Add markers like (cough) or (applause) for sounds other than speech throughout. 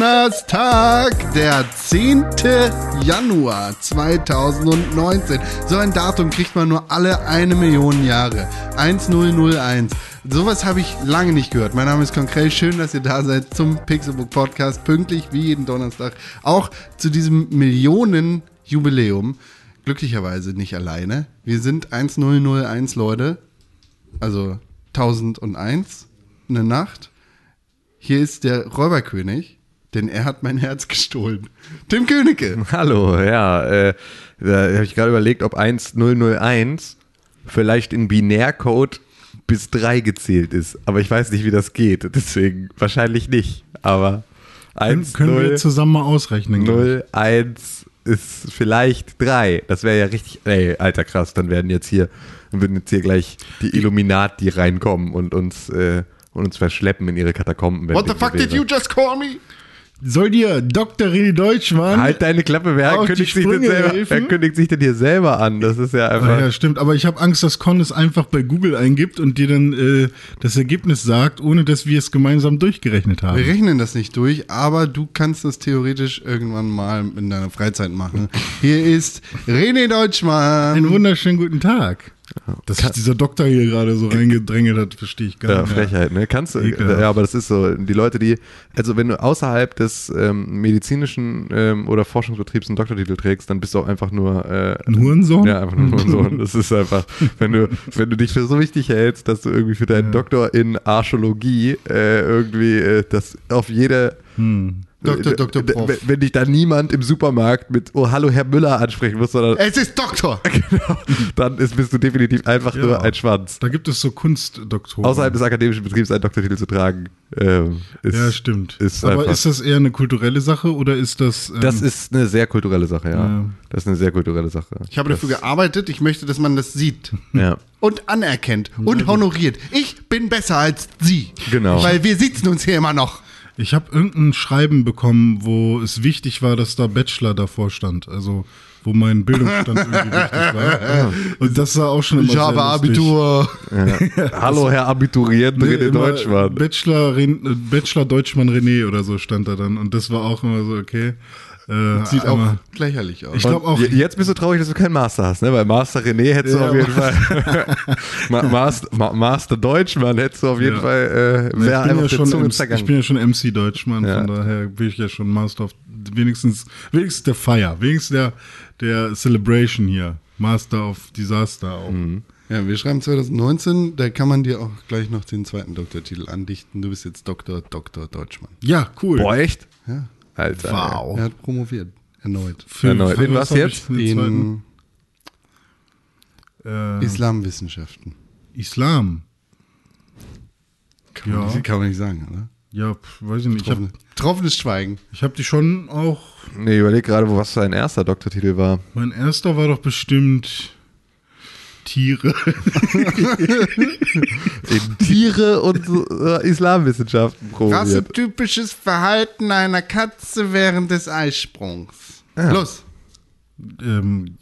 Donnerstag, der 10. Januar 2019. So ein Datum kriegt man nur alle eine Million Jahre. 1001. Sowas habe ich lange nicht gehört. Mein Name ist Konkret. Schön, dass ihr da seid zum Pixelbook Podcast. Pünktlich wie jeden Donnerstag. Auch zu diesem Millionen-Jubiläum. Glücklicherweise nicht alleine. Wir sind 1001 Leute. Also 1001. Eine Nacht. Hier ist der Räuberkönig, denn er hat mein Herz gestohlen. Tim Königke. Hallo, ja. Äh, da habe ich gerade überlegt, ob 1001 vielleicht in Binärcode bis 3 gezählt ist. Aber ich weiß nicht, wie das geht. Deswegen wahrscheinlich nicht. Aber 1, Können 0, wir zusammen mal ausrechnen. glaub ich. 0, 1 ist vielleicht 3. Das wäre ja richtig. Ey, alter krass, dann werden jetzt hier, dann würden jetzt hier gleich die Illuminati reinkommen und uns, äh, und uns verschleppen in ihre Katakomben. What the fuck did wären. you just call me? Soll dir Dr. René Deutschmann. Halt deine Klappe, wer kündigt, sich denn selber, helfen? wer kündigt sich denn hier selber an? Das ist ja einfach. ja, stimmt, aber ich habe Angst, dass Con es einfach bei Google eingibt und dir dann äh, das Ergebnis sagt, ohne dass wir es gemeinsam durchgerechnet Wir haben. rechnen das nicht durch, aber du kannst das theoretisch irgendwann mal in deiner Freizeit machen. Hier ist René Deutschmann. Einen wunderschönen guten Tag. Dass sich dieser Doktor hier gerade so reingedrängelt hat, verstehe ich gar Ja, nicht. Frechheit, ne? Kannst du, ja, aber das ist so. Die Leute, die, also wenn du außerhalb des ähm, medizinischen ähm, oder Forschungsbetriebs einen Doktortitel trägst, dann bist du auch einfach nur äh, Ein Hurensohn? Ja, einfach nur ein Sohn. (laughs) Das ist einfach, wenn du, wenn du dich für so wichtig hältst, dass du irgendwie für deinen Doktor in Archäologie äh, irgendwie äh, das auf jede Hm. Doktor, Doktor, Wenn- Prof. Wenn, dich da niemand im Supermarkt mit Oh, hallo Herr Müller ansprechen muss, sondern Es ist Doktor. (laughs) genau, dann ist, bist du definitiv einfach Ja. nur ein Schwanz. Da gibt es so Kunstdoktoren. Außerhalb des akademischen Betriebs einen Doktortitel zu tragen, ähm, ist, ja, stimmt. Ist aber einfach, ist das eher eine kulturelle Sache oder ist das. Ähm, das ist eine sehr kulturelle Sache, ja. Ja. Das ist eine sehr kulturelle Sache. Ich habe dafür gearbeitet. Ich möchte, dass man das sieht. Ja. Und anerkennt und honoriert. Ich bin besser als Sie. Genau. Weil wir sitzen uns hier immer noch. Ich habe irgendein Schreiben bekommen, wo es wichtig war, dass da Bachelor davor stand. Also, wo mein Bildungsstand (laughs) irgendwie wichtig war. Und das war auch schon immer Ich sehr habe lustig. Abitur. (laughs) Hallo Herr Abiturient Nee, René Deutschmann. Bachelor, Bachelor Deutschmann René oder so stand da dann. Und das war auch immer so, okay. Äh, Sieht aber auch lächerlich aus. Ich glaube auch. Je- Jetzt bist du traurig, dass du keinen Master hast, ne? Weil Master René hättest du Ja, auf jeden Fall. (laughs) Ma Master, Ma Master Deutschmann hättest du auf jeden Ja. Fall, äh, ich, wäre bin ja schon Zunge MC, zergangen. ich bin ja schon MC Deutschmann, Ja. von daher bin ich ja schon Master of, wenigstens, wenigstens der Feier, wenigstens der, der Celebration hier. Master of Disaster auch. Mhm. Ja, wir schreiben 2019, da kann man dir auch gleich noch den zweiten Doktortitel andichten. Du bist jetzt Doktor, Doktor Deutschmann. Ja, cool. Boah, echt? Ja. Alter. Wow. Er hat promoviert. Erneut. Für, Erneut. In was hab jetzt? für den In zweiten? Äh, Islamwissenschaften. Islam. Kann, Ja. man, kann man nicht sagen, oder? Ja, pf, weiß ich nicht. Ich habe Troffene, troffenes Schweigen. ich hab die schon auch. Nee, überleg gerade, wo was sein erster Doktortitel war. Mein erster war doch bestimmt Tiere. (laughs) In Tiere und äh, Islamwissenschaften promoviert. Rassetypisches Verhalten einer Katze während des Eisprungs. Los. ähm,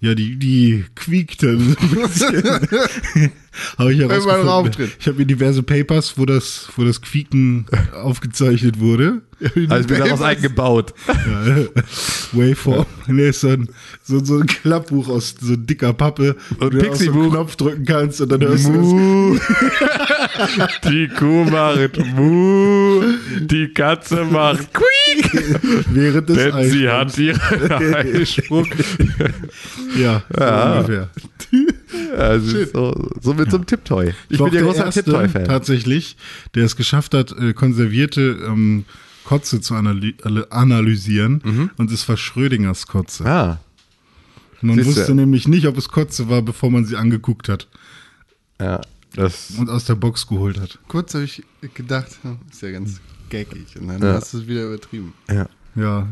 ja, die, die quiekt dann. (laughs) habe ich herausgefunden. rauftritt. Ich habe mir diverse Papers, wo das, wo das Quieken aufgezeichnet wurde. (laughs) Also wir daraus eingebaut. Ja, (laughs) Waveform. Nee, ist so ein, so, so ein Klappbuch aus so dicker Pappe, wo Und du auf so einen. Knopf drücken kannst und dann hörst du. Mu. (laughs) Die Kuh macht Mu. Die Katze macht Quiek. während des Denn sie Eisprungs. hat ihren Eisprung. Ja, so ungefähr. Also so, so mit so einem Tipptoy. Ich war bin ja auch großer Tipptoy-Fan. tatsächlich, der es geschafft hat, äh, konservierte ähm, Kotze zu analy analysieren. Und es war Schrödingers Kotze. Ah, Man siehste. wusste nämlich nicht, ob es Kotze war, bevor man sie angeguckt hat ja. Das, und aus der Box geholt hat. Kurz habe ich gedacht, hm, ist ja ganz gaggig. Und dann Ja. hast du es wieder übertrieben. ja. Ja.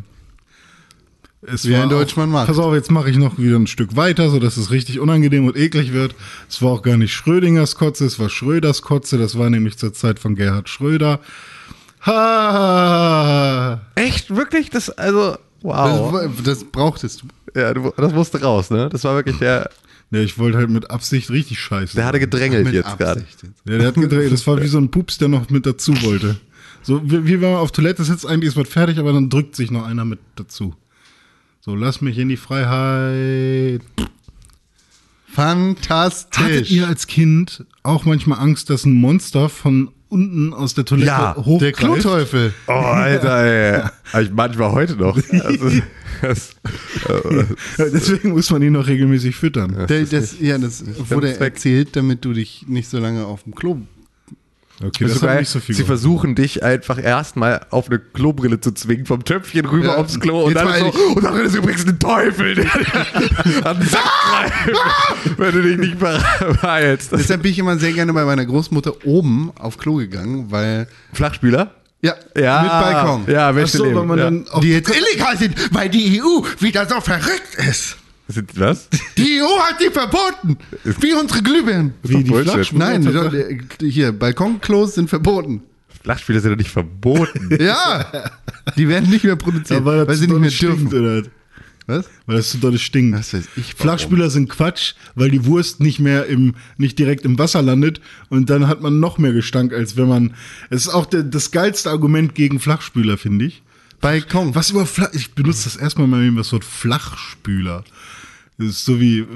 Es Wie war ein Deutschmann macht. Pass auf, jetzt mache ich noch wieder ein Stück weiter, sodass es richtig unangenehm und eklig wird. Es war auch gar nicht Schrödingers Kotze, es war Schröders Kotze. Das war nämlich zur Zeit von Gerhard Schröder. Ha! Echt? Wirklich? Das, also, wow. Das, das brauchtest du. Ja, du, das musste raus, ne? Das war wirklich der, Ja, ich wollte halt mit Absicht richtig scheiße. der hatte gedrängelt Mit jetzt gerade. Ja, der hat gedreht. Das war wie so ein Pups, der noch mit dazu wollte. So, wie, wie wenn man auf Toilette sitzt, eigentlich ist was fertig, aber dann drückt sich noch einer mit dazu. So, lass mich in die Freiheit. Fantastisch. Hattet ihr als Kind auch manchmal Angst, dass ein Monster von unten aus der Toilette Ja, der hochgreift? Kloteufel. Oh, Alter, ey. Ich manchmal heute noch. Also, das, äh, Deswegen muss man ihn noch regelmäßig füttern. Der, das, ja, das wurde erzählt, damit du dich nicht so lange auf dem Klo. Okay, das so hat geil. nicht so viel Sie versuchen dich einfach erstmal auf eine Klobrille zu zwingen, vom Töpfchen rüber Ja. aufs Klo und dann so, und dann ist übrigens ein Teufel, der (laughs) an den Sack greift, wenn du dich nicht verheilst. Deshalb bin ich immer sehr gerne bei meiner Großmutter oben auf Klo gegangen, weil. Flachspüler? Ja, Ja. mit Balkon. Ja, welche so, Leben? weil man ja. dann auch Die jetzt illegal sind, weil die EU wieder so verrückt ist. Sind, was? Die EU hat die verboten. Wie unsere Glühbirnen. wie die. Flachspüler. Nein, die- hier, Balkonklos sind verboten. Flachspüler sind doch nicht verboten. (laughs) Ja, die werden nicht mehr produziert, Ja, weil, weil sie nicht mehr stinkt, dürfen. oder? Was? Weil das so dolle stinkt. Was weiß ich, warum. Flachspüler sind Quatsch, weil die Wurst nicht mehr im, nicht direkt im Wasser landet und dann hat man noch mehr Gestank, als wenn man. Es ist auch der, das geilste Argument gegen Flachspüler, finde ich. Balkon. Was über Flach, ich benutze das erstmal mal das Wort Flachspüler. Ist so wie,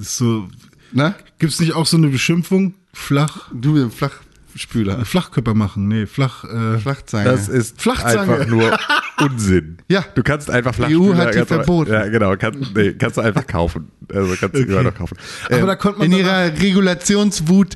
ist so, Na? gibt's nicht auch so eine Beschimpfung? Flach, Du bist Flachspüler. Flachkörper machen, nee, flach, äh, Flachzange. Das ist Flachzange. einfach nur (laughs) Unsinn. Ja. Du kannst einfach Die EU Flachspüler. hat die verboten. Ja, genau. Kannst, nee, kannst du einfach kaufen. Also kannst du überall noch kaufen. aber Ähm, da konnte man in ihrer Regulationswut,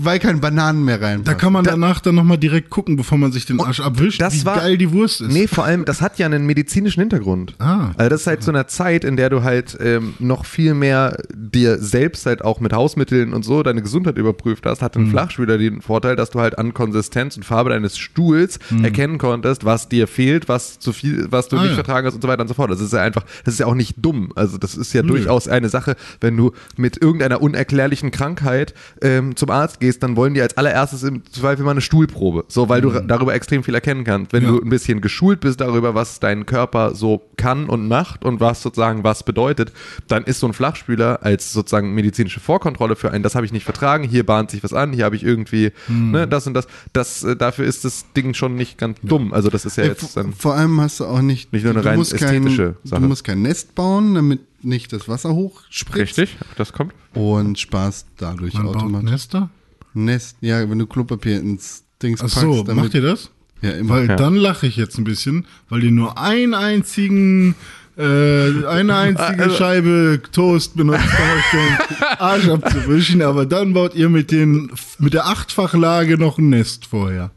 weil keine Bananen mehr rein. da kann man danach dann nochmal direkt gucken, bevor man sich den Arsch abwischt, das wie war, geil die Wurst ist. Nee, vor allem, das hat ja einen medizinischen Hintergrund. Ah. Also das ist halt so eine Zeit, in der du halt ähm, noch viel mehr dir selbst halt auch mit Hausmitteln und so deine Gesundheit überprüft hast, hat ein Flachspüler den Vorteil, dass du halt an Konsistenz und Farbe deines Stuhls erkennen konntest, was dir fehlt, was zu viel, was du Ah, nicht ja. vertragen hast und so weiter und so fort. Das ist ja einfach, das ist ja auch nicht dumm. Also das ist ja durchaus eine Sache, wenn du mit irgendeiner unerklärlichen Krankheit ähm, zum Arzt gehst, dann wollen die als allererstes im Zweifel mal eine Stuhlprobe. So, weil du darüber extrem viel erkennen kannst. Wenn Ja. du ein bisschen geschult bist darüber, was dein Körper so kann und macht und was sozusagen was bedeutet, dann ist so ein Flachspüler als sozusagen medizinische Vorkontrolle für einen, das habe ich nicht vertragen, hier bahnt sich was an, hier habe ich irgendwie ne, das und das. das äh, dafür ist das Ding schon nicht ganz dumm. Also das ist ja Ey, jetzt vor, dann vor allem hast du auch nicht, Nicht nur eine du rein musst ästhetische kein, Sache. Du musst kein Nest bauen, damit nicht das Wasser hochspritzt. richtig, das kommt. Und sparst dadurch Man baut automatisch. Nester? Nest, ja, wenn du Klopapier ins Dings Ach packst. so, damit, macht ihr das? Ja, immer. Weil Ja. dann lache ich jetzt ein bisschen, weil die nur einen einzigen, äh, eine einzige Also- Scheibe Toast benutzt, um euch den Arsch abzuwischen, aber dann baut ihr mit den, mit der Achtfachlage noch ein Nest vorher.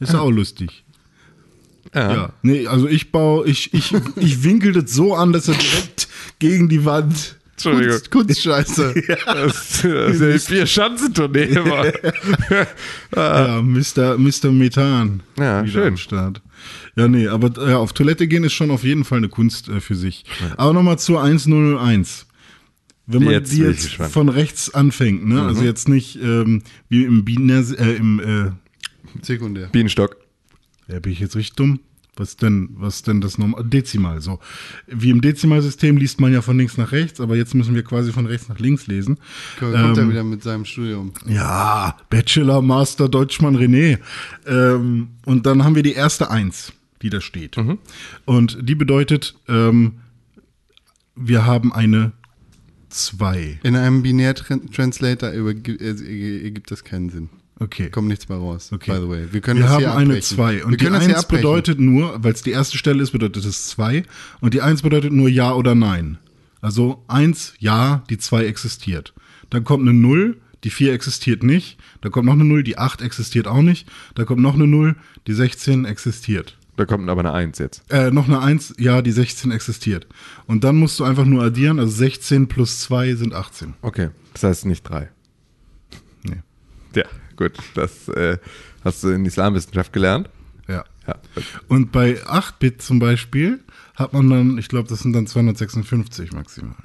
Ist auch lustig. Ja. Ja. Nee, also ich baue, ich, ich, ich winkel das so an, dass er direkt gegen die Wand. Entschuldigung. Kunst, Kunstscheiße. (laughs) Das, das ist (laughs) ja die Vier-Schanzentournee immer. Ja, Mr. Mr. Methan. Ja, wieder schön. Start. Ja, nee, aber ja, auf Toilette gehen ist schon auf jeden Fall eine Kunst äh, für sich. Aber nochmal zur 1001. Wenn man Jetzt die jetzt gespannt. Mhm. von rechts anfängt, ne? Also jetzt nicht ähm, wie im Binär, äh, im, äh, Sekundär. Bienenstock. ja, bin ich jetzt richtig dumm? Was denn, was denn das normal? Dezimal, so. Wie im Dezimalsystem liest man ja von links nach rechts, aber jetzt müssen wir quasi von rechts nach links lesen. Kommt Ähm, er wieder mit seinem Studium. Ja, Bachelor, Master, Deutschmann, René. Ähm, und dann haben wir die erste Eins, die da steht. Und die bedeutet, ähm, wir haben eine zwei. In einem Binär-Translator äh, ergibt das keinen Sinn. Okay. Kommt nichts mehr raus, Okay. by the way. Wir können Wir das haben hier eine abbrechen. 2. Wir Und die das hier 1 abbrechen. bedeutet nur, weil es die erste Stelle ist, bedeutet es 2. Und die 1 bedeutet nur Ja oder Nein. Also 1, Ja, die 2 existiert. Dann kommt eine 0, die 4 existiert nicht. Da kommt noch eine 0, die 8 existiert auch nicht. Da kommt noch eine 0, die 16 existiert. Da kommt aber eine Eins jetzt. Äh, noch eine 1, ja, die 16 existiert. Und dann musst du einfach nur addieren, also 16 plus 2 sind 18. Okay. Das heißt nicht drei. Nee. Ja, gut. Das äh, hast du in Islamwissenschaft gelernt. Ja. Ja. Und bei 8-Bit zum Beispiel hat man dann, ich glaube, das sind dann 256 maximal.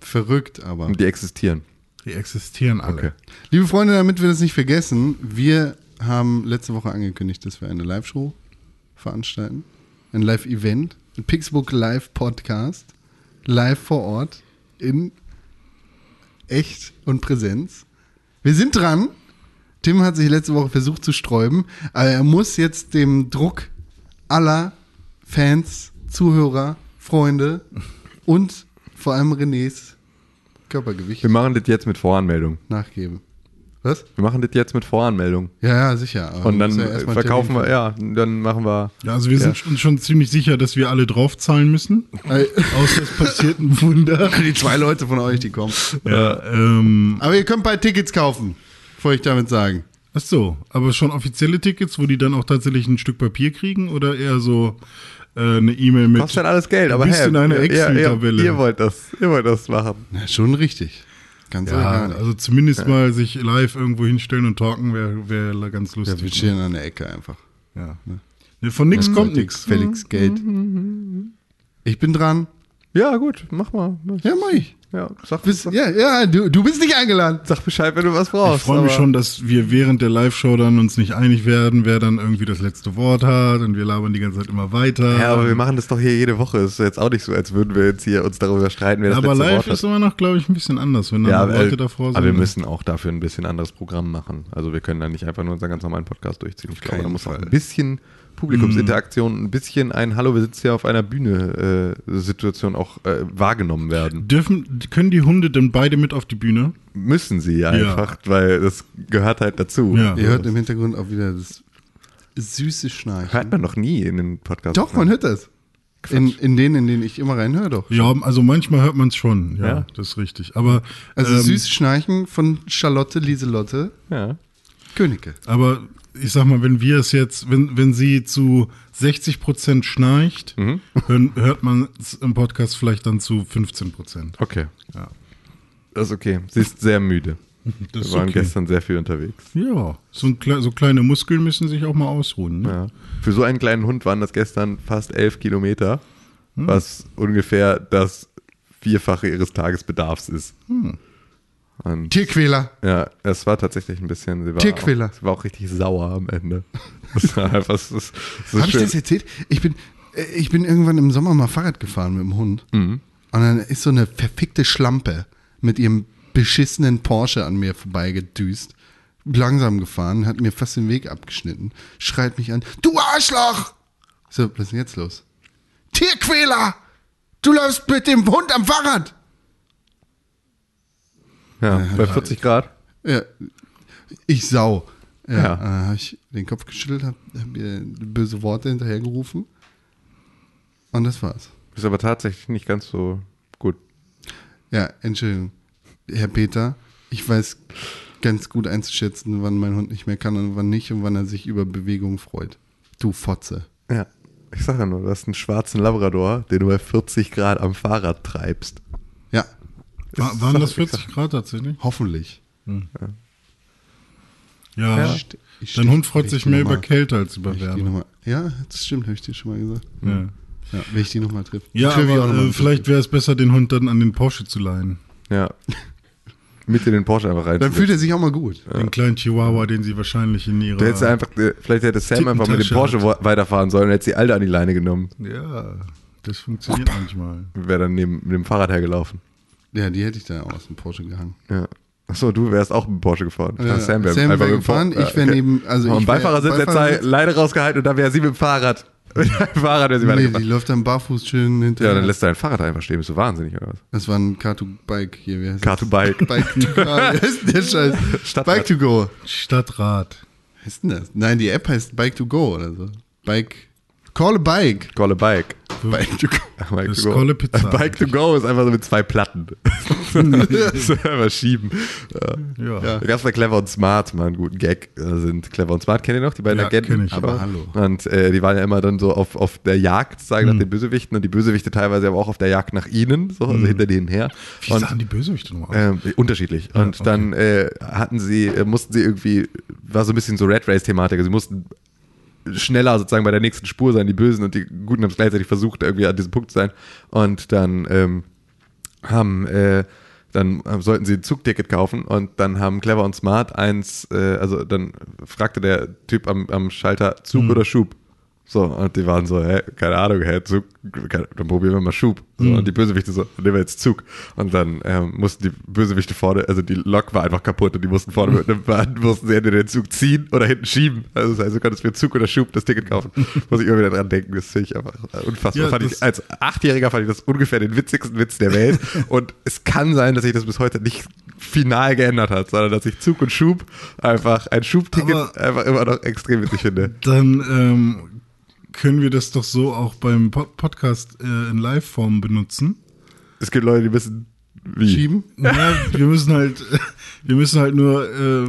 Verrückt, aber. Und die existieren. Die existieren alle. Okay. Liebe Freunde, damit wir das nicht vergessen, wir haben letzte Woche angekündigt, dass wir eine Live-Show veranstalten. Ein Live-Event. Ein Pixbook Live-Podcast. Live vor Ort. In echt und Präsenz. Wir sind dran. Tim hat sich letzte Woche versucht zu sträuben, aber er muss jetzt dem Druck aller Fans, Zuhörer, Freunde und vor allem Renés Körpergewicht Wir machen das jetzt mit Voranmeldung. nachgeben. Was? Wir machen das jetzt mit Voranmeldung. Ja, ja, sicher. aber Und dann ja verkaufen wir, ja, dann machen wir. Ja, also wir sind uns schon ziemlich sicher, dass wir alle draufzahlen müssen. finden. (laughs) Außer es passiert ein Wunder. (laughs) Die zwei Leute von euch, die kommen. Ja, ähm, Aber ihr könnt bald Tickets kaufen, wollte ich damit sagen. ach so, aber schon offizielle Tickets, wo die dann auch tatsächlich ein Stück Papier kriegen oder eher so äh, eine E-Mail mit Kostet dann alles Geld, aber hey, in einer ihr- ihr- Excel-Tabelle. Ihr, wollt das, ihr wollt das machen. Ja, schon richtig. Ganz Ja, egal. also zumindest mal sich live irgendwo hinstellen und talken wäre wär ganz Ja, wir lustig. stehen an der Ecke einfach. ja. Ne, von nix kommt nix. Felix Geld. Ich bin dran. Ja, gut, mach mal. Ja, mach ich. Ja, sag, Bist, ja, ja, du, du bist nicht eingeladen. sag Bescheid, wenn du was brauchst. Ich freue mich aber- schon, dass wir während der Live-Show dann uns nicht einig werden, wer dann irgendwie das letzte Wort hat und wir labern die ganze Zeit immer weiter. Ja, aber wir machen das doch hier jede Woche. Es ist jetzt auch nicht so, als würden wir jetzt hier uns darüber streiten, wer das aber letzte live Wort hat. ist immer noch, glaube ich, ein bisschen anders, wenn dann Ja, Leute äh, davor sind. aber wir müssen auch dafür ein bisschen anderes Programm machen. Also wir können da nicht einfach nur unseren ganz normalen Podcast durchziehen. Ich glaube, da muss auch ein bisschen Publikumsinteraktion, ein bisschen ein Hallo, wir sitzen hier auf einer Bühne äh, auch äh, wahrgenommen werden. Dürfen, können die Hunde denn beide mit auf die Bühne? Müssen sie einfach, weil das gehört halt dazu. Ja. Ihr hört im Hintergrund auch wieder das süße Schnarchen. Hört man noch nie in den Podcast. Doch, man hört das. In, in denen, in denen ich immer reinhöre, doch. Ja, also manchmal hört man es schon, ja, Ja. das ist richtig. Aber, Also ähm, süßes Schnarchen von Charlotte Lieselotte Ja. Königke. aber ich sag mal, wenn wir es jetzt, wenn, wenn sie zu 60 Prozent schnarcht, Mhm. hören, hört man es im Podcast vielleicht dann zu 15 Prozent. Okay. Ja. Das ist okay. Sie ist sehr müde. (laughs) Das Wir waren okay. gestern sehr viel unterwegs. Ja, so, ein, so kleine Muskeln müssen sich auch mal ausruhen. Ne? Ja. Für so einen kleinen Hund waren das gestern fast elf Kilometer, Hm. was ungefähr das Vierfache ihres Tagesbedarfs ist. Hm. Und Tierquäler. ja, es war tatsächlich ein bisschen, sie war, Tierquäler. auch, sie war auch richtig sauer am Ende. (laughs) Das war einfach so, so Habe ich das erzählt? Ich bin, äh, ich bin irgendwann im Sommer mal Fahrrad gefahren mit dem Hund. Mhm. Und dann ist so eine verfickte Schlampe mit ihrem beschissenen Porsche an mir vorbeigedüst. Langsam gefahren, hat mir fast den Weg abgeschnitten. Schreit mich an, du Arschloch! So, was ist denn jetzt los? Tierquäler! Du läufst mit dem Hund am Fahrrad! Ja, bei 40 Grad. Ja, ich Sau. Ja, Ja. Dann habe ich den Kopf geschüttelt, habe hab mir böse Worte hinterhergerufen. Und das war's. Ist aber tatsächlich nicht ganz so gut. Ja, Entschuldigung. Herr Peter, ich weiß ganz gut einzuschätzen, wann mein Hund nicht mehr kann und wann nicht und wann er sich über Bewegung freut. Du Fotze. Ja. Ich sag ja nur, du hast einen schwarzen Labrador, den du bei 40 Grad am Fahrrad treibst. Ja, War, waren das 40 Grad tatsächlich? hoffentlich. Ja. Ja. Ich- ich Dein Hund freut ich sich mehr noch über Kälte als über Wärme. noch Ja, das stimmt, habe ich dir schon mal gesagt. Ja, Ja, wenn ich die nochmal treffe. ja Triff noch aber mal äh, vielleicht wäre es besser, den Hund dann an den Porsche zu leihen. Ja. (laughs) Mit in den Porsche einfach rein. Dann fühlt er sich auch mal gut. Den kleinen Chihuahua, den sie wahrscheinlich in ihrer... Du hättest einfach, vielleicht hätte Sam einfach mit dem Porsche wo- weiterfahren sollen und hätte sie Alte an die Leine genommen. Ja, das funktioniert manchmal. Wäre dann neben mit dem Fahrrad hergelaufen. Ja, die hätte ich da aus dem Porsche gehangen. Ja. Achso, du wärst auch mit dem Porsche gefahren. Ja, Sam wäre wär mit dem Por- gefahren, ich wär Ja, neben- also Am ich wär- Beifahrersitz hätte sie Leine rausgehalten und dann wäre sie mit dem Fahrrad. (laughs) Mit dem Fahrrad wäre sie Nee, die weitergefahren. läuft dann barfuß schön hinterher. Ja, dann lässt du dein Fahrrad einfach stehen. Bist du wahnsinnig oder was? Das war ein Car2Bike hier. Wie heißt Car to Bike. das? (laughs) Bike to Car. Denn der Scheiß? (laughs) Stadtrad. Bike to go. Stadtrat. Was heißt denn das? Nein, die App heißt Bike to go oder so. Bike. Call a Bike. Call a Bike. Bike to go. Bike to go. Pizza. Bike to go ist einfach so mit zwei Platten. (laughs) so einfach schieben. Ja. Ja. Da gab es bei Clever und Smart mal einen guten Gag. Da sind Clever und Smart, kennt ihr noch? Die beiden Ja, Agenten. kenn ich. Aber hallo. Und äh, die waren ja immer dann so auf, auf der Jagd, sagen nach den Bösewichten. Und die Bösewichte teilweise aber auch auf der Jagd nach ihnen, so, also hinter denen her. Wie und, sahen die Bösewichte nochmal aus? ähm, unterschiedlich. Und okay. dann äh, hatten sie, äh, mussten sie irgendwie, war so ein bisschen so Red Race-Thematik. Also sie mussten schneller sozusagen bei der nächsten Spur sein, die Bösen und die Guten haben es gleichzeitig versucht, irgendwie an diesem Punkt zu sein. Und dann ähm, haben, äh, dann äh, sollten sie ein Zugticket kaufen und dann haben Clever und Smart eins, äh, also dann fragte der Typ am, am Schalter Zug oder Schub. So, und die waren so, hä, keine Ahnung, hä, Zug, dann probieren wir mal Schub. So, Mhm. Und die Bösewichte so, nehmen wir jetzt Zug. Und dann ähm, mussten die Bösewichte vorne, also die Lok war einfach kaputt und die mussten vorne mit einem Band, mussten sie entweder den Zug ziehen oder hinten schieben. Also das heißt, du konntest für Zug oder Schub das Ticket kaufen. (laughs) Muss ich immer wieder dran denken, das finde ich einfach unfassbar. Ja, ich, als Achtjähriger fand ich das ungefähr den witzigsten Witz der Welt. (laughs) und es kann sein, dass sich das bis heute nicht final geändert hat, sondern dass ich Zug und Schub einfach, ein Schubticket einfach immer noch extrem witzig finde. Dann ähm, können wir das doch so auch beim Pod Podcast äh, in Live-Form benutzen. Es gibt Leute, die wissen, wie. Schieben? Ja, wir müssen halt, (laughs) wir müssen halt nur äh,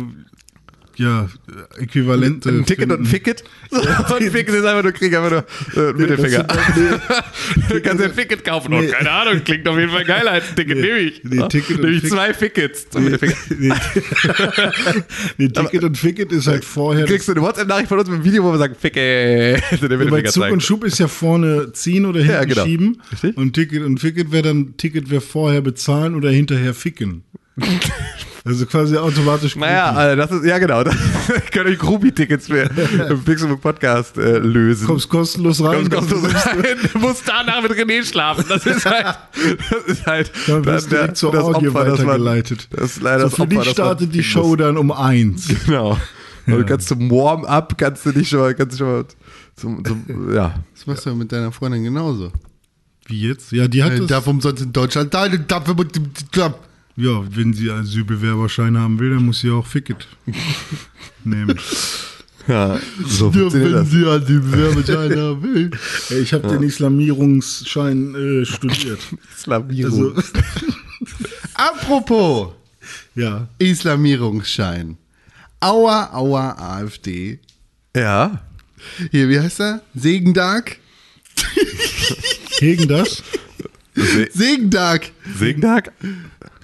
ja, äquivalente. Ein Ticket und ein finden. Ficket. (laughs) So, (laughs) und Ficket ist einfach nur, krieg einfach nur äh, Mittelfinger. das sind- (laughs) du kannst dir ein Ficket kaufen. Oh, Nee. keine Ahnung, klingt auf jeden Fall geiler als ein Ticket. Nee. Nehme ich. Nee, Ticket und Nehme ich Fick- zwei Fickets. zum Mittelfinger. Nee, nee, Ticket und Ficket ist halt vorher. Kriegst du eine WhatsApp-Nachricht von uns mit einem Video, wo wir sagen, Ficke. Den bei Zug zeigen. und Schub ist ja vorne ziehen oder hinten Ja, genau. schieben. Richtig. Und Ticket und Ficket wäre dann, Ticket wäre vorher bezahlen oder hinterher ficken. Also quasi automatisch. Naja, also das ist, ja genau, (laughs) das könnt euch Groupie-Tickets für (laughs) im Pixelbook Podcast äh, lösen. kommst kostenlos rein. Kommst kostenlos rein, (laughs) du musst danach mit René schlafen. Das ist halt, das ist halt Dann wirst du der- direkt zur das Audio Opfer, das man- weitergeleitet. Das ist leider so das für Opfer, dich das startet die Show muss. dann um eins. Genau. Also du kannst zum Warm-up, kannst du nicht schon mal, kannst du schon mal zum, zum, ja. Das machst du ja mit deiner Freundin genauso. Wie jetzt? Ja, die hat Äh, das. darf umsonst in Deutschland deine Dafür mit dem Klapp. Ja, wenn sie Asylbewerberschein haben will, dann muss sie auch Ficket (laughs) nehmen. Ja, so Ja, wenn das. sie an die Bewerberschein will. Ey, Ich habe den Islamierungsschein äh, studiert. Islamierung. Also, (laughs) Apropos ja. Islamierungsschein. Aua, aua, AfD. ja. Hier, wie heißt er? Segendag? Gegen das? Se Segendag! Segentag?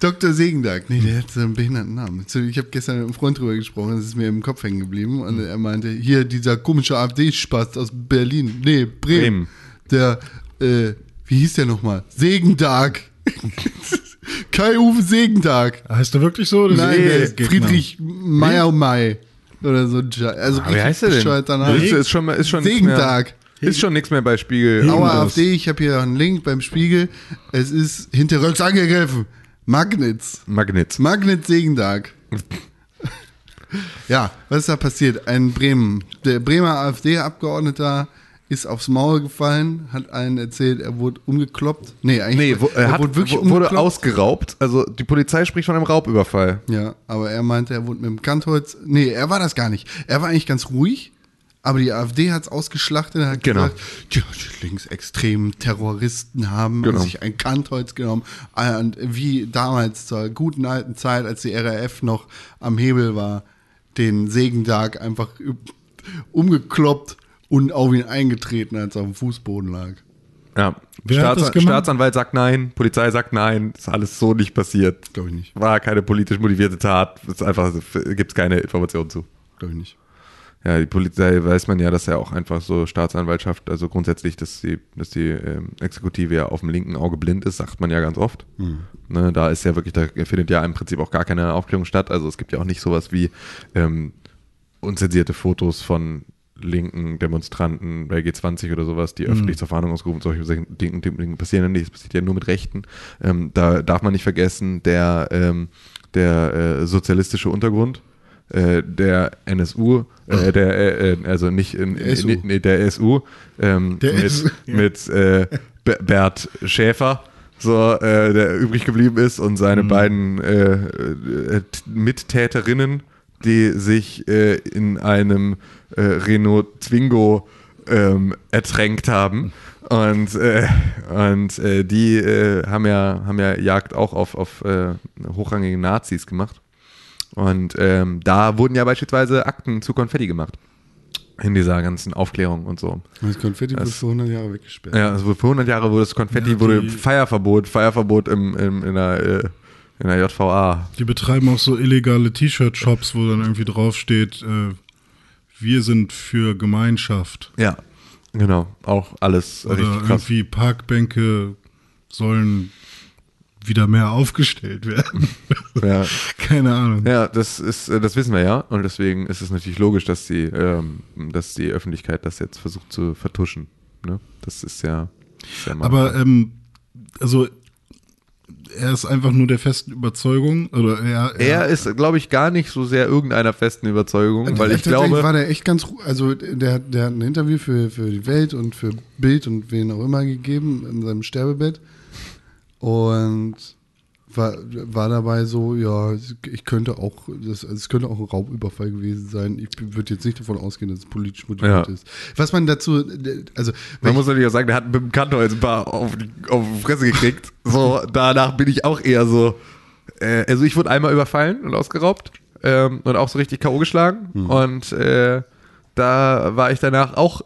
Dr. Segendag. Nee, der hat so einen behinderten Namen. Ich habe gestern mit einem Freund drüber gesprochen, das ist mir im Kopf hängen geblieben. Und er meinte, hier dieser komische AfD-Spaß aus Berlin. Nee, Bremen. Bremen. Der, äh, wie hieß der nochmal? Segendag. (laughs) Kai-Uwe Segendag. Heißt er wirklich so? Das Nein, Gegner. Friedrich Meyer-May. Oder so ein Scheiß. Also Ah, wie heißt der denn? Ist, ist schon, ist schon nichts Segentag. mehr, ist schon nichts mehr bei Spiegel. Aua. AfD, ich habe hier einen Link beim Spiegel. Es ist hinterrücks angegriffen. Magnitz. Magnitz. Magnitz Segendag. (laughs) ja, was ist da passiert? Ein Bremen. Der Bremer AfD-Abgeordneter ist aufs Maul gefallen, hat allen erzählt, er wurde umgekloppt. Nee, eigentlich Nee, wo, er hat, wurde wirklich wurde ausgeraubt. Also die Polizei spricht von einem Raubüberfall. Ja, aber er meinte, er wurde mit dem Kantholz. Nee, er war das gar nicht. Er war eigentlich ganz ruhig, aber die AfD hat es ausgeschlachtet. Er hat Genau. gesagt, ja, die linksextremen Terroristen haben Genau. sich ein Kantholz genommen. Ah, Und wie damals zur guten alten Zeit, als die RAF noch am Hebel war, den Segendag einfach umgekloppt und auf ihn eingetreten, als er auf dem Fußboden lag. Ja. Wer hat das Staats gemacht? Staatsanwalt sagt nein, Polizei sagt nein, ist alles so nicht passiert. Glaube ich nicht. War keine politisch motivierte Tat. Ist einfach, gibt es keine Informationen zu. Glaube ich nicht. Ja, die Polizei weiß man ja, dass ja auch einfach so Staatsanwaltschaft, also grundsätzlich, dass die, dass die ähm, Exekutive ja auf dem linken Auge blind ist, sagt man ja ganz oft. Ne, da ist ja wirklich, da findet ja im Prinzip auch gar keine Aufklärung statt. Also es gibt ja auch nicht sowas wie ähm, unzensierte Fotos von linken Demonstranten bei G20 oder sowas, die öffentlich zur Fahndung ausgerufen, solche Dinge, Dinge passieren ja nicht, das passiert ja nur mit Rechten. Ähm, da darf man nicht vergessen, der, ähm, der äh, sozialistische Untergrund, äh, der NSU, äh, der, äh, äh, also nicht in, SU. nee, der SU, ähm, Der mit, SU, (laughs) mit äh, Be- Bert Schäfer, so, äh, der übrig geblieben ist und seine beiden äh, äh, Mittäterinnen, die sich äh, in einem äh, Renault Twingo ähm, ertränkt haben. Und, äh, und äh, die äh, haben, ja, haben ja Jagd auch auf, auf äh, hochrangige Nazis gemacht. Und ähm, da wurden ja beispielsweise Akten zu Konfetti gemacht. In dieser ganzen Aufklärung und so. Das Konfetti wurde für 100 Jahre weggesperrt. Ja, also für 100 Jahre wurde das Konfetti, Ja, wurde Feierverbot, Feierverbot im, im, in, der, äh, in der JVA. Die betreiben auch so illegale T-Shirt-Shops, wo dann irgendwie draufsteht, äh, wir sind für Gemeinschaft. Ja, genau. Auch alles Oder richtig krass. irgendwie Parkbänke sollen wieder mehr aufgestellt werden. (laughs) Ja. Keine Ahnung. Ja, das ist, äh, das wissen wir ja. Und deswegen ist es natürlich logisch, dass die, ähm, dass die Öffentlichkeit das jetzt versucht zu vertuschen. Ne? Das ist ja. Ist ja mal- Aber ähm, also er ist einfach nur der festen Überzeugung oder er, er ist, glaube ich, gar nicht so sehr irgendeiner festen Überzeugung, weil ich glaube. war der echt ganz, also der, der hat ein Interview für, für die Welt und für Bild und wen auch immer gegeben in seinem Sterbebett und war, war dabei so, ja, ich könnte auch, das, also es könnte auch ein Raubüberfall gewesen sein. Ich würde jetzt nicht davon ausgehen, dass es politisch motiviert Ja. ist. Was man dazu, also Man muss natürlich auch sagen, der hat mit dem Kantor jetzt ein paar auf die, auf die Fresse gekriegt. So, danach bin ich auch eher so. Äh, also ich wurde einmal überfallen und ausgeraubt ähm, und auch so richtig K.O. geschlagen. Und äh, da war ich danach auch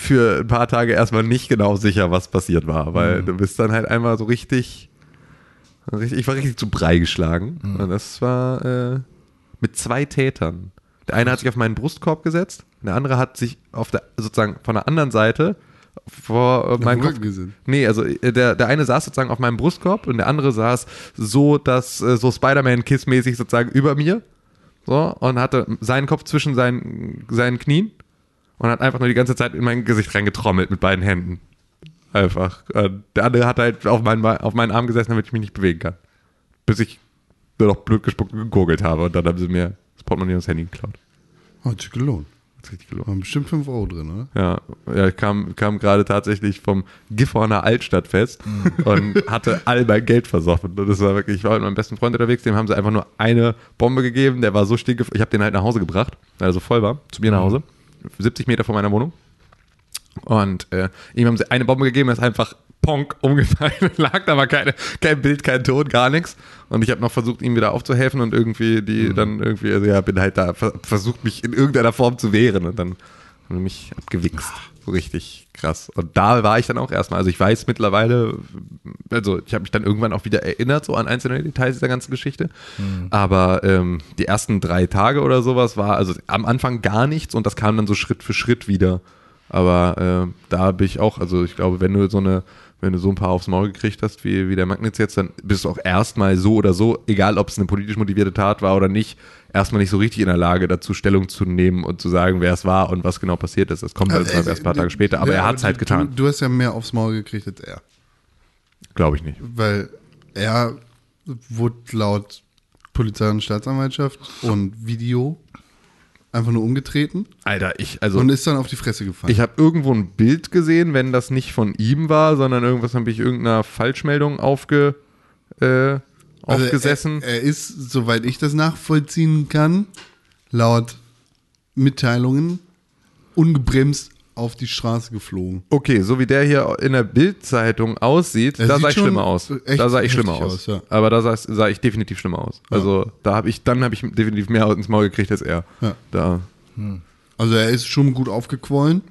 für ein paar Tage erstmal nicht genau sicher, was passiert war, weil du bist dann halt einmal so richtig, richtig ich war richtig zu Brei geschlagen. Und das war äh, mit zwei Tätern. Der eine hat sich auf meinen Brustkorb gesetzt, der andere hat sich auf der, sozusagen von der anderen Seite vor äh, Rücken Kopf. gesetzt. Nee, also äh, der, der eine saß sozusagen auf meinem Brustkorb und der andere saß so, dass äh, so Spider-Man-Kiss-mäßig sozusagen über mir. So, und hatte seinen Kopf zwischen seinen, seinen Knien und hat einfach nur die ganze Zeit in mein Gesicht reingetrommelt mit beiden Händen. Einfach. Der andere hat halt auf meinen, auf meinen Arm gesessen, damit ich mich nicht bewegen kann. Bis ich nur noch blöd gespuckt und gegurgelt habe und dann haben sie mir das Portemonnaie und das Handy geklaut. hat sich gelohnt. Das ist richtig gelohnt. Waren bestimmt 5 Euro drin, oder? Ja, ja ich kam, kam gerade tatsächlich vom Gifhorner Altstadtfest und hatte all mein Geld versoffen. Und das war wirklich, ich war mit meinem besten Freund unterwegs, dem haben sie einfach nur eine Bombe gegeben, der war so stinke, ich habe den halt nach Hause gebracht, weil er so voll war, zu mir nach Hause, 70 Meter von meiner Wohnung. Und äh, ihm haben sie eine Bombe gegeben, er ist einfach Ponk umgefallen, (laughs) lag da aber keine, kein Bild, kein Ton, gar nichts. Und ich habe noch versucht, ihm wieder aufzuhelfen und irgendwie die dann irgendwie, also ja, bin halt da, ver- versucht mich in irgendeiner Form zu wehren und dann haben sie mich abgewichst. Richtig krass. Und da war ich dann auch erstmal, also ich weiß mittlerweile, also ich habe mich dann irgendwann auch wieder erinnert, so an einzelne Details dieser ganzen Geschichte. Aber ähm, die ersten drei Tage oder sowas war, also am Anfang gar nichts und das kam dann so Schritt für Schritt wieder. Aber äh, da bin ich auch, also ich glaube, wenn du so eine, wenn du so ein paar aufs Maul gekriegt hast, wie, wie der Magnitz jetzt, dann bist du auch erstmal so oder so, egal ob es eine politisch motivierte Tat war oder nicht, erstmal nicht so richtig in der Lage, dazu Stellung zu nehmen und zu sagen, wer es war und was genau passiert ist. Das kommt halt Also, erst ein paar Tage später, aber ja, er hat es halt getan. Du, du hast ja mehr aufs Maul gekriegt als er. Glaube ich nicht. Weil er wurde laut Polizei und Staatsanwaltschaft und Video einfach nur umgetreten Alter, ich, also. und ist dann auf die Fresse gefallen. Ich habe irgendwo ein Bild gesehen, wenn das nicht von ihm war, sondern irgendwas habe ich irgendeiner Falschmeldung aufge, äh, Also aufgesessen. Er, er ist, soweit ich das nachvollziehen kann, laut Mitteilungen ungebremst auf die Straße geflogen. okay, so wie der hier in der Bildzeitung aussieht, Er da sah ich schlimmer aus. Da sah ich schlimmer aus. aus, ja. Aber da sah, sah ich definitiv schlimmer aus. Also da habe ich, dann habe ich definitiv mehr ins Maul gekriegt als er. Ja. Da, Also er ist schon gut aufgequollen.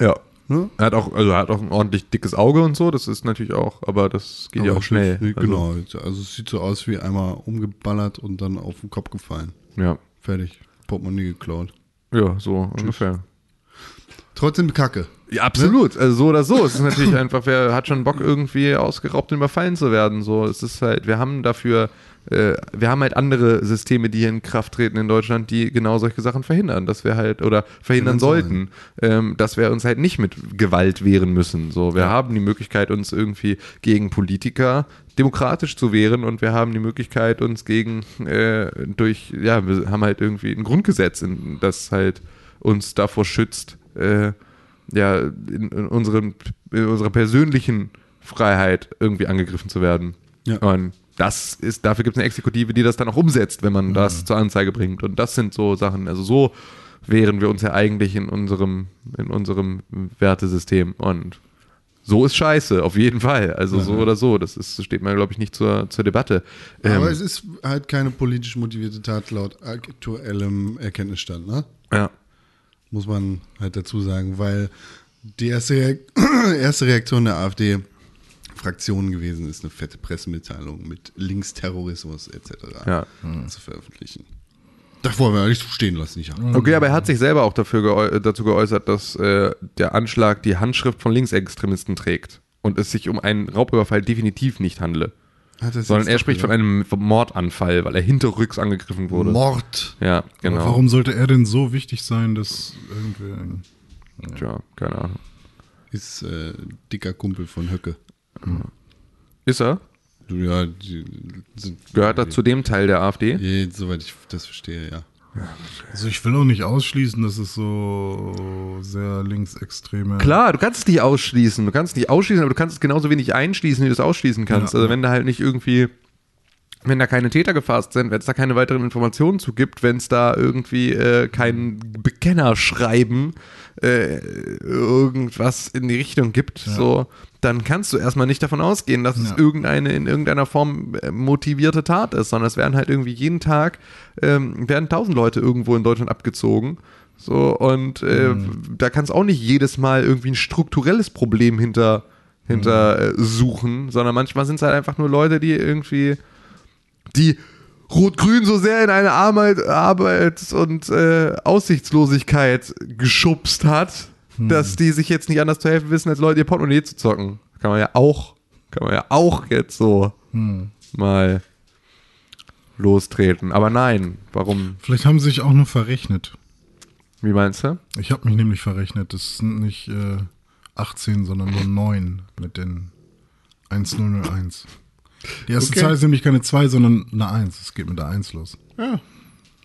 ja. Ne? Er hat auch, also er hat auch ein ordentlich dickes Auge und so, das ist natürlich auch, aber das geht ja Aber auch schnell. ist- Also, Genau. Also es sieht so aus wie einmal umgeballert und dann auf den Kopf gefallen. Ja. Fertig. Portemonnaie geklaut. Ja, so ungefähr. Trotzdem Kacke. Ja, absolut. Also so oder so. Es ist natürlich einfach, wer hat schon Bock, irgendwie ausgeraubt und überfallen zu werden. So, es ist halt, wir haben dafür, äh, wir haben halt andere Systeme, die hier in Kraft treten in Deutschland, die genau solche Sachen verhindern, dass wir halt, oder verhindern sollten, ähm, dass wir uns halt nicht mit Gewalt wehren müssen. So, wir haben die Möglichkeit, uns irgendwie gegen Politiker demokratisch zu wehren und wir haben die Möglichkeit, uns gegen äh, durch, ja, wir haben halt irgendwie ein Grundgesetz, das halt uns davor schützt, äh, ja, in, in, unseren, in unserer persönlichen Freiheit irgendwie angegriffen zu werden. Ja. Und das ist, dafür gibt es eine Exekutive, die das dann auch umsetzt, wenn man das zur Anzeige bringt. Und das sind so Sachen, also so wehren wir uns ja eigentlich in unserem, in unserem Wertesystem. Und so ist scheiße, auf jeden Fall. Also so oder so. Das ist, steht mal, glaube ich, nicht zur, zur Debatte. Aber Ähm, es ist halt keine politisch motivierte Tat laut aktuellem Erkenntnisstand, ne? ja. Muss man halt dazu sagen, weil die erste, Reak (clears throat) erste Reaktion der AfD Fraktion gewesen ist, eine fette Pressemitteilung mit Linksterrorismus etc. Ja. zu veröffentlichen. Das wollen wir nicht so stehen lassen, nicht Okay, aber er hat sich selber auch dafür geäu dazu geäußert, dass äh, der Anschlag die Handschrift von Linksextremisten trägt und es sich um einen Raubüberfall definitiv nicht handle. Sondern er spricht von gesagt? einem Mordanfall, weil er hinterrücks angegriffen wurde. Mord. Ja, genau. Aber warum sollte er denn so wichtig sein, dass irgendwie. Tja, keine Ahnung. Ist äh, dicker Kumpel von Höcke. Ist er? Ja, die sind, Gehört er zu dem Teil der AfD? Ja, soweit ich das verstehe, ja. Also ich will auch nicht ausschließen, dass es so sehr linksextreme. Klar, du kannst es nicht ausschließen. Du kannst es nicht ausschließen, aber du kannst es genauso wenig einschließen, wie du es ausschließen kannst. Ja. Also wenn da halt nicht irgendwie, wenn da keine Täter gefasst sind, wenn es da keine weiteren Informationen zu gibt, wenn es da irgendwie äh, kein Bekennerschreiben, äh, irgendwas in die Richtung gibt, so, dann kannst du erstmal nicht davon ausgehen, dass es Ja. irgendeine in irgendeiner Form äh, motivierte Tat ist, sondern es werden halt irgendwie jeden Tag ähm, werden tausend Leute irgendwo in Deutschland abgezogen. So, und äh, da kann es auch nicht jedes Mal irgendwie ein strukturelles Problem hinter, hinter äh, suchen, sondern manchmal sind es halt einfach nur Leute, die irgendwie die Rot-Grün so sehr in eine Arbeit, Arbeits- und äh, Aussichtslosigkeit geschubst hat, dass die sich jetzt nicht anders zu helfen wissen, als Leute ihr Portemonnaie zu zocken. Kann man ja auch, kann man ja auch jetzt so mal lostreten. Aber nein, warum? Vielleicht haben sie sich auch nur verrechnet. Wie meinst du? Ich habe mich nämlich verrechnet. Das sind nicht äh, 18, sondern nur 9 mit den 1001. Die erste Okay. Zahl ist nämlich keine 2, sondern eine 1. Es geht mit der 1 los. Ja.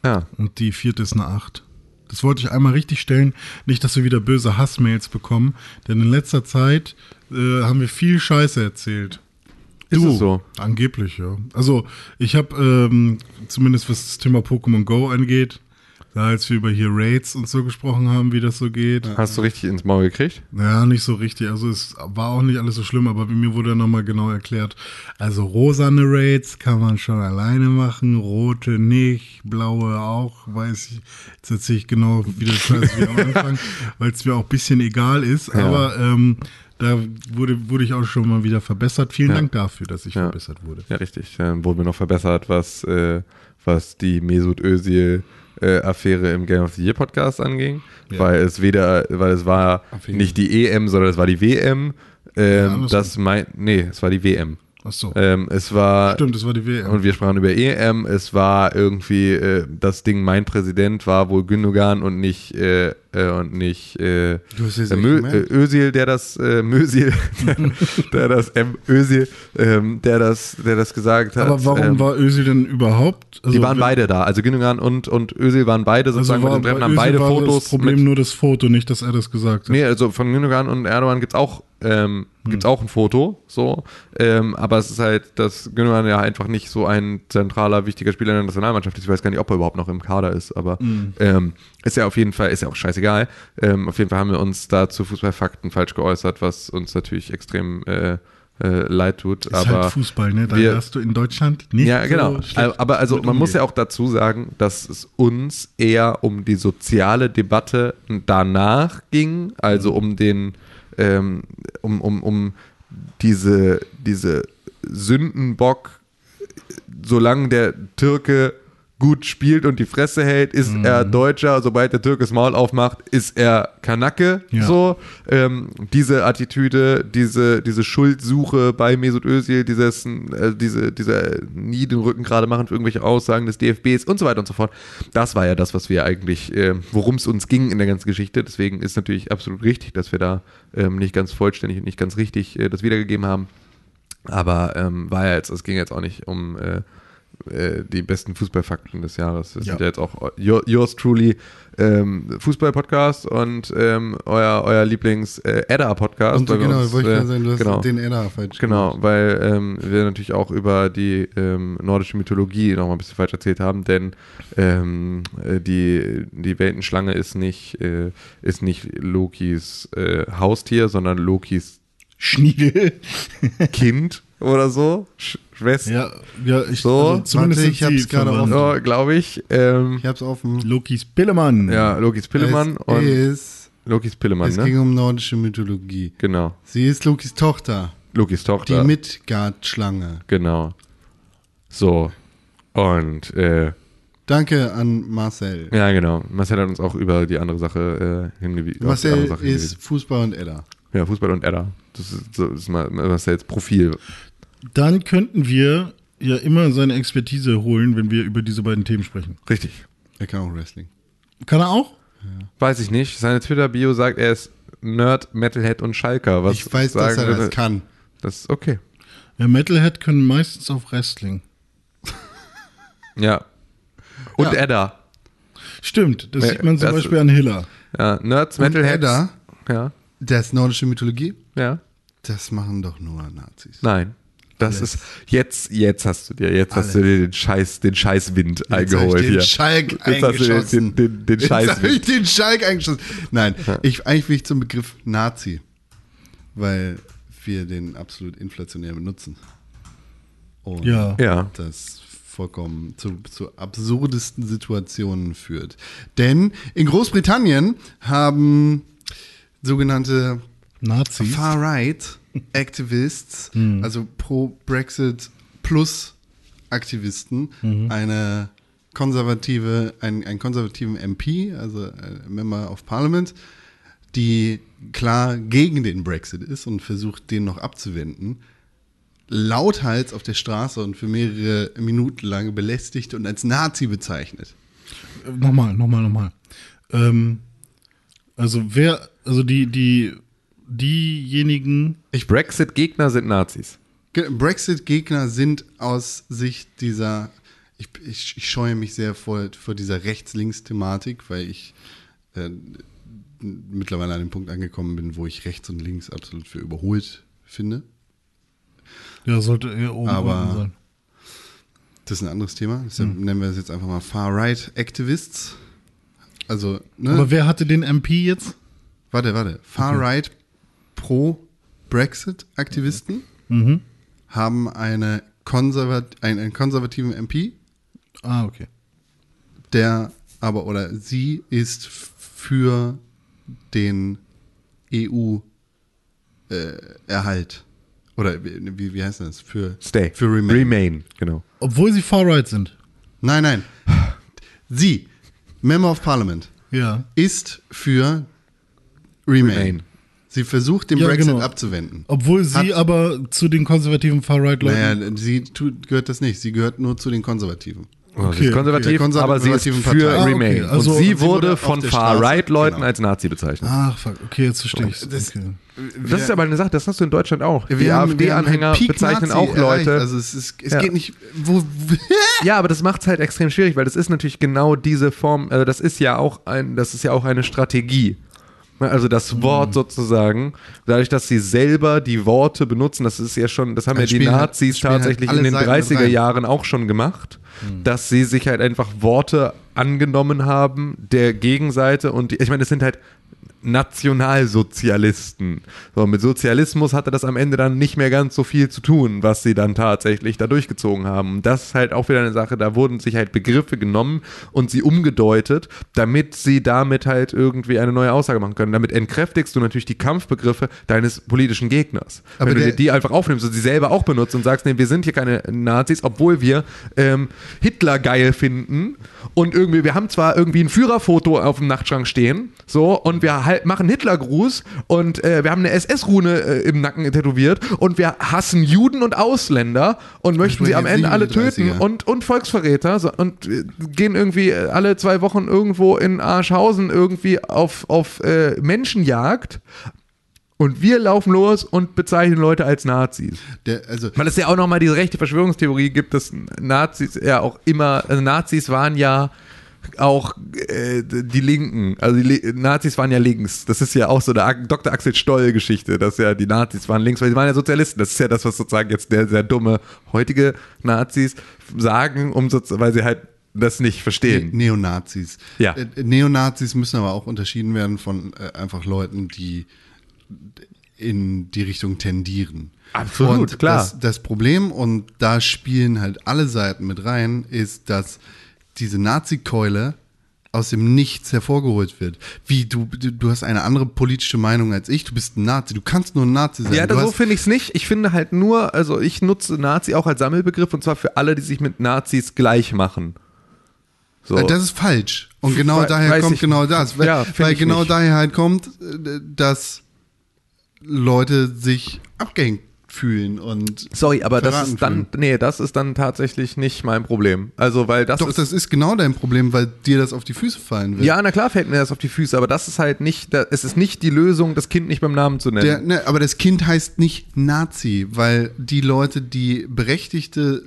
Ja. Und die vierte ist eine 8. Das wollte ich einmal richtig stellen. Nicht, dass wir wieder böse Hassmails bekommen. Denn in letzter Zeit äh, haben wir viel Scheiße erzählt. Ist es so? Angeblich, ja. Also, ich habe ähm, zumindest was das Thema Pokémon Go angeht, da als wir über hier Raids und so gesprochen haben, wie das so geht. Hast du richtig ins Maul gekriegt? Ja, nicht so richtig. Also es war auch nicht alles so schlimm, aber mir wurde nochmal genau erklärt. Also rosane Raids kann man schon alleine machen, rote nicht, blaue auch, weiß ich. Jetzt erzähle ich genau, wie das heißt wie am (laughs) Anfang, weil es mir auch ein bisschen egal ist. Ja. Aber ähm, da wurde, wurde ich auch schon mal wieder verbessert. Vielen Ja. Dank dafür, dass ich Ja. verbessert wurde. Ja, richtig. Dann wurden wir noch verbessert, was, äh, was die Mesut Özil äh, Affäre im Game of the Year Podcast anging, Ja. weil es weder, weil es war Affäre. nicht die EM, sondern es war die WM. Ähm, das mein, nee, es war die WM. Ach so. Ähm, es war Stimmt, das war die WM. und wir sprachen über EM. Es war irgendwie äh, das Ding. Mein Präsident war wohl Gündogan und nicht äh, äh, und nicht äh, äh, Mö, äh, Özil, der das äh, Mösil, (laughs) der das M Özil, ähm, der das, der das gesagt hat. aber warum ähm, war Özil denn überhaupt? Also die waren beide da. Also Gündogan und und Özil waren beide Also sozusagen war, mit dem Treffen, haben beide war Fotos. das Problem mit, nur das Foto, nicht, dass er das gesagt hat. Nee, also von Gündogan und Erdogan gibt's auch, ähm, gibt's auch ein Foto, so. Ähm, aber es ist halt, dass Gündogan ja einfach nicht so ein zentraler, wichtiger Spieler in der Nationalmannschaft ist. Ich weiß gar nicht, ob er überhaupt noch im Kader ist, aber ähm, ist ja auf jeden Fall, ist ja auch scheißegal. Ähm, auf jeden Fall haben wir uns da zu Fußballfakten falsch geäußert, was uns natürlich extrem äh, äh, leid tut. ist aber halt Fußball, ne? Da wir- hast du in Deutschland nicht ja, genau. so Aber also man muss umgehen. ja auch dazu sagen, dass es uns eher um die soziale Debatte danach ging, also um den, ähm, um, um, um diese, diese Sündenbock, solange der Türke gut spielt und die Fresse hält, ist Mhm. er Deutscher. Sobald der Türke das Maul aufmacht, ist er Kanacke. Ja. So, ähm, diese Attitüde, diese, diese Schuldsuche bei Mesut Özil, dieses, äh, diese, diese nie den Rücken gerade machen für irgendwelche Aussagen des DFBs und so weiter und so fort. Das war ja das, was wir eigentlich, äh, worum es uns ging in der ganzen Geschichte. Deswegen ist natürlich absolut richtig, dass wir da ähm, nicht ganz vollständig und nicht ganz richtig äh, das wiedergegeben haben. Aber ähm, war ja jetzt, es ging jetzt auch nicht um äh, äh, die besten Fußballfakten des Jahres. Das Ja. sind ja jetzt auch your, yours truly ähm, Fußball-Podcast und ähm, euer, euer Lieblings-Edda-Podcast. Und so genau, wollte ich sagen, du hast genau. den Edda falsch Genau, gemacht. weil ähm, wir natürlich auch über die ähm, nordische Mythologie noch mal ein bisschen falsch erzählt haben, denn ähm, äh, die, die Weltenschlange ist nicht, äh, ist nicht Lokis äh, Haustier, sondern Lokis Schniegel. Kind oder so. Sch Schwester. ja, ja, ich, So, also zumindest warte, ich hab's gerade verwandt. So, glaube ich. Ähm, Ich hab's offen. Lokis Pillemann. ja, Lokis Pillemann es und ist, Lokis Pillemann, es ne? ging um nordische Mythologie. Genau. Sie ist Lokis Tochter, Lokis die Tochter. Midgard-Schlange. genau. So. Und äh, Danke an Marcel. ja, genau. Marcel hat uns auch über die andere Sache äh, hingewiesen. die Marcel Sache ist Fußball und Edda. Ja, Fußball und Edda. Das ist, so, das ist mal Marcels Profil. Dann könnten wir ja immer seine Expertise holen, wenn wir über diese beiden Themen sprechen. Richtig. Er kann auch Wrestling. Kann er auch? Weiß ich nicht. Seine Twitter-Bio sagt, er ist Nerd, Metalhead und Schalker. Was ich weiß, dass er das würde- kann. Das ist okay. Ja, Metalhead können meistens auf Wrestling. (laughs) Ja. Und Ja. Edda. Stimmt, das sieht man zum Beispiel an Hiller. Ja, Nerds, Und Metalheads. Edda, Ja. das nordische Mythologie, Ja. das machen doch nur Nazis. Nein. Das Alles. ist jetzt, jetzt hast du dir, jetzt hast du Alles. dir den Scheiß, den Scheißwind Jetzt hab eingeholt den hier. Schalk Jetzt hast du eingeschossen. den, den, den Jetzt habe ich Scheißwind. den Schalk eingeschossen. Nein, ich, eigentlich will ich zum Begriff Nazi, weil wir den absolut inflationär benutzen. Und Ja. Ja. das vollkommen zu, zu absurdesten Situationen führt. Denn in Großbritannien haben sogenannte Nazis. Far-Right Activists, also pro-Brexit plus Aktivisten, eine konservative, ein, einen konservativen MP, also ein Member of Parliament, die klar gegen den Brexit ist und versucht, den noch abzuwenden, lauthals auf der Straße und für mehrere Minuten lang belästigt und als Nazi bezeichnet. Äh, Nochmal, nochmal, nochmal. Ähm, also wer, also die, die, diejenigen, Brexit-Gegner sind Nazis. Ge- Brexit-Gegner sind aus Sicht dieser, ich, ich, ich scheue mich sehr vor, vor dieser Rechts-Links-Thematik, weil ich äh, mittlerweile an dem Punkt angekommen bin, wo ich rechts und links absolut für überholt finde. ja, sollte eher oben Aber- sein. Das ist ein anderes Thema. Deshalb nennen wir es jetzt einfach mal Far-Right-Activists. Also, ne? Aber wer hatte den MP jetzt? warte, warte. Far-Right Pro-Brexit-Aktivisten Mhm. haben eine konservat einen, einen konservativen MP, Ah, okay. der aber oder sie ist für den EU-Erhalt. oder wie, wie- heißt das? Für, Stay. Für Remain. Remain, genau. Obwohl sie far right sind. Nein, nein. Sie, Member of Parliament, Ja. ist für Remain. Remain. Sie versucht, den Ja, Brexit genau. abzuwenden. Obwohl sie Hat- aber zu den konservativen far right Leuten. Naja, sie tut, gehört das nicht. Sie gehört nur zu den Konservativen. Also Okay, sie ist konservativ, okay. Der aber sie ist für Partei. Ah, okay. Remain. Also- und sie sie wurde von Far-Right-Leuten genau. als Nazi bezeichnet. Ach, fuck. Okay, jetzt verstehe ich Das- okay. Das ist aber eine Sache, das hast du in Deutschland auch. Wir die AfD-Anhänger halt bezeichnen Nazi auch Leute. erreicht. Also es, ist, es Ja. geht nicht. Wo, (laughs) Ja, aber das macht es halt extrem schwierig, weil das ist natürlich genau diese Form, also das ist ja auch ein, das ist ja auch eine Strategie. Also das Wort sozusagen, dadurch, dass sie selber die Worte benutzen, das ist ja schon, das haben Ja, ja die spielen halt- Nazis spielen halt tatsächlich alle in den Seiten mit 30er rein. Jahren auch schon gemacht, dass sie sich halt einfach Worte angenommen haben der Gegenseite und die, ich meine, das sind halt Nationalsozialisten. So, mit Sozialismus hatte das am Ende dann nicht mehr ganz so viel zu tun, was sie dann tatsächlich da durchgezogen haben. Das ist halt auch wieder eine Sache, da wurden sich halt Begriffe genommen und sie umgedeutet, damit sie damit halt irgendwie eine neue Aussage machen können. Damit entkräftigst du natürlich die Kampfbegriffe deines politischen Gegners. Aber Wenn du dir die einfach aufnimmst und sie selber auch benutzt und sagst, nee, wir sind hier keine Nazis, obwohl wir ähm, Hitler geil finden und irgendwie, wir haben zwar irgendwie ein Führerfoto auf dem Nachtschrank stehen, so, und wir halt machen Hitlergruß und äh, wir haben eine SS-Rune äh, im Nacken tätowiert und wir hassen Juden und Ausländer und möchten sie am Ende alle töten 30er. und, und Volksverräter so, und äh, gehen irgendwie äh, alle zwei Wochen irgendwo in Arschhausen irgendwie auf, auf äh, Menschenjagd. Und wir laufen los und bezeichnen Leute als Nazis. der, also, Weil es ja auch nochmal diese rechte Verschwörungstheorie gibt, dass Nazis ja auch immer, also Nazis waren ja auch äh, die Linken, also die Le Nazis waren ja links. Das ist ja auch so eine Dr. Axel Stoll-Geschichte, dass ja die Nazis waren links, weil sie waren ja Sozialisten. Das ist ja das, was sozusagen jetzt der sehr dumme heutige Nazis sagen, um so, weil sie halt das nicht verstehen. Ne- Neonazis. Ja. Äh, Neonazis müssen aber auch unterschieden werden von äh, einfach Leuten, die in die Richtung tendieren. Absolut, und klar. Das, das Problem, und da spielen halt alle Seiten mit rein, ist, dass diese Nazi-Keule aus dem Nichts hervorgeholt wird. Wie, du, du, hast eine andere politische Meinung als ich, du bist ein Nazi, du kannst nur ein Nazi sein. Ja, so finde ich es nicht. Ich finde halt nur, also ich nutze Nazi auch als Sammelbegriff und zwar für alle, die sich mit Nazis gleich machen. So. Äh, Das ist falsch. Und genau we- daher kommt genau das. Weil, Ja, weil genau nicht. daher halt kommt, äh, dass Leute sich abgehängt fühlen und Sorry, aber das ist dann, fühlen. nee, das ist dann tatsächlich nicht mein Problem. Also, weil das Doch, ist, das ist genau dein Problem, weil dir das auf die Füße fallen wird. ja, na klar fällt mir das auf die Füße, aber das ist halt nicht, da- es ist nicht die Lösung, das Kind nicht beim Namen zu nennen. Der, ne, aber das Kind heißt nicht Nazi, weil die Leute, die berechtigte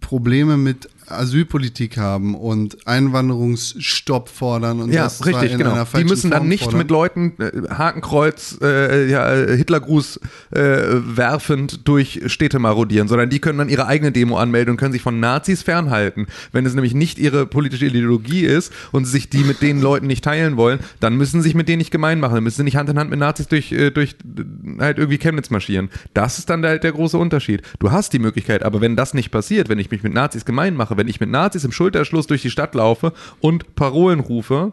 Probleme mit Asylpolitik haben und Einwanderungsstopp fordern und Ja, das richtig, in genau. einer Die müssen dann Form nicht fordern. mit Leuten äh, Hakenkreuz, äh, ja, äh, Hitlergruß äh, werfend durch Städte marodieren, sondern die können dann ihre eigene Demo anmelden und können sich von Nazis fernhalten. Wenn es nämlich nicht ihre politische Ideologie ist und sie sich die mit den Leuten nicht teilen wollen, dann müssen sie sich mit denen nicht gemein machen. Dann müssen sie nicht Hand in Hand mit Nazis durch, äh, durch äh, halt irgendwie Chemnitz marschieren. Das ist dann halt der große Unterschied. Du hast die Möglichkeit, aber wenn das nicht passiert, wenn ich mich mit Nazis gemein mache, wenn ich mit Nazis im Schulterschluss durch die Stadt laufe und Parolen rufe,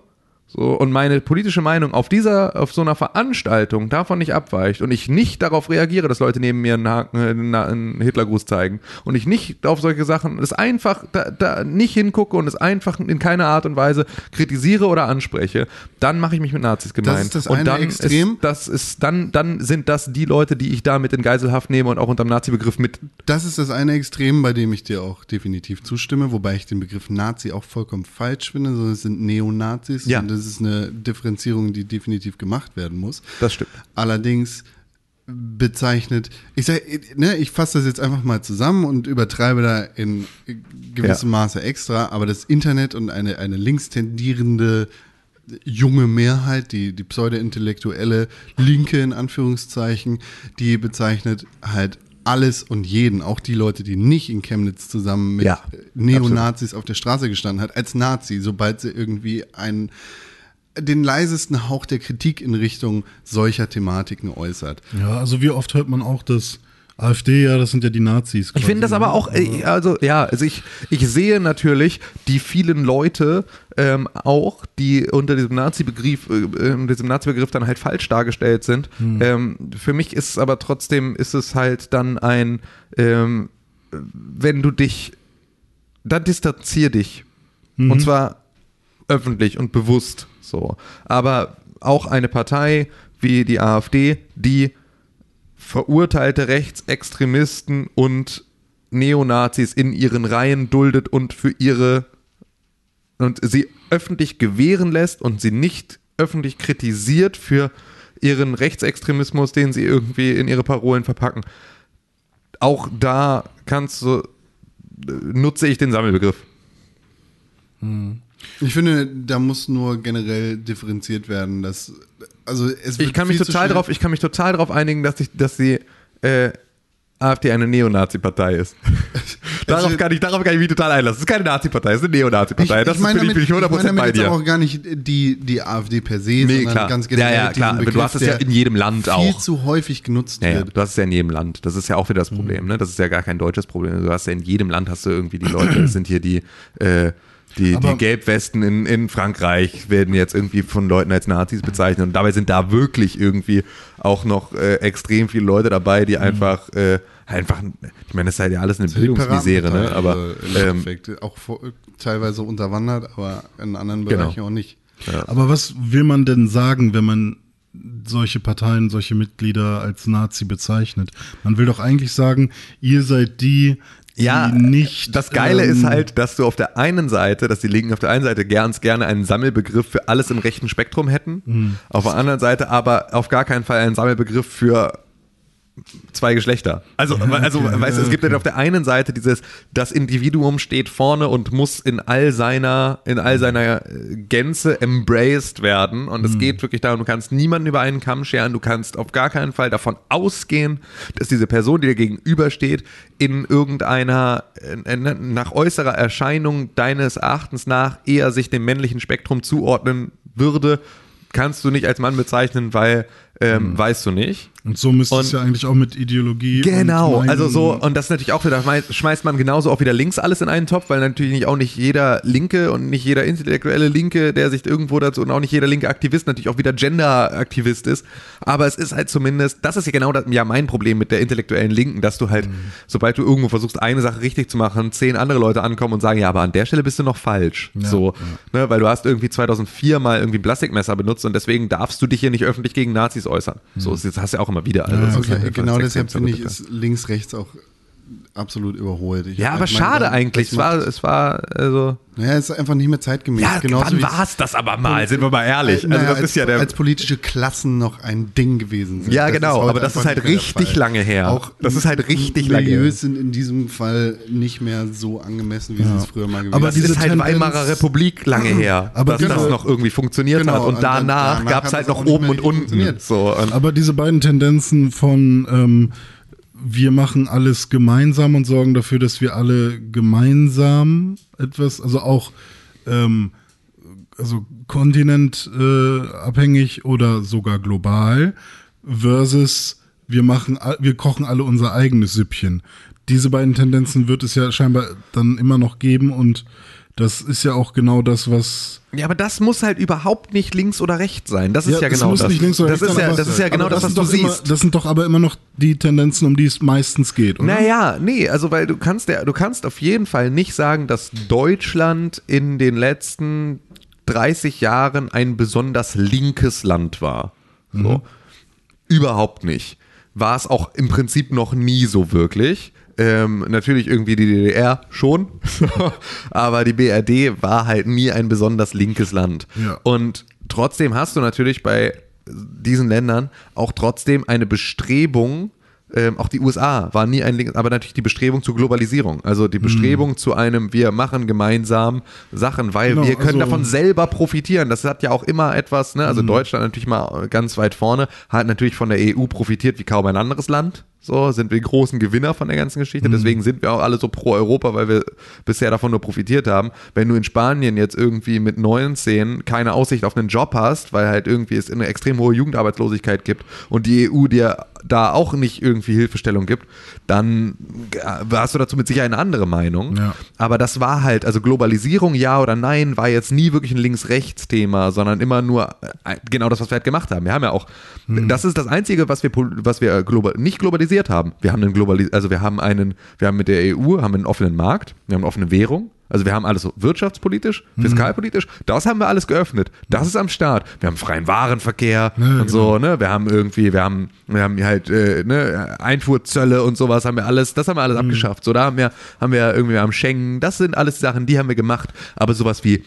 so, und meine politische Meinung auf dieser, auf so einer Veranstaltung davon nicht abweicht und ich nicht darauf reagiere, dass Leute neben mir einen, Haken, äh, einen Hitlergruß zeigen und ich nicht auf solche Sachen, es einfach da, da nicht hingucke und es einfach in keiner Art und Weise kritisiere oder anspreche, dann mache ich mich mit Nazis gemein. ist das und eine dann Extrem. Ist, das ist, dann, dann sind das die Leute, die ich da mit in Geiselhaft nehme und auch unter dem Nazi-Begriff mit. Das ist das eine Extrem, bei dem ich dir auch definitiv zustimme, wobei ich den Begriff Nazi auch vollkommen falsch finde, sondern es sind Neonazis Ja. und das ist eine Differenzierung, die definitiv gemacht werden muss. Das stimmt. Allerdings bezeichnet, ich sag, ne, ich fasse das jetzt einfach mal zusammen und übertreibe da in gewissem Ja. Maße extra, aber das Internet und eine, eine linkstendierende junge Mehrheit, die, die pseudo-intellektuelle Linke in Anführungszeichen, die bezeichnet halt alles und jeden, auch die Leute, die nicht in Chemnitz zusammen mit Ja, Neonazis auf der Straße gestanden hat, als Nazi, sobald sie irgendwie einen den leisesten Hauch der Kritik in Richtung solcher Thematiken äußert. Ja, also wie oft hört man auch das AfD, ja, das sind ja die Nazis. Ich finde das aber auch, äh, also ja, also ich, ich sehe natürlich die vielen Leute ähm, auch, die unter diesem Nazi-Begriff, äh, unter diesem Nazi-Begriff dann halt falsch dargestellt sind. Ähm, für mich ist es aber trotzdem, ist es halt dann ein, ähm, wenn du dich, dann distanzier dich. Und zwar öffentlich und bewusst so. Aber auch eine Partei wie die AfD, die verurteilte Rechtsextremisten und Neonazis in ihren Reihen duldet und für ihre und sie öffentlich gewähren lässt und sie nicht öffentlich kritisiert für ihren Rechtsextremismus, den sie irgendwie in ihre Parolen verpacken. Auch da kannst du nutze ich den Sammelbegriff. Ich finde, da muss nur generell differenziert werden, dass also es wird Ich kann mich viel total drauf, ich kann mich total darauf einigen, dass ich, dass die äh, AfD eine Neonazi-Partei ist. (laughs) darauf, Also- kann ich, darauf kann ich mich total einlassen. Es ist keine Nazi-Partei, es ist eine Neonazi-Partei. das ich meine ist, ich, bin ich 100% ich meine damit bei jetzt dir. auch gar nicht die, die AfD per se, Nee, sondern klar. ganz Ja, generell ja, diesen klar. Aber du Begriff, hast es ja in jedem Land viel auch. zu häufig genutzt Ja, ja, wird. du hast es ja in jedem Land. Das ist ja auch wieder das Problem. Ne? Das ist ja gar kein deutsches Problem. Du hast ja in jedem Land hast du irgendwie die Leute, das sind hier die, äh, die, Aber- die Gelbwesten in, in Frankreich werden jetzt irgendwie von Leuten als Nazis bezeichnet. Und dabei sind da wirklich irgendwie auch noch äh, extrem viele Leute dabei, die einfach, äh, einfach, ich meine, das ist halt ja alles eine Bildungsmisere, ne? Aber im ähm, auch vor, teilweise unterwandert, aber in anderen Genau. Bereichen auch nicht. Aber was will man denn sagen, wenn man solche Parteien, solche Mitglieder als Nazi bezeichnet? Man will doch eigentlich sagen, ihr seid die Ja, nicht. das Geile ähm, ist halt, dass du auf der einen Seite, dass die Linken auf der einen Seite ganz gerne einen Sammelbegriff für alles im rechten Spektrum hätten, Mhm. auf der anderen Seite aber auf gar keinen Fall einen Sammelbegriff für zwei Geschlechter. Also, also okay, weißt du, es gibt okay. halt auf der einen Seite dieses, das Individuum steht vorne und muss in all seiner, in all seiner äh, Gänze embraced werden. Und Mhm. es geht wirklich darum, du kannst niemanden über einen Kamm scheren, du kannst auf gar keinen Fall davon ausgehen, dass diese Person, die dir gegenübersteht, in irgendeiner, äh, nach äußerer Erscheinung deines Erachtens nach eher sich dem männlichen Spektrum zuordnen würde, kannst du nicht als Mann bezeichnen, weil ähm, weißt du nicht. Und so müsste es Und- ja eigentlich auch mit Ideologie. Genau, und also so, und das ist natürlich auch wieder, da schmeißt- man genauso auch wieder links alles in einen Topf, weil natürlich nicht auch nicht jeder Linke und nicht jeder intellektuelle Linke, der sich irgendwo dazu und auch nicht jeder linke Aktivist natürlich auch wieder Gender-Aktivist ist. Aber es ist halt zumindest, das ist ja genau das, ja mein Problem mit der intellektuellen Linken, dass du halt, Mhm. sobald du irgendwo versuchst, eine Sache richtig zu machen, zehn andere Leute ankommen und sagen, ja, aber an der Stelle bist du noch falsch. so, Ne, weil du hast irgendwie 2004 mal irgendwie ein Plastikmesser benutzt und deswegen darfst du dich hier nicht öffentlich gegen Nazis äußern. So, das hast du ja auch immer wieder. Also ist Okay, genau deshalb finde ich, ist links, rechts auch absolut überholt. Ich Ja, aber schade mein- eigentlich. Es war, es war, also. Naja, es ist einfach nicht mehr zeitgemäß. Ja, Genauso wann war es das aber mal? Sind wir mal ehrlich. Äh, naja, Also, das als, ist ja der. als politische Klassen noch ein Ding gewesen sind. Ja, Das genau, aber das ist halt richtig lange her. Auch Das ist halt richtig lange her. Milieus sind in diesem Fall nicht mehr so angemessen, wie sie es früher mal gewesen Aber das ist halt Tendenz- Weimarer Republik lange her, (clears throat) Aber dass diese- das noch irgendwie funktioniert Genau, hat. Und und dann- danach, danach gab es halt noch oben und unten. funktioniert. So, und Aber diese beiden Tendenzen von ähm, wir machen alles gemeinsam und sorgen dafür, dass wir alle gemeinsam etwas, also auch ähm, also kontinentabhängig äh, oder sogar global versus wir machen wir kochen alle unser eigenes Süppchen. Diese beiden Tendenzen wird es ja scheinbar dann immer noch geben und das ist ja auch genau das, was Ja, aber das muss halt überhaupt nicht links oder rechts sein. Das ist ja, das genau muss das. nicht links oder das rechts ist ja, das ist ja genau aber das, was du doch immer, siehst. Das sind doch aber immer noch die Tendenzen, um die es meistens geht, oder? Naja, nee, also weil du kannst ja, du kannst auf jeden Fall nicht sagen, dass Deutschland in den letzten 30 Jahren ein besonders linkes Land war. So. Überhaupt nicht. War es auch im Prinzip noch nie so wirklich. Ähm, natürlich irgendwie die DDR schon, (laughs) aber die BRD war halt nie ein besonders linkes Land. Ja. Und trotzdem hast du natürlich bei diesen Ländern auch trotzdem eine Bestrebung, ähm, auch die USA war nie ein Link, aber natürlich die Bestrebung zur Globalisierung. Also die Bestrebung zu einem, wir machen gemeinsam Sachen, weil Genau, wir können also- davon selber profitieren. Das hat ja auch immer etwas, ne? Also Deutschland natürlich mal ganz weit vorne, hat natürlich von der EU profitiert wie kaum ein anderes Land. So sind wir die großen Gewinner von der ganzen Geschichte. Deswegen sind wir auch alle so pro Europa, weil wir bisher davon nur profitiert haben. Wenn du in Spanien jetzt irgendwie mit 19 keine Aussicht auf einen Job hast, weil halt irgendwie es eine extrem hohe Jugendarbeitslosigkeit gibt und die EU dir da auch nicht irgendwie Hilfestellung gibt, dann hast du dazu mit Sicherheit eine andere Meinung. Ja. Aber das war halt, also Globalisierung ja oder nein, war jetzt nie wirklich ein Links-Rechts-Thema, sondern immer nur äh, genau das, was wir halt gemacht haben. Wir haben ja auch, das ist das Einzige, was wir, was wir global, nicht globalisiert haben. Wir haben einen Globalis also wir haben einen, wir haben mit der EU, haben einen offenen Markt, wir haben eine offene Währung. Also wir haben alles so wirtschaftspolitisch, fiskalpolitisch, das haben wir alles geöffnet. Das ist am Start. Wir haben freien Warenverkehr und so, ne? Wir haben irgendwie, wir haben, wir haben halt äh, ne, Einfuhrzölle und sowas haben wir alles, das haben wir alles abgeschafft. So, da haben wir, haben wir irgendwie, wir haben Schengen, das sind alles Sachen, die haben wir gemacht. Aber sowas wie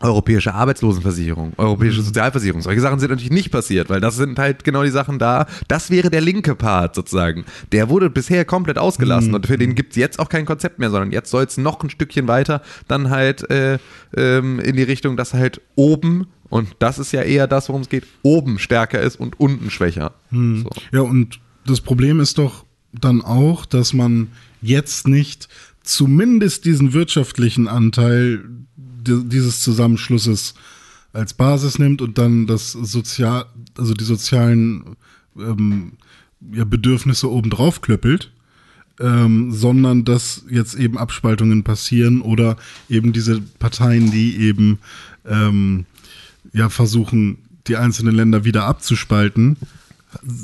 europäische Arbeitslosenversicherung, europäische Sozialversicherung, solche Sachen sind natürlich nicht passiert, weil das sind halt genau die Sachen da. Das wäre der linke Part sozusagen. Der wurde bisher komplett ausgelassen und für den gibt's jetzt auch kein Konzept mehr, sondern jetzt soll es noch ein Stückchen weiter dann halt äh, ähm, in die Richtung, dass halt oben, und das ist ja eher das, worum es geht, oben stärker ist und unten schwächer. So. Ja, und das Problem ist doch dann auch, dass man jetzt nicht zumindest diesen wirtschaftlichen Anteil dieses Zusammenschlusses als Basis nimmt und dann das sozial, also die sozialen ähm, ja, Bedürfnisse obendrauf klöppelt, ähm, sondern dass jetzt eben Abspaltungen passieren oder eben diese Parteien, die eben ähm, ja versuchen, die einzelnen Länder wieder abzuspalten,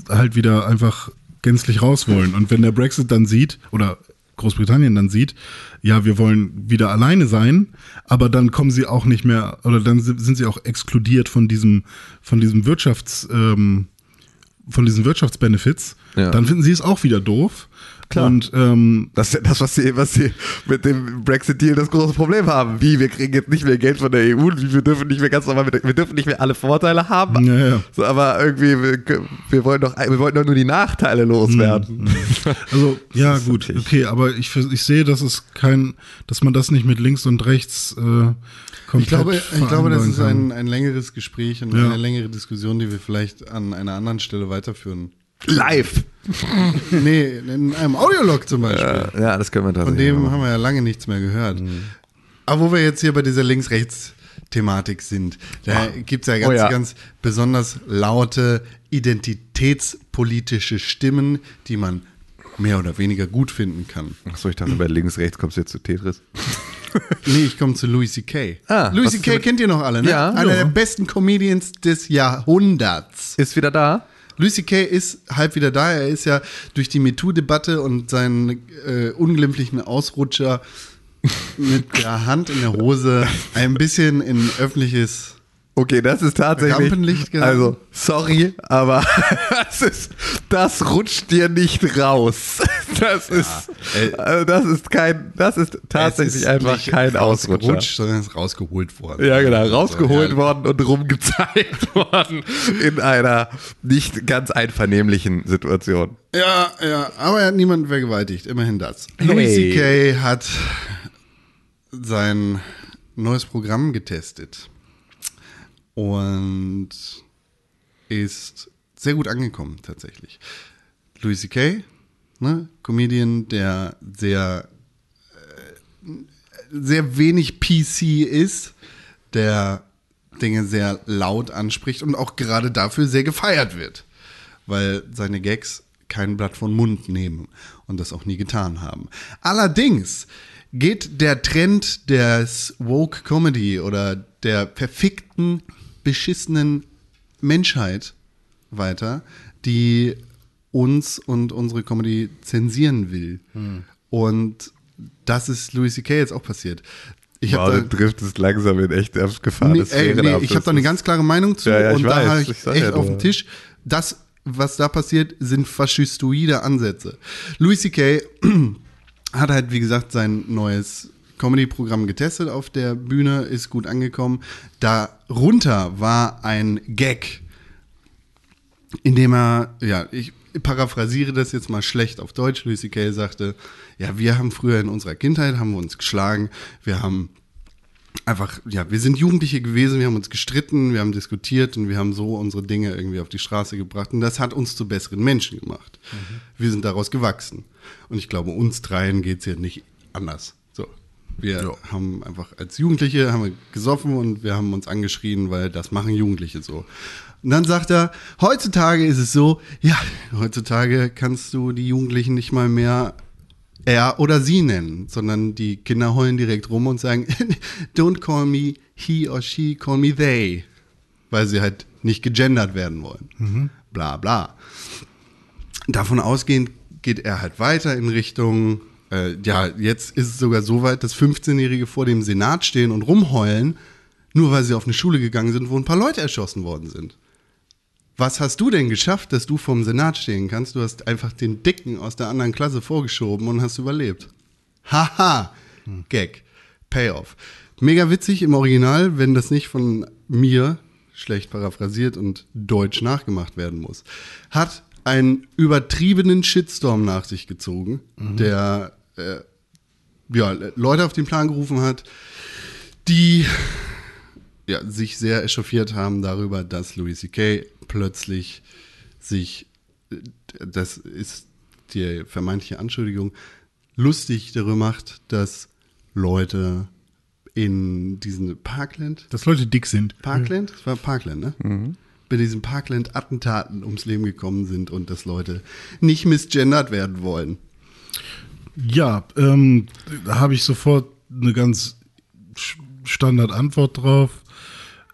halt wieder einfach gänzlich raus wollen. Und wenn der Brexit dann sieht, oder Großbritannien dann sieht, ja, wir wollen wieder alleine sein, aber dann kommen sie auch nicht mehr, oder dann si- sind sie auch exkludiert von diesem, von diesem Wirtschafts, ähm, von diesen Wirtschaftsbenefits, Ja. dann finden sie es auch wieder doof. Klar. Und ähm, Das ist ja das, was sie, was sie mit dem Brexit-Deal das große Problem haben. Wie, wir kriegen jetzt nicht mehr Geld von der EU wir dürfen nicht mehr ganz normal, wir dürfen nicht mehr alle Vorteile haben. Ja, ja. So, aber irgendwie, wir, wir wollen doch, wir wollten doch nur die Nachteile loswerden. (laughs) Also, ja, gut, okay, aber ich, ich sehe, dass es kein, dass man das nicht mit links und rechts äh, komplett Ich glaube, ich glaube, das ist ein, ein längeres Gespräch und Ja. eine längere Diskussion, die wir vielleicht an einer anderen Stelle weiterführen. Live. (laughs) Nee, in einem Audiolog zum Beispiel. Ja, das können wir Von tatsächlich dem machen. haben wir ja lange nichts mehr gehört. Aber wo wir jetzt hier bei dieser Links-Rechts-Thematik sind, da gibt's ja ganz, Oh ja. ganz besonders laute identitätspolitische Stimmen, die man mehr oder weniger gut finden kann. Achso, ich dachte, bei links, rechts kommst du jetzt zu Tetris. (laughs) Nee, ich komme zu Louis C.K. Ah, Louis C.K. kennt ihr noch alle, ne? Ja. Einer Ja. der besten Comedians des Jahrhunderts. Ist wieder da? Louis C.K. ist halb wieder da. Er ist ja durch die MeToo-Debatte und seinen äh, unglimpflichen Ausrutscher mit der Hand in der Hose ein bisschen in öffentliches Okay, das ist tatsächlich. Rampenlicht geraten? Also, sorry, aber (laughs) das, ist, das rutscht dir nicht raus. (laughs) Das ist, äh, also das ist kein, das ist tatsächlich ist einfach nicht kein Ausrutscher. sondern es ist rausgeholt worden. Ja, genau, Also, rausgeholt ja, worden und rumgezeigt (laughs) worden in einer nicht ganz einvernehmlichen Situation. Ja, ja, aber er hat niemanden vergewaltigt, immerhin das. Hey. Louis C.K. hat sein neues Programm getestet und ist sehr gut angekommen tatsächlich. Louis C.K., ne, Comedian, der sehr äh, sehr wenig PC ist, der Dinge sehr laut anspricht und auch gerade dafür sehr gefeiert wird, weil seine Gags kein Blatt von Mund nehmen und das auch nie getan haben. Allerdings geht der Trend des Woke Comedy oder der verfickten, beschissenen Menschheit weiter, die uns und unsere Comedy zensieren will. Und das ist Louis C.K. jetzt auch passiert. Ich wow, habe du driftest langsam in echt auf Gefahr. Nee, ey, nee, ich habe da eine ganz klare Meinung zu Ja, ja, und da weiß, habe ich, ich echt ja auf dem Tisch. Das, was da passiert, sind faschistoide Ansätze. Louis C.K. (clears throat) hat halt, wie gesagt, sein neues Comedy-Programm getestet auf der Bühne, ist gut angekommen. Darunter war ein Gag, in dem er, ja, ich paraphrasiere das jetzt mal schlecht auf Deutsch. Louis C.K. sagte, ja, wir haben früher in unserer Kindheit, haben wir uns geschlagen, wir haben einfach, ja, wir sind Jugendliche gewesen, wir haben uns gestritten, wir haben diskutiert und wir haben so unsere Dinge irgendwie auf die Straße gebracht und das hat uns zu besseren Menschen gemacht. Wir sind daraus gewachsen. Und ich glaube, uns dreien geht es ja nicht anders. Wir haben einfach als Jugendliche haben wir gesoffen und wir haben uns angeschrien, weil das machen Jugendliche so. Und dann sagt er, heutzutage ist es so, ja, heutzutage kannst du die Jugendlichen nicht mal mehr er oder sie nennen, sondern die Kinder heulen direkt rum und sagen, (laughs) don't call me he or she, call me they, weil sie halt nicht gegendert werden wollen. Bla bla. Davon ausgehend geht er halt weiter in Richtung, äh, ja, jetzt ist es sogar so weit, dass 15-Jährige vor dem Senat stehen und rumheulen, nur weil sie auf eine Schule gegangen sind, wo ein paar Leute erschossen worden sind. Was hast du denn geschafft, dass du vom Senat stehen kannst? Du hast einfach den Dicken aus der anderen Klasse vorgeschoben und hast überlebt. Haha, Gag, Payoff. Mega witzig im Original, wenn das nicht von mir schlecht paraphrasiert und deutsch nachgemacht werden muss. Hat einen übertriebenen Shitstorm nach sich gezogen, der äh, ja, Leute auf den Plan gerufen hat, die ja, sich sehr echauffiert haben darüber, dass Louis C.K. plötzlich sich, äh, das ist die vermeintliche Anschuldigung, lustig darüber macht, dass Leute in diesen Parkland, Dass Leute dick sind. Parkland, das war Parkland, ne? Bei diesen Parkland-Attentaten ums Leben gekommen sind und dass Leute nicht misgendert werden wollen. Ja, ähm, da habe ich sofort eine ganz Standardantwort drauf.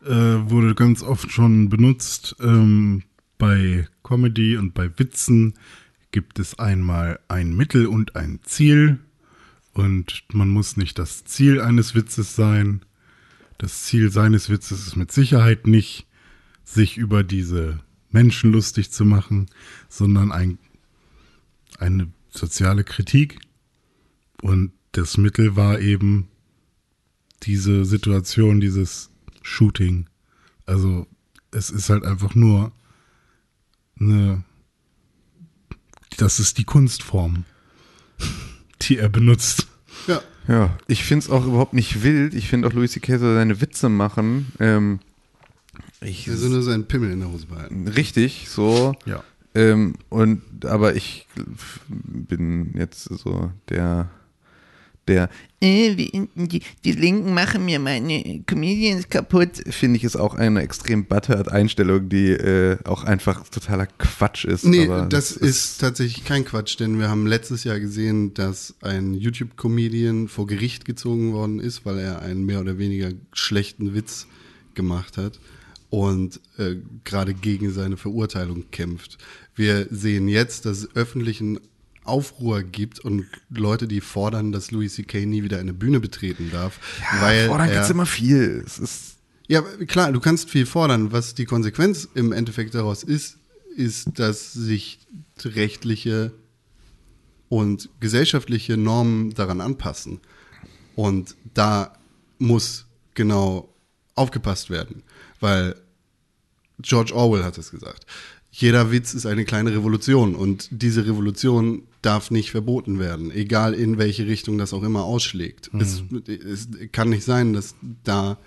Äh, wurde ganz oft schon benutzt. Ähm, bei Comedy und bei Witzen gibt es einmal ein Mittel und ein Ziel. Und man muss nicht das Ziel eines Witzes sein. Das Ziel seines Witzes ist mit Sicherheit nicht, sich über diese Menschen lustig zu machen, sondern ein, eine soziale Kritik. Und das Mittel war eben diese Situation, dieses Shooting. Also es ist halt einfach nur eine, das ist die Kunstform, die er benutzt. Ja. Ja, ich finde es auch überhaupt nicht wild. Ich finde auch Louis C.K. soll seine Witze machen. Ähm, ich, soll nur seinen Pimmel in der Hose behalten. richtig, so. Ja. Ähm, und aber ich bin jetzt so der der äh, wie- die, die Linken machen mir meine Comedians kaputt, finde ich ist auch eine extrem buttered Einstellung, die äh, auch einfach totaler Quatsch ist. Nee, aber das ist tatsächlich kein Quatsch, denn wir haben letztes Jahr gesehen, dass ein YouTube-Comedian vor Gericht gezogen worden ist, weil er einen mehr oder weniger schlechten Witz gemacht hat und äh, gerade gegen seine Verurteilung kämpft. Wir sehen jetzt, dass es öffentlichen Aufruhr gibt und Leute, die fordern, dass Louis C.K. nie wieder eine Bühne betreten darf, weil Boah, dann er, gibt's immer viel. Es ist Ja, klar, du kannst viel fordern. Was die Konsequenz im Endeffekt daraus ist, ist, dass sich rechtliche und gesellschaftliche Normen daran anpassen. Und da muss genau aufgepasst werden, weil George Orwell hat es gesagt. Jeder Witz ist eine kleine Revolution und diese Revolution darf nicht verboten werden, egal in welche Richtung das auch immer ausschlägt. Mhm. Es, es kann nicht sein, dass da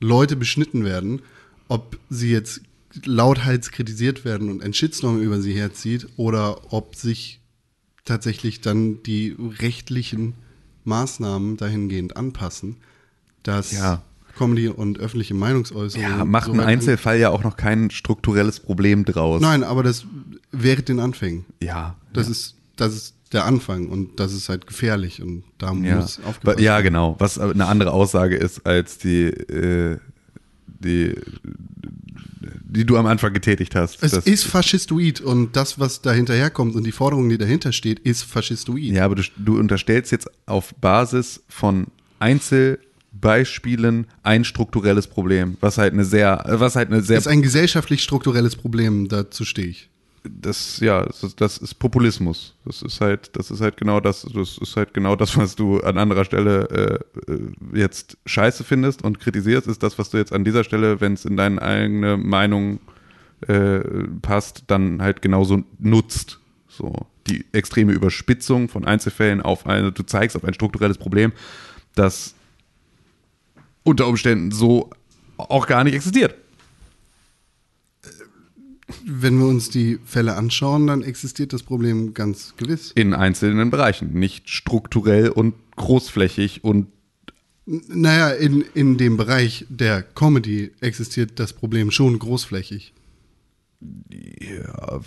Leute beschnitten werden, ob sie jetzt lauthals kritisiert werden und ein Shitstorm über sie herzieht oder ob sich tatsächlich dann die rechtlichen Maßnahmen dahingehend anpassen, dass ja. Comedy und öffentliche Meinungsäußerung. Ja, macht so ein Einzelfall ja auch noch kein strukturelles Problem draus. Nein, aber das wäre den Anfängen. Ja. Das ja. ist, das ist der Anfang und das ist halt gefährlich und da ja. muss aufgepasst Ja, genau. Was eine andere Aussage ist als die, äh, die, die du am Anfang getätigt hast. Es ist faschistoid und das, was dahinter kommt und die Forderung, die dahinter steht, ist faschistoid. Ja, aber du, du unterstellst jetzt auf Basis von Einzelbeispielen ein strukturelles Problem, was halt eine sehr, was halt eine sehr. Das ist ein gesellschaftlich strukturelles Problem, dazu stehe ich das ja, das ist, das ist, Populismus. Das ist halt, das ist halt genau das, das ist halt genau das, was du an anderer Stelle äh, äh jetzt scheiße findest und kritisierst, ist das, was du jetzt an dieser Stelle, wenn es in deine eigene Meinung äh, passt, dann halt genauso nutzt. So die extreme Überspitzung von Einzelfällen auf eine, du zeigst auf ein strukturelles Problem, das unter Umständen so auch gar nicht existiert wenn wir uns die Fälle anschauen, dann existiert das Problem ganz gewiss. In einzelnen Bereichen, nicht strukturell und großflächig und naja, in, in dem Bereich der Comedy existiert das Problem schon großflächig. Ja,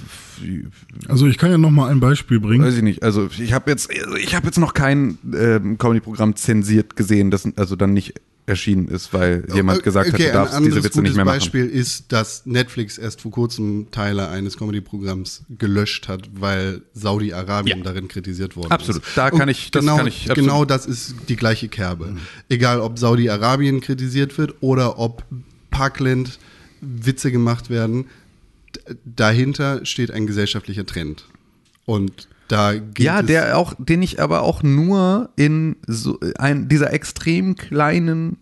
also ich kann ja noch mal ein Beispiel bringen. Weiß ich nicht. Also ich habe jetzt, ich habe jetzt noch kein äh, Comedy-Programm zensiert gesehen, das also dann nicht erschienen ist, weil jemand gesagt okay, hat, du darfst diese Witze nicht mehr machen. Ein Beispiel ist, dass Netflix erst vor kurzem Teile eines Comedy-Programms gelöscht hat, weil Saudi-Arabien ja. darin kritisiert worden absolut. ist. Absolut, da kann ich, das genau, kann ich absolut. Genau das ist die gleiche Kerbe. Mhm. Egal, ob Saudi-Arabien kritisiert wird oder ob Parkland Witze gemacht werden, dahinter steht ein gesellschaftlicher Trend. Und da ja, der auch, den ich aber auch nur in so ein, dieser extrem kleinen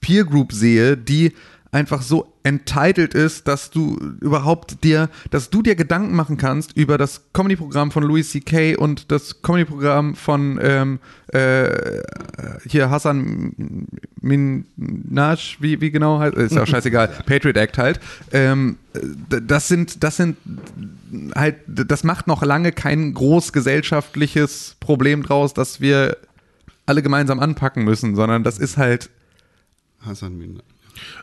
Peer Group sehe, die einfach so entitled ist, dass du überhaupt dir, dass du dir Gedanken machen kannst über das Comedy-Programm von Louis C.K. und das Comedy-Programm von ähm, äh, hier Hassan Minaj, wie, wie genau heißt, ist ja auch scheißegal, (laughs) Patriot Act halt. Ähm, das sind, das sind halt, das macht noch lange kein groß gesellschaftliches Problem draus, dass wir alle gemeinsam anpacken müssen, sondern das ist halt Hassan Minaj.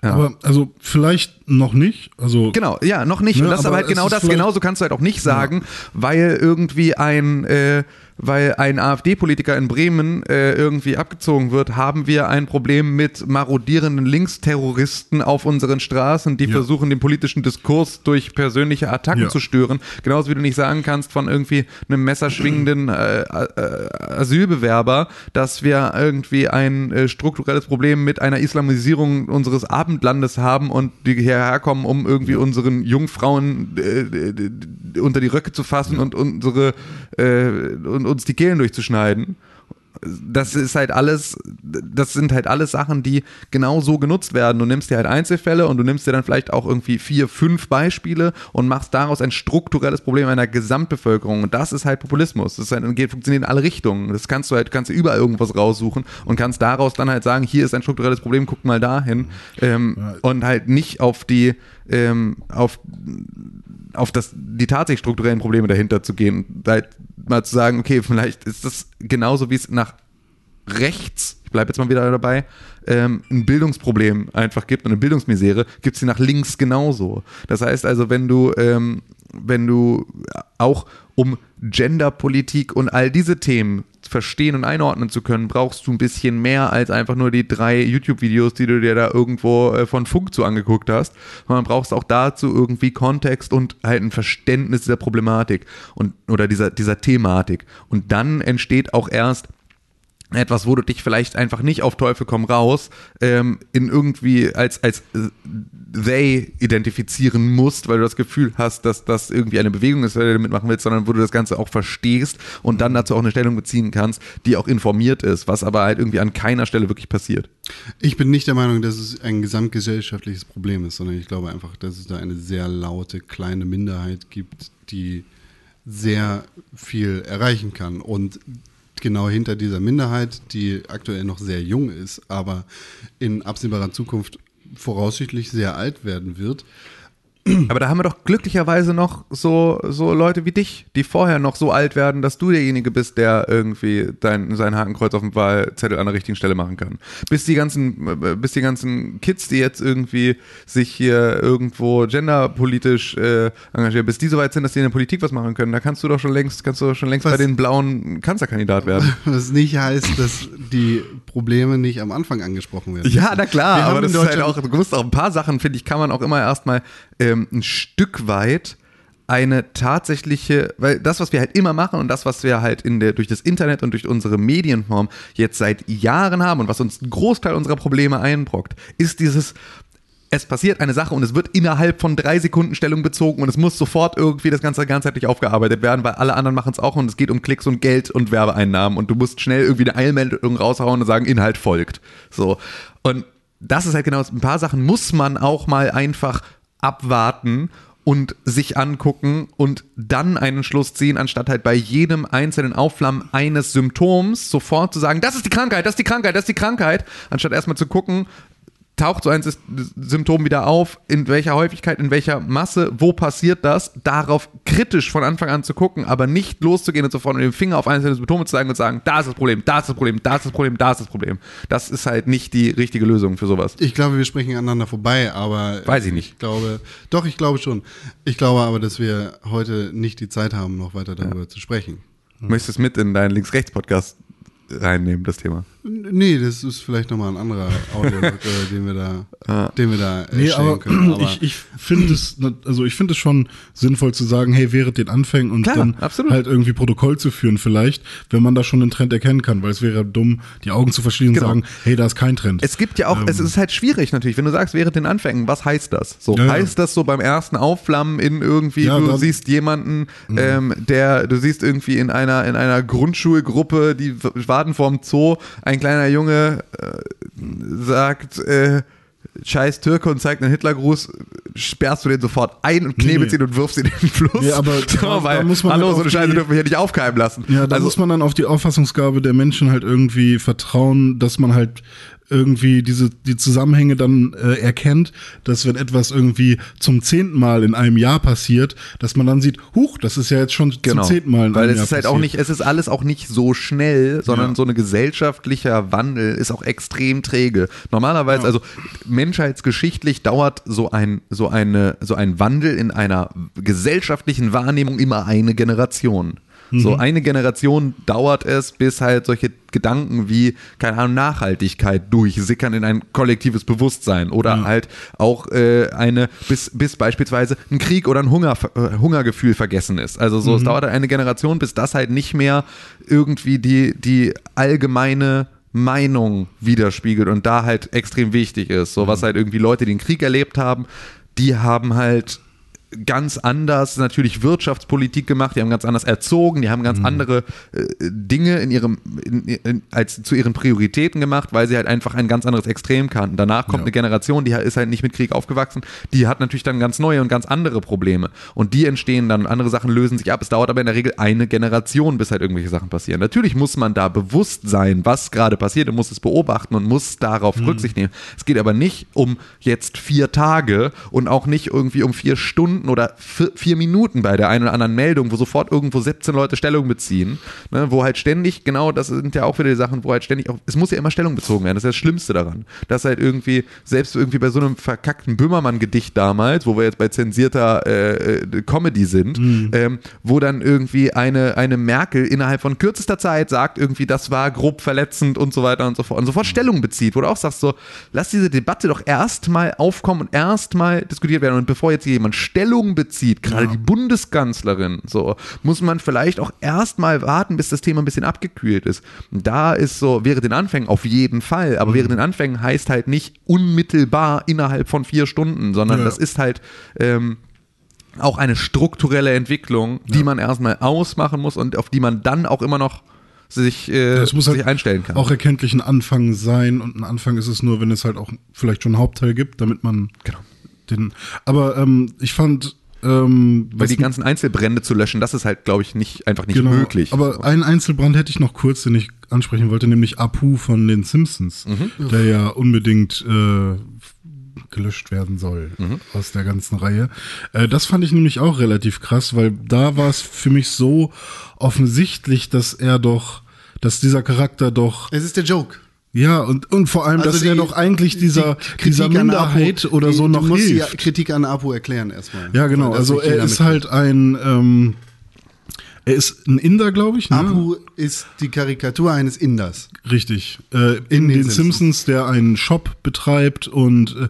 Ja. Aber also vielleicht noch nicht. Also genau, ja, noch nicht. Ne, und das ist aber halt genau das. Genauso kannst du halt auch nicht sagen, ja. weil irgendwie ein äh, weil ein AfD-Politiker in Bremen äh, irgendwie abgezogen wird, haben wir ein Problem mit marodierenden Linksterroristen auf unseren Straßen, die ja. versuchen, den politischen Diskurs durch persönliche Attacken ja. zu stören. Genauso wie du nicht sagen kannst von irgendwie einem messerschwingenden äh, äh, Asylbewerber, dass wir irgendwie ein äh, strukturelles Problem mit einer Islamisierung unseres Abendlandes haben und die hierher kommen, um irgendwie unseren Jungfrauen äh, unter die Röcke zu fassen ja. und unsere und uns die Kehlen durchzuschneiden. Das ist halt alles, das sind halt alles Sachen, die genau so genutzt werden. Du nimmst dir halt Einzelfälle und du nimmst dir dann vielleicht auch irgendwie vier, fünf Beispiele und machst daraus ein strukturelles Problem einer Gesamtbevölkerung. Und das ist halt Populismus. Das halt, geht, funktioniert in alle Richtungen. Das kannst du halt, kannst du überall irgendwas raussuchen und kannst daraus dann halt sagen, hier ist ein strukturelles Problem, guck mal dahin. Ähm, und halt nicht auf die, ähm, auf, auf das, die tatsächlich strukturellen Probleme dahinter zu gehen. Halt mal zu sagen, okay, vielleicht ist das genauso wie es nach rechts, ich bleibe jetzt mal wieder dabei, ähm, ein Bildungsproblem einfach gibt und eine Bildungsmisere, gibt es sie nach links genauso. Das heißt also, wenn du, ähm, wenn du auch um Genderpolitik und all diese Themen verstehen und einordnen zu können, brauchst du ein bisschen mehr als einfach nur die drei YouTube-Videos, die du dir da irgendwo äh, von Funk zu angeguckt hast, sondern brauchst auch dazu irgendwie Kontext und halt ein Verständnis dieser Problematik und oder dieser, dieser Thematik. Und dann entsteht auch erst etwas, wo du dich vielleicht einfach nicht auf Teufel komm raus ähm, in irgendwie als als äh, they identifizieren musst, weil du das Gefühl hast, dass das irgendwie eine Bewegung ist, weil du damit willst, sondern wo du das Ganze auch verstehst und dann dazu auch eine Stellung beziehen kannst, die auch informiert ist, was aber halt irgendwie an keiner Stelle wirklich passiert. Ich bin nicht der Meinung, dass es ein gesamtgesellschaftliches Problem ist, sondern ich glaube einfach, dass es da eine sehr laute kleine Minderheit gibt, die sehr viel erreichen kann. Und genau hinter dieser Minderheit, die aktuell noch sehr jung ist, aber in absehbarer Zukunft voraussichtlich sehr alt werden wird, (clears throat) Aber da haben wir doch glücklicherweise noch so, so Leute wie dich, die vorher noch so alt werden, dass du derjenige bist, der irgendwie dein, sein Hakenkreuz auf dem Wahlzettel an der richtigen Stelle machen kann. Bis die ganzen, äh, bis die ganzen Kids, die jetzt irgendwie sich hier irgendwo genderpolitisch äh, engagieren, bis die so weit sind, dass die in der Politik was machen können, da kannst du doch schon längst, kannst du doch schon längst Was? bei den blauen Kanzlerkandidat werden. (laughs) was nicht heißt, dass die Probleme nicht am Anfang angesprochen werden. Ja, na klar, aber das ist halt auch, du musst auch ein paar Sachen, finde ich, kann man auch immer erstmal ähm, ein Stück weit eine tatsächliche, weil das, was wir halt immer machen und das, was wir halt in der, durch das Internet und durch unsere Medienform jetzt seit Jahren haben und was uns einen Großteil unserer Probleme einbrockt, ist dieses, es passiert eine Sache und es wird innerhalb von drei Sekunden Stellung bezogen und es muss sofort irgendwie das Ganze ganzheitlich aufgearbeitet werden, weil alle anderen machen es auch und es geht um Klicks und Geld und Werbeeinnahmen und du musst schnell irgendwie eine Eilmeldung raushauen und sagen, Inhalt folgt. So. Und das ist halt genau, ein paar Sachen muss man auch mal einfach abwarten und sich angucken und dann einen Schluss ziehen, anstatt halt bei jedem einzelnen Aufflammen eines Symptoms sofort zu sagen, das ist die Krankheit, das ist die Krankheit, das ist die Krankheit, anstatt erstmal zu gucken, taucht so ein Symptom wieder auf, in welcher Häufigkeit, in welcher Masse, wo passiert das, darauf kritisch von Anfang an zu gucken, aber nicht loszugehen und sofort mit dem Finger auf einzelne Symptome zu zeigen und zu sagen, da ist das Problem, da ist das Problem, da ist das Problem, da ist das Problem. Das ist halt nicht die richtige Lösung für sowas. Ich glaube, wir sprechen aneinander vorbei, aber Weiß ich nicht. Ich glaube, doch, ich glaube schon. Ich glaube aber, dass wir heute nicht die Zeit haben, noch weiter darüber zu sprechen. Möchtest du es mit in deinen Links-Rechts-Podcast reinnehmen, das Thema? Nee, das ist vielleicht nochmal ein anderer Audio, (laughs) äh, den wir da, den wir da Nee, erstellen aber, können. Aber ich, ich finde es, also ich finde es schon sinnvoll zu sagen, hey, während den Anfängen und Klar, dann absolut. halt irgendwie Protokoll zu führen vielleicht, wenn man da schon einen Trend erkennen kann, weil es wäre dumm, die Augen zu verschließen Genau. und sagen, hey, da ist kein Trend. Es gibt ja auch, es ist halt schwierig natürlich, wenn du sagst, während den Anfängen, was heißt das? So, Ja, ja. heißt das so beim ersten Aufflammen in irgendwie, Ja, du dann- siehst jemanden, ähm, der, du siehst irgendwie in einer, in einer Grundschulgruppe, die warten vorm Zoo, ein kleiner Junge äh, sagt, äh, Scheiß Türke und zeigt einen Hitlergruß, sperrst du den sofort ein und knebelst nee. ihn und wirfst ihn in den Fluss. Nee, aber (laughs) so, da- weil, da muss man hallo, halt so eine Scheiße dürfen wir hier nicht aufkeimen lassen. Ja, da also, muss man dann auf die Auffassungsgabe der Menschen halt irgendwie vertrauen, dass man halt irgendwie diese die Zusammenhänge dann äh, erkennt, dass wenn etwas irgendwie zum zehnten Mal in einem Jahr passiert, dass man dann sieht, huch, das ist ja jetzt schon Genau, zum zehnten Mal in weil einem es Jahr ist halt auch nicht, es ist alles auch nicht so schnell, sondern Ja. so eine gesellschaftlicher Wandel ist auch extrem träge. Normalerweise, also menschheitsgeschichtlich dauert so ein so eine so ein Wandel in einer gesellschaftlichen Wahrnehmung immer eine Generation. So Mhm. eine Generation dauert es, bis halt solche Gedanken wie, keine Ahnung, Nachhaltigkeit durchsickern in ein kollektives Bewusstsein oder halt auch äh, eine, bis, bis beispielsweise ein Krieg oder ein Hunger, äh, Hungergefühl vergessen ist. Also so, es dauert eine Generation, bis das halt nicht mehr irgendwie die, die allgemeine Meinung widerspiegelt und da halt extrem wichtig ist. So was halt irgendwie Leute, die den Krieg erlebt haben, die haben halt ganz anders natürlich Wirtschaftspolitik gemacht, die haben ganz anders erzogen, die haben ganz andere äh, Dinge in ihrem in, in, als zu ihren Prioritäten gemacht, weil sie halt einfach ein ganz anderes Extrem kannten. Danach kommt Ja. eine Generation, die ist halt nicht mit Krieg aufgewachsen, die hat natürlich dann ganz neue und ganz andere Probleme und die entstehen dann, andere Sachen lösen sich ab. Es dauert aber in der Regel eine Generation, bis halt irgendwelche Sachen passieren. Natürlich muss man da bewusst sein, was gerade passiert und muss es beobachten und muss darauf Rücksicht nehmen. Es geht aber nicht um jetzt vier Tage und auch nicht irgendwie um vier Stunden oder vier, vier Minuten bei der einen oder anderen Meldung, wo sofort irgendwo 17 Leute Stellung beziehen, ne, wo halt ständig, genau, das sind ja auch wieder die Sachen, wo halt ständig auch, es muss ja immer Stellung bezogen werden, das ist das Schlimmste daran, dass halt irgendwie, selbst irgendwie bei so einem verkackten Böhmermann-Gedicht damals, wo wir jetzt bei zensierter äh, äh, Comedy sind, ähm, wo dann irgendwie eine, eine Merkel innerhalb von kürzester Zeit sagt irgendwie, das war grob verletzend und so weiter und so fort und sofort Stellung bezieht, wo du auch sagst so, lass diese Debatte doch erstmal aufkommen und erstmal diskutiert werden und bevor jetzt jemand Stellung Stellung bezieht, gerade die Bundeskanzlerin, so, muss man vielleicht auch erstmal warten, bis das Thema ein bisschen abgekühlt ist. Da ist so, während den Anfängen auf jeden Fall, aber während den Anfängen heißt halt nicht unmittelbar innerhalb von vier Stunden, sondern Ja. das ist halt ähm, auch eine strukturelle Entwicklung, die man erstmal ausmachen muss und auf die man dann auch immer noch sich, äh, muss sich halt einstellen kann. auch erkenntlich ein Anfang sein und ein Anfang ist es nur, wenn es halt auch vielleicht schon einen Hauptteil gibt, damit man Genau. Den. Aber ähm, ich fand, ähm, Weil die ganzen Einzelbrände zu löschen, das ist halt, glaube ich, nicht einfach nicht genau, möglich. Aber einen Einzelbrand hätte ich noch kurz, den ich ansprechen wollte, nämlich Apu von den Simpsons, Mhm. der ja unbedingt äh, gelöscht werden soll Mhm. aus der ganzen Reihe. Äh, das fand ich nämlich auch relativ krass, weil da war es für mich so offensichtlich, dass er doch, dass dieser Charakter doch Es ist der Joke. Ja, und, und vor allem, Also dass die- er doch eigentlich dieser, die dieser Minderheit Apu, oder so noch hilft. Kritik an Apu erklären erstmal. Ja, genau. Also er ist halt ein, ähm, er ist ein Inder, glaube ich. Ne? Apu ist die Karikatur eines Inders. Richtig. Äh, in, In den, den Simpsons. der einen Shop betreibt und äh,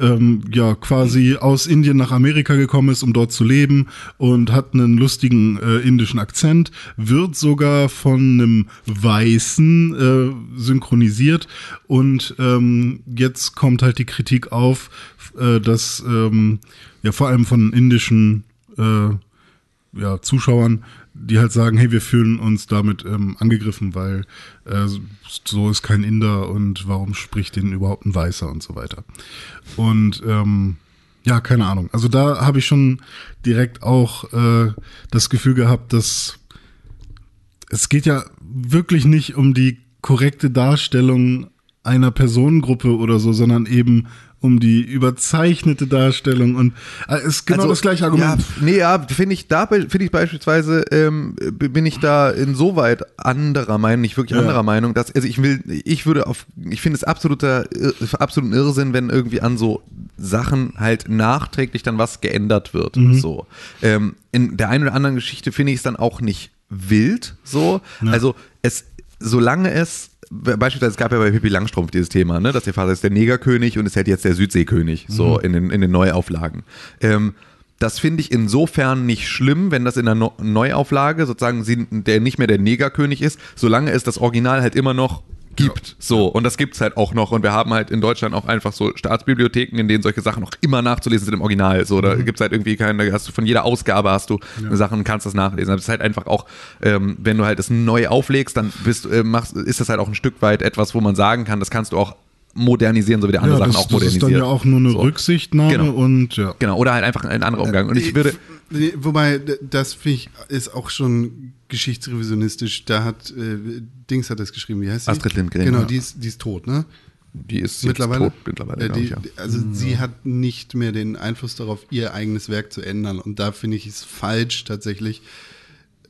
ähm, ja quasi aus Indien nach Amerika gekommen ist, um dort zu leben und hat einen lustigen äh, indischen Akzent, wird sogar von einem Weißen äh, synchronisiert und ähm, jetzt kommt halt die Kritik auf, äh, dass ähm, ja vor allem von indischen äh, ja, Zuschauern, die halt sagen, hey, wir fühlen uns damit ähm, angegriffen, weil äh, so ist kein Inder und warum spricht den überhaupt ein Weißer und so weiter. Und ähm, ja, keine Ahnung. Also da habe ich schon direkt auch äh, das Gefühl gehabt, dass es geht ja wirklich nicht um die korrekte Darstellung einer Personengruppe oder so, sondern eben um die überzeichnete Darstellung und äh, es ist genau Also, das gleiche Argument. Ja, nee, ja, finde ich da finde ich beispielsweise ähm, bin ich da insoweit anderer Meinung, nicht wirklich Ja. anderer Meinung, dass also ich will ich würde auf ich finde es absoluter Ir- absoluten Irrsinn, wenn irgendwie an so Sachen halt nachträglich dann was geändert wird, so. Ähm, in der einen oder anderen Geschichte finde ich es dann auch nicht wild, so. Also es solange es Beispielsweise, es gab ja bei Pippi Langstrumpf dieses Thema, ne, dass der Vater ist der Negerkönig und ist halt jetzt der Südseekönig, so in, den, in den Neuauflagen. Ähm, das finde ich insofern nicht schlimm, wenn das in der no Neuauflage sozusagen sie, der nicht mehr der Negerkönig ist, solange es das Original halt immer noch gibt. So, und das gibt's halt auch noch. Und wir haben halt in Deutschland auch einfach so Staatsbibliotheken, in denen solche Sachen noch immer nachzulesen sind im Original. So, da gibt's halt irgendwie keine, da hast du von jeder Ausgabe hast du Sachen und kannst das nachlesen. Das ist halt einfach auch, ähm, wenn du halt das neu auflegst, dann bist, äh, machst, ist das halt auch ein Stück weit etwas, wo man sagen kann, das kannst du auch modernisieren, so wie der andere ja, Sachen das, auch das ist dann ja auch nur eine So. Rücksichtnahme Genau. und ja. Genau, oder halt einfach ein anderer Umgang. Und ich würde, Wobei, das finde ich, ist auch schon geschichtsrevisionistisch. Da hat, äh, Dings hat das geschrieben, wie heißt sie? Astrid Lindgren, Genau, ja. die ist, die ist tot, ne? die ist jetzt mittlerweile. tot, mittlerweile, Äh, die, ich, ja. Also sie hat nicht mehr den Einfluss darauf, ihr eigenes Werk zu ändern. Und da finde ich es falsch, tatsächlich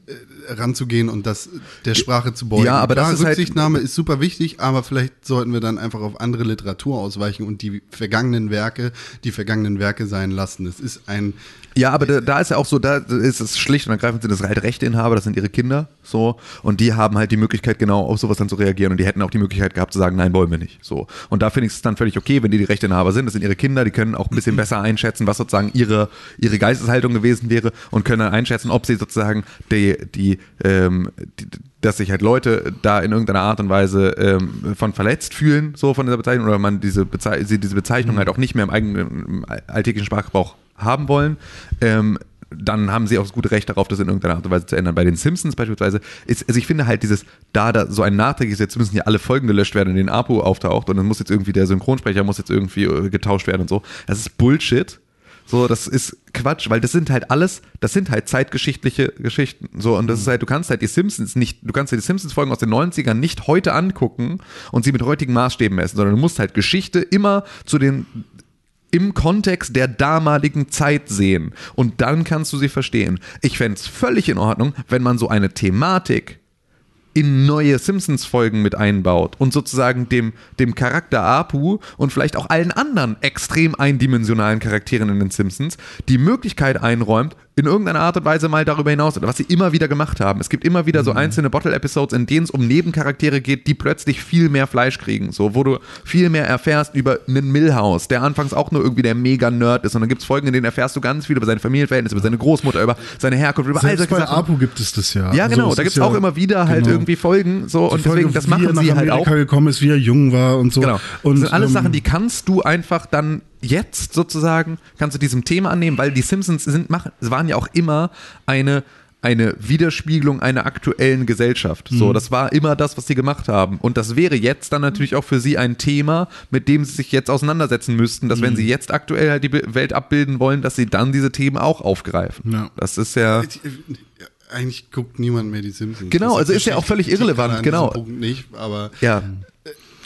äh, ranzugehen und das der Sprache zu beugen. Ja, aber das Klar, ist halt- Rücksichtnahme ist super wichtig, aber vielleicht sollten wir dann einfach auf andere Literatur ausweichen und die vergangenen Werke, die vergangenen Werke sein lassen. Es ist ein Ja, aber da, da ist ja auch so, da ist es schlicht und ergreifend sind das halt Rechteinhaber, das sind ihre Kinder, so, und die haben halt die Möglichkeit, genau auf sowas dann zu reagieren. Und die hätten auch die Möglichkeit gehabt zu sagen, nein, wollen wir nicht, so. Und da finde ich es dann völlig okay, wenn die die Rechteinhaber sind, das sind ihre Kinder, die können auch ein bisschen (clears throat) besser einschätzen, was sozusagen ihre, ihre Geisteshaltung gewesen wäre und können dann einschätzen, ob sie sozusagen die, die, ähm, die dass sich halt Leute da in irgendeiner Art und Weise ähm, von verletzt fühlen, so von dieser Bezeichnung, oder man diese, Bezei diese Bezeichnung halt auch nicht mehr im eigenen im alltäglichen Sprachgebrauch haben wollen, ähm, dann haben sie auch das gute Recht darauf, das in irgendeiner Art und Weise zu ändern. Bei den Simpsons beispielsweise ist, also ich finde halt dieses, da, da so ein Nachträg ist, jetzt müssen ja alle Folgen gelöscht werden, in denen Apo auftaucht und dann muss jetzt irgendwie der Synchronsprecher muss jetzt irgendwie äh, getauscht werden und so. Das ist Bullshit. So, das ist Quatsch, weil das sind halt alles, das sind halt zeitgeschichtliche Geschichten. So, und das ist halt, du kannst halt die Simpsons nicht, du kannst dir die Simpsons-Folgen aus den 90ern nicht heute angucken und sie mit heutigen Maßstäben messen, sondern du musst halt Geschichte immer zu den im Kontext der damaligen Zeit sehen. Und dann kannst du sie verstehen. Ich fände es völlig in Ordnung, wenn man so eine Thematik in neue Simpsons-Folgen mit einbaut und sozusagen dem, dem Charakter Apu und vielleicht auch allen anderen extrem eindimensionalen Charakteren in den Simpsons die Möglichkeit einräumt, in irgendeiner Art und Weise mal darüber hinaus oder was sie immer wieder gemacht haben. Es gibt immer wieder Mhm. so einzelne Bottle-Episodes, in denen es um Nebencharaktere geht, die plötzlich viel mehr Fleisch kriegen. So, wo du viel mehr erfährst über einen Millhouse, der anfangs auch nur irgendwie der Mega-Nerd ist. Und dann gibt es Folgen, in denen erfährst du ganz viel über seine Familienverhältnisse, über seine Großmutter, über seine Herkunft, über all Selbst solche bei. Apu gibt es das ja. Ja, Also genau. es Da gibt es ja- auch immer wieder halt genau. irgendwie Folgen. So, und Folge, deswegen, das machen sie halt Amerika auch. gekommen ist, wie er jung war und so. Genau. Und, das sind alles ähm, Sachen, die kannst du einfach dann jetzt sozusagen, kannst du diesem Thema annehmen, weil die Simpsons sind, machen, waren ja auch immer eine, eine Widerspiegelung einer aktuellen Gesellschaft. Mhm. So, das war immer das, was sie gemacht haben. Und das wäre jetzt dann natürlich auch für sie ein Thema, mit dem sie sich jetzt auseinandersetzen müssten, dass wenn Mhm. sie jetzt aktuell halt die Welt abbilden wollen, dass sie dann diese Themen auch aufgreifen. Ja. Das ist ja. Eigentlich guckt niemand mehr die Simpsons. Genau, also ist ja auch völlig irrelevant, an genau. Punkt nicht, aber Ja.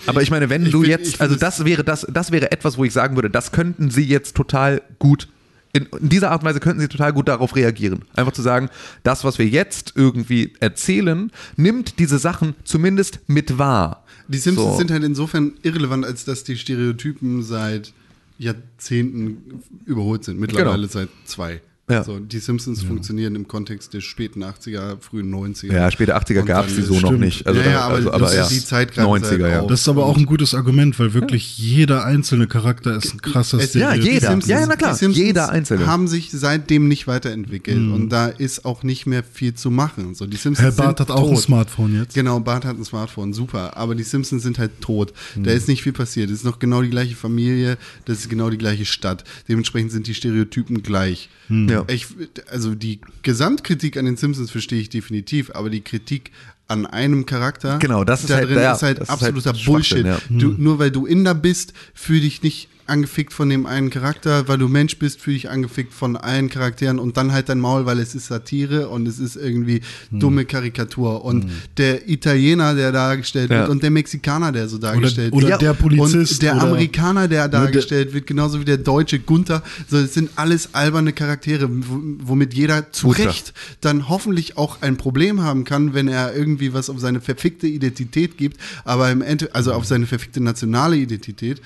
Aber ich meine, wenn Ich du find- jetzt, also das wäre das, das wäre etwas, wo ich sagen würde, das könnten sie jetzt total gut. In, in dieser Art und Weise könnten sie total gut darauf reagieren. Einfach zu sagen, das, was wir jetzt irgendwie erzählen, nimmt diese Sachen zumindest mit wahr. die Simpsons So. sind halt insofern irrelevant, als dass die Stereotypen seit Jahrzehnten überholt sind. Mittlerweile Genau. seit zwei. Ja. So, die Simpsons funktionieren im Kontext der späten 80er, frühen 90er. Ja, späte 80er Und gab es die so noch stimmt. nicht. Also, Ja, ja, aber also, das aber ist ja. die Zeit gerade 90er, ja. auch. Das ist aber auch ein gutes Argument, weil wirklich jeder einzelne Charakter ist ein krasser Es- Ja, jeder. Simpsons- Ja, ja, na klar. die Simpsons Jeder Einzelne. haben sich seitdem nicht weiterentwickelt und da ist auch nicht mehr viel zu machen. So, die Simpsons Herr Barth sind hat auch ein tot. Smartphone jetzt. Genau, Bart hat ein Smartphone, super. Aber die Simpsons sind halt tot. Hm. Da ist nicht viel passiert. Es ist noch genau die gleiche Familie, das ist genau die gleiche Stadt. Dementsprechend sind die Stereotypen gleich. Ja. Ich, also die Gesamtkritik an den Simpsons verstehe ich definitiv, aber die Kritik an einem Charakter, Genau, das ist da halt- drin ja, ist halt das ist absoluter halt Bullshit. Schwachsinn, Du, nur weil du Inder bist, fühl dich nicht angefickt von dem einen Charakter, weil du Mensch bist, fühl dich angefickt von allen Charakteren und dann halt dein Maul, weil es ist Satire und es ist irgendwie dumme Karikatur. Und der Italiener, der dargestellt Ja. wird und der Mexikaner, der so dargestellt oder wird. der Polizist Und der oder- Amerikaner, der dargestellt wird, genauso wie der deutsche Gunther. So, es sind alles alberne Charaktere, womit jeder zu Gunther. Recht dann hoffentlich auch ein Problem haben kann, wenn er irgendwie was auf seine verfickte Identität gibt, aber im Ende, also auf seine verfickte nationale Identität.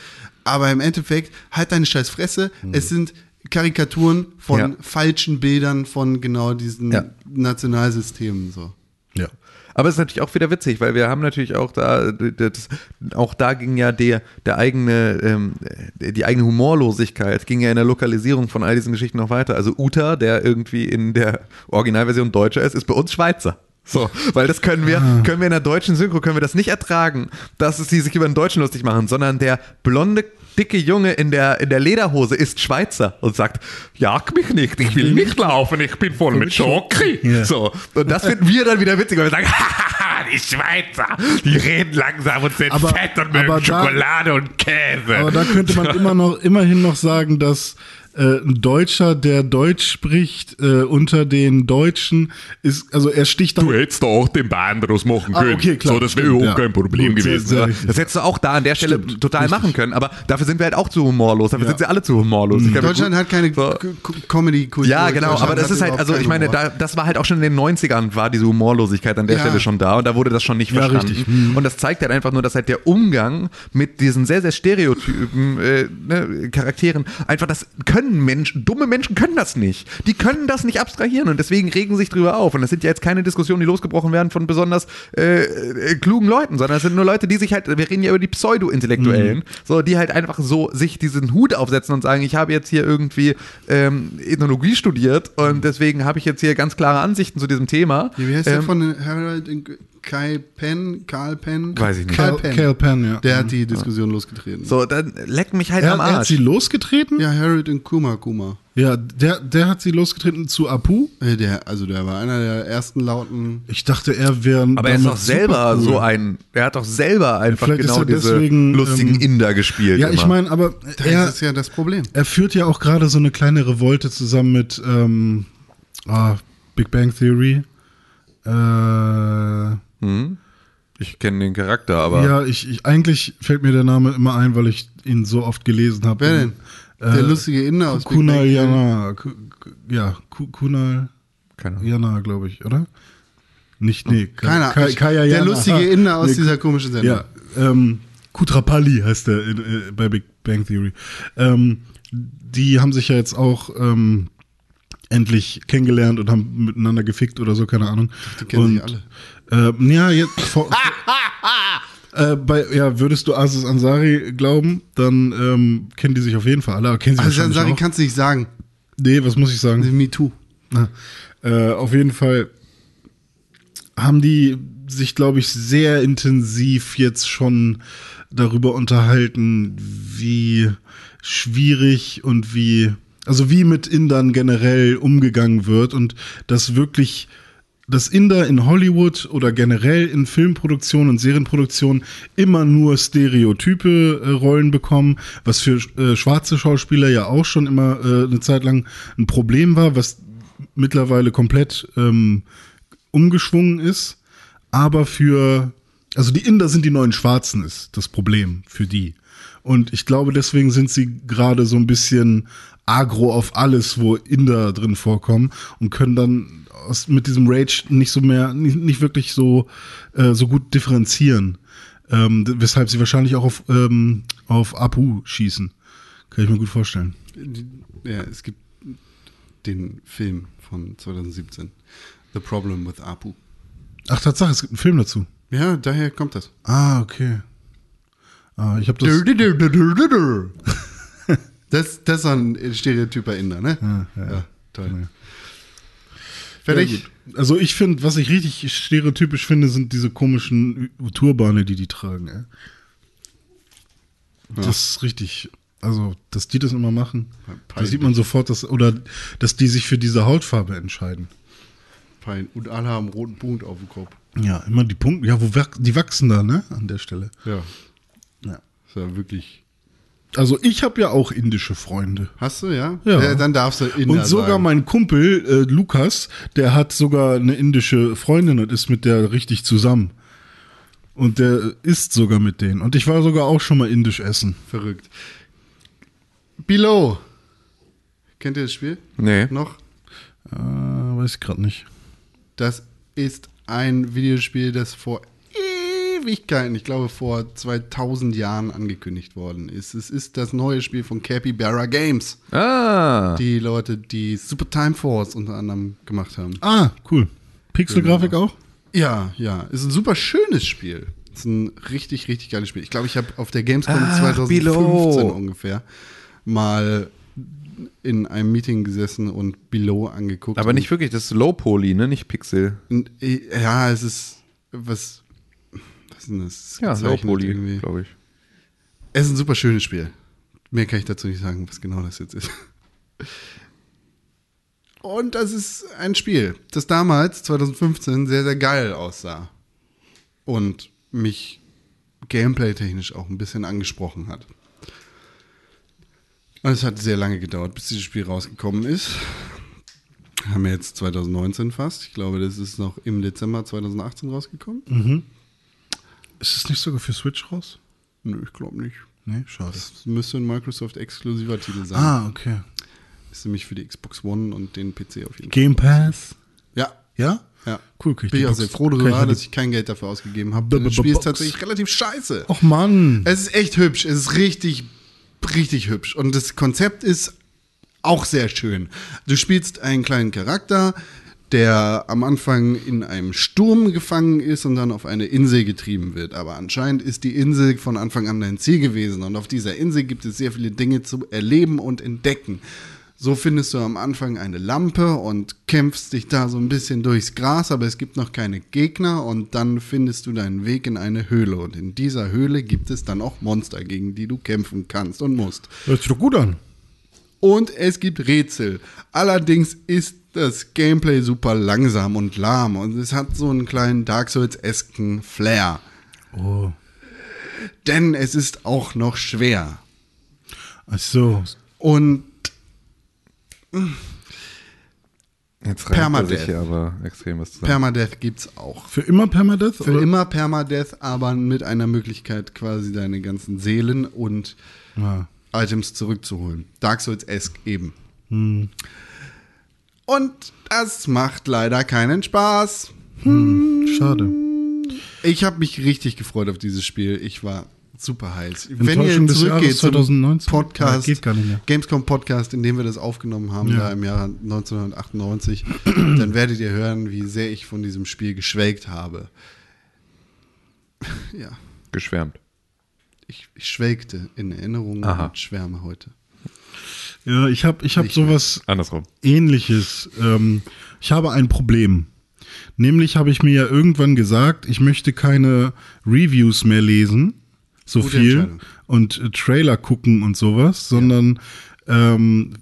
Aber im Endeffekt, halt deine scheiß Fresse. Es sind Karikaturen von Ja. falschen Bildern von genau diesen Ja. Nationalsystemen. So. Ja. Aber es ist natürlich auch wieder witzig, weil wir haben natürlich auch da, das, auch da ging ja der, der eigene, ähm, die eigene Humorlosigkeit ging ja in der Lokalisierung von all diesen Geschichten noch weiter. Also Uta, der irgendwie in der Originalversion Deutscher ist, ist bei uns Schweizer. So, weil das können wir, können wir in der deutschen Synchro, können wir das nicht ertragen, dass sie sich über den Deutschen lustig machen, sondern der blonde, dicke Junge in der, in der Lederhose ist Schweizer und sagt, jag mich nicht, ich will nicht laufen, ich bin voll mit Schoki. Ja. So, und das finden wir dann wieder witzig, weil wir sagen, (laughs) die Schweizer, die reden langsam und sind Aber- fett und mögen aber da- Schokolade und Käse. Aber da könnte man immer noch, immerhin noch sagen, dass äh, ein Deutscher, der Deutsch spricht, äh, unter den Deutschen ist, also er sticht dann. Du hättest da auch den Bahn draus machen Ah, können. okay, klar, so, das wäre überhaupt ja. kein Problem Gut, sehr, gewesen. sehr oder? richtig. das hättest du auch da an der Stelle Stimmt, total richtig. machen können, aber dafür sind wir halt auch zu humorlos. Dafür Ja. sind sie alle zu humorlos. Mir Deutschland hat keine so. Comedy-Kultur. Ja, genau, aber das ist halt, also ich meine, da, das war halt auch schon in den 90ern, war diese Humorlosigkeit an der Ja. Stelle schon da und da wurde das schon nicht Ja, verstanden. Mhm. Und das zeigt halt einfach nur, dass halt der Umgang mit diesen sehr, sehr stereotypen äh, ne, Charakteren, einfach das können Menschen, dumme Menschen können das nicht. Die können das nicht abstrahieren und deswegen regen sich drüber auf. Und das sind ja jetzt keine Diskussionen, die losgebrochen werden von besonders äh, äh, klugen Leuten, sondern es sind nur Leute, die sich halt, wir reden ja über die Pseudo-Intellektuellen, so, die halt einfach so sich diesen Hut aufsetzen und sagen, ich habe jetzt hier irgendwie ähm, Ethnologie studiert und deswegen habe ich jetzt hier ganz klare Ansichten zu diesem Thema. Ja, wie heißt der Ähm, von Harold Kai Penn? Karl Penn? Weiß ich nicht. Karl Cal, Penn. Cal Penn, ja. Der hat die Diskussion losgetreten. So, dann leck mich halt er, am er hat Arsch. sie losgetreten? Ja, Harold in Kuma Kuma. Ja, der, der hat sie losgetreten zu Apu. Äh, Der, also der war einer der ersten lauten. Ich dachte, er wäre. aber er ist doch selber so ein, er hat doch selber einfach Vielleicht ist genau er diese deswegen, lustigen ähm, Inder gespielt. Ja, ich immer. meine, aber Das er, ist ja das Problem. er führt ja auch gerade so eine kleine Revolte zusammen mit ähm, ah, Big Bang Theory. Äh, Hm? Ich kenne den Charakter, aber ja, ich, ich eigentlich fällt mir der Name immer ein, weil ich ihn so oft gelesen habe. Wer denn? Der Äh, lustige Inder aus Big Kunal. Jana. Ja, Ku- Kunal keine. Jana, glaube ich, oder? Nicht, nee. Ka- Keiner. Ka- Kaya der Jana. lustige (laughs) Ah, Inder aus nee, dieser komischen Sendung. Ja, ähm, Kutrapalli heißt der in, äh, bei Big Bang Theory. Ähm, die haben sich ja jetzt auch ähm, endlich kennengelernt und haben miteinander gefickt oder so, keine Ahnung. Die kennen und, sich alle. Äh, ja, jetzt vor, (laughs) äh, bei, ja, würdest du Aziz Ansari glauben, dann ähm, kennen die sich auf jeden Fall alle. aber Kennen sie wahrscheinlich Ansari auch. kannst du nicht sagen. Nee, was muss ich sagen? Me too. Na, äh, auf jeden Fall haben die sich, glaube ich, sehr intensiv jetzt schon darüber unterhalten, wie schwierig und wie, also wie mit Indern generell umgegangen wird und dass wirklich dass Inder in Hollywood oder generell in Filmproduktion und Serienproduktion immer nur stereotype äh, Rollen bekommen, was für äh, schwarze Schauspieler ja auch schon immer äh, eine Zeit lang ein Problem war, was mittlerweile komplett ähm, umgeschwungen ist. Aber für, also die Inder sind die neuen Schwarzen, ist das Problem für die. Und ich glaube, deswegen sind sie gerade so ein bisschen agro auf alles, wo Inder drin vorkommen und können dann aus, mit diesem Rage nicht so mehr, nicht, nicht wirklich so, äh, so gut differenzieren. Ähm, weshalb sie wahrscheinlich auch auf, ähm, auf Apu schießen. Kann ich mir gut vorstellen. Ja, es gibt den Film von 2017. The Problem with Apu. Ach, Tatsache, es gibt einen Film dazu. Ja, daher kommt das. Ah, okay. Ah, ich habe das. (laughs) Das, das ist ein stereotyper Inder, ne? Ja, ja, ja. toll. Ja. Fertig? Also ich finde, was ich richtig stereotypisch finde, sind diese komischen Turbane, die die tragen. Ey. Das ist richtig. Also, dass die das immer machen, da sieht man sofort, dass oder dass die sich für diese Hautfarbe entscheiden. Fein. Und alle haben einen roten Punkt auf dem Kopf. Ja, immer die Punkte. Ja, wo die wachsen da, ne? An der Stelle. Ja. Ja. Ist ja wirklich. Also ich habe ja auch indische Freunde. Hast du, ja? Ja. dann darfst du Inder Und sogar sagen. mein Kumpel äh, Lukas, der hat sogar eine indische Freundin und ist mit der richtig zusammen. Und der isst sogar mit denen. Und ich war sogar auch schon mal indisch essen. Verrückt. Below. Kennt ihr das Spiel? Nee. Noch? Äh, weiß ich gerade nicht. Das ist ein Videospiel, das vor Ewigkeiten, ich glaube vor 2000 Jahren angekündigt worden ist. Es ist das neue Spiel von Capybara Games. Ah. Die Leute, die Super Time Force unter anderem gemacht haben. Ah, cool. Pixelgrafik auch? Ja, ja. Ist ein super schönes Spiel. Ist ein richtig, richtig geiles Spiel. Ich glaube, ich habe auf der Gamescom Ach, 2015 Below. ungefähr mal in einem Meeting gesessen und Below angeguckt. Aber nicht wirklich, das ist Low Poly, ne? Nicht Pixel. Und, äh, Ja, es ist was. Denn das? Ja, irgendwie. glaube ich. Es ist ein super schönes Spiel. Mehr kann ich dazu nicht sagen, was genau das jetzt ist. Und das ist ein Spiel, das damals, 2015, sehr, sehr geil aussah. Und mich gameplay-technisch auch ein bisschen angesprochen hat. Und es hat sehr lange gedauert, bis dieses Spiel rausgekommen ist. Haben wir jetzt 2019 fast. Ich glaube, das ist noch im Dezember 2018 rausgekommen. Ist es nicht sogar für Switch raus? Nö, ich glaube nicht. Nee, schade. Das müsste ein Microsoft-exklusiver Titel sein. Ah, okay. Ist nämlich für die Xbox One und den PC auf jeden Fall. Game Pass? Ja, Ja? ja. Cool, krieg ich Bin ich auch sehr froh darüber, dass ich kein Geld dafür ausgegeben habe. Das Spiel ist tatsächlich relativ scheiße. Och Mann. Es ist echt hübsch. Es ist richtig, richtig hübsch. Und das Konzept ist auch sehr schön. Du spielst einen kleinen Charakter, der am Anfang in einem Sturm gefangen ist und dann auf eine Insel getrieben wird. Aber anscheinend ist die Insel von Anfang an dein Ziel gewesen. Und auf dieser Insel gibt es sehr viele Dinge zu erleben und entdecken. So findest du am Anfang eine Lampe und kämpfst dich da so ein bisschen durchs Gras, aber es gibt noch keine Gegner und dann findest du deinen Weg in eine Höhle. Und in dieser Höhle gibt es dann auch Monster, gegen die du kämpfen kannst und musst. Hört sich doch gut an. Und es gibt Rätsel. Allerdings ist das Gameplay super langsam und lahm und es hat so einen kleinen Dark Souls-esken Flair. Oh. Denn es ist auch noch schwer. Ach so. Und Jetzt er Permadeath. sich hier aber extrem was zusammen. Permadeath gibt's auch. Für immer Permadeath? Für oder? immer Permadeath, aber mit einer Möglichkeit, quasi deine ganzen Seelen und Ja. Items zurückzuholen. Dark Souls-esque eben. Hm. Und das macht leider keinen Spaß. Schade. Ich habe mich richtig gefreut auf dieses Spiel. Ich war super heiß. Wenn ihr zurückgeht zum 2019? Podcast, Ja. Gamescom Podcast, in dem wir das aufgenommen haben, Ja. da im Jahr 1998, (clears throat) dann werdet ihr hören, wie sehr ich von diesem Spiel geschwelgt habe. (laughs) Ja, Geschwärmt. ich, ich schwelgte in Erinnerungen Aha. und schwärme heute. Ja, ich habe ich hab Nicht sowas Andersrum. ähnliches. Ähm, ich habe ein Problem. Nämlich habe ich mir ja irgendwann gesagt, ich möchte keine Reviews mehr lesen, so Gute viel, und äh, Trailer gucken und sowas, sondern, ähm,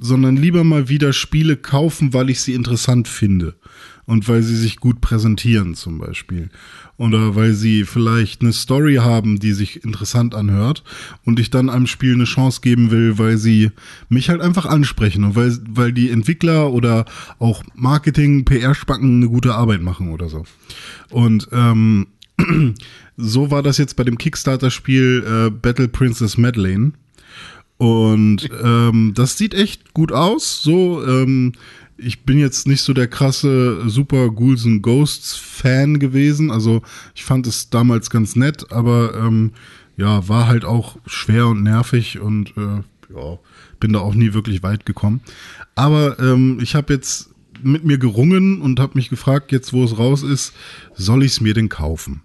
sondern lieber mal wieder Spiele kaufen, weil ich sie interessant finde. Und weil sie sich gut präsentieren zum Beispiel. Oder weil sie vielleicht eine Story haben, die sich interessant anhört und ich dann einem Spiel eine Chance geben will, weil sie mich halt einfach ansprechen und weil, weil die Entwickler oder auch Marketing, PR-Spacken eine gute Arbeit machen oder so. Und ähm, (clears throat) so war das jetzt bei dem Kickstarter-Spiel äh, Battle Princess Madeleine. Und ähm, das sieht echt gut aus. So, ähm, ich bin jetzt nicht so der krasse Super Ghouls and Ghosts Fan gewesen. Also ich fand es damals ganz nett, aber ähm, ja, war halt auch schwer und nervig und äh, ja, bin da auch nie wirklich weit gekommen. Aber ähm, ich habe jetzt mit mir gerungen und habe mich gefragt, jetzt wo es raus ist, soll ich es mir denn kaufen?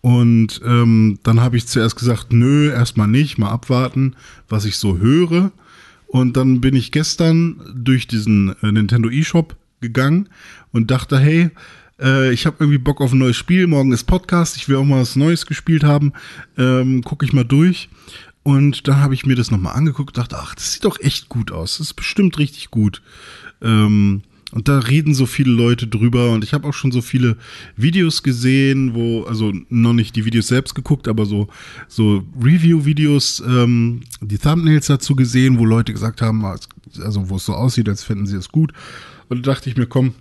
Und ähm, dann habe ich zuerst gesagt, nö, erstmal nicht, mal abwarten, was ich so höre. Und dann bin ich gestern durch diesen äh, Nintendo eShop gegangen und dachte, hey, äh, ich habe irgendwie Bock auf ein neues Spiel. Morgen ist Podcast, ich will auch mal was Neues gespielt haben. Ähm, Gucke ich mal durch. Und dann habe ich mir das nochmal angeguckt, dachte, ach, das sieht doch echt gut aus. Das ist bestimmt richtig gut. Ähm, und da reden so viele Leute drüber und ich habe auch schon so viele Videos gesehen, wo, also noch nicht die Videos selbst geguckt, aber so, so Review-Videos, ähm, die Thumbnails dazu gesehen, wo Leute gesagt haben, also wo es so aussieht, als fänden sie es gut. Und da dachte ich mir, komm,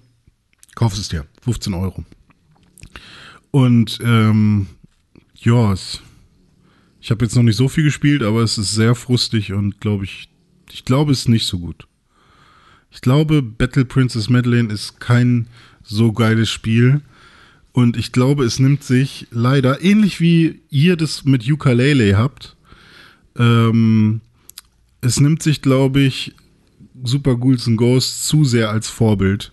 kauf es dir, 15 Euro. Und ähm, ja, es, ich habe jetzt noch nicht so viel gespielt, aber es ist sehr frustig und glaube ich, ich glaube, es ist nicht so gut. Ich glaube, Battle Princess Madeleine ist kein so geiles Spiel. Und ich glaube, es nimmt sich leider, ähnlich wie ihr das mit Ukulele habt, ähm, es nimmt sich, glaube ich, Super Ghouls and Ghosts zu sehr als Vorbild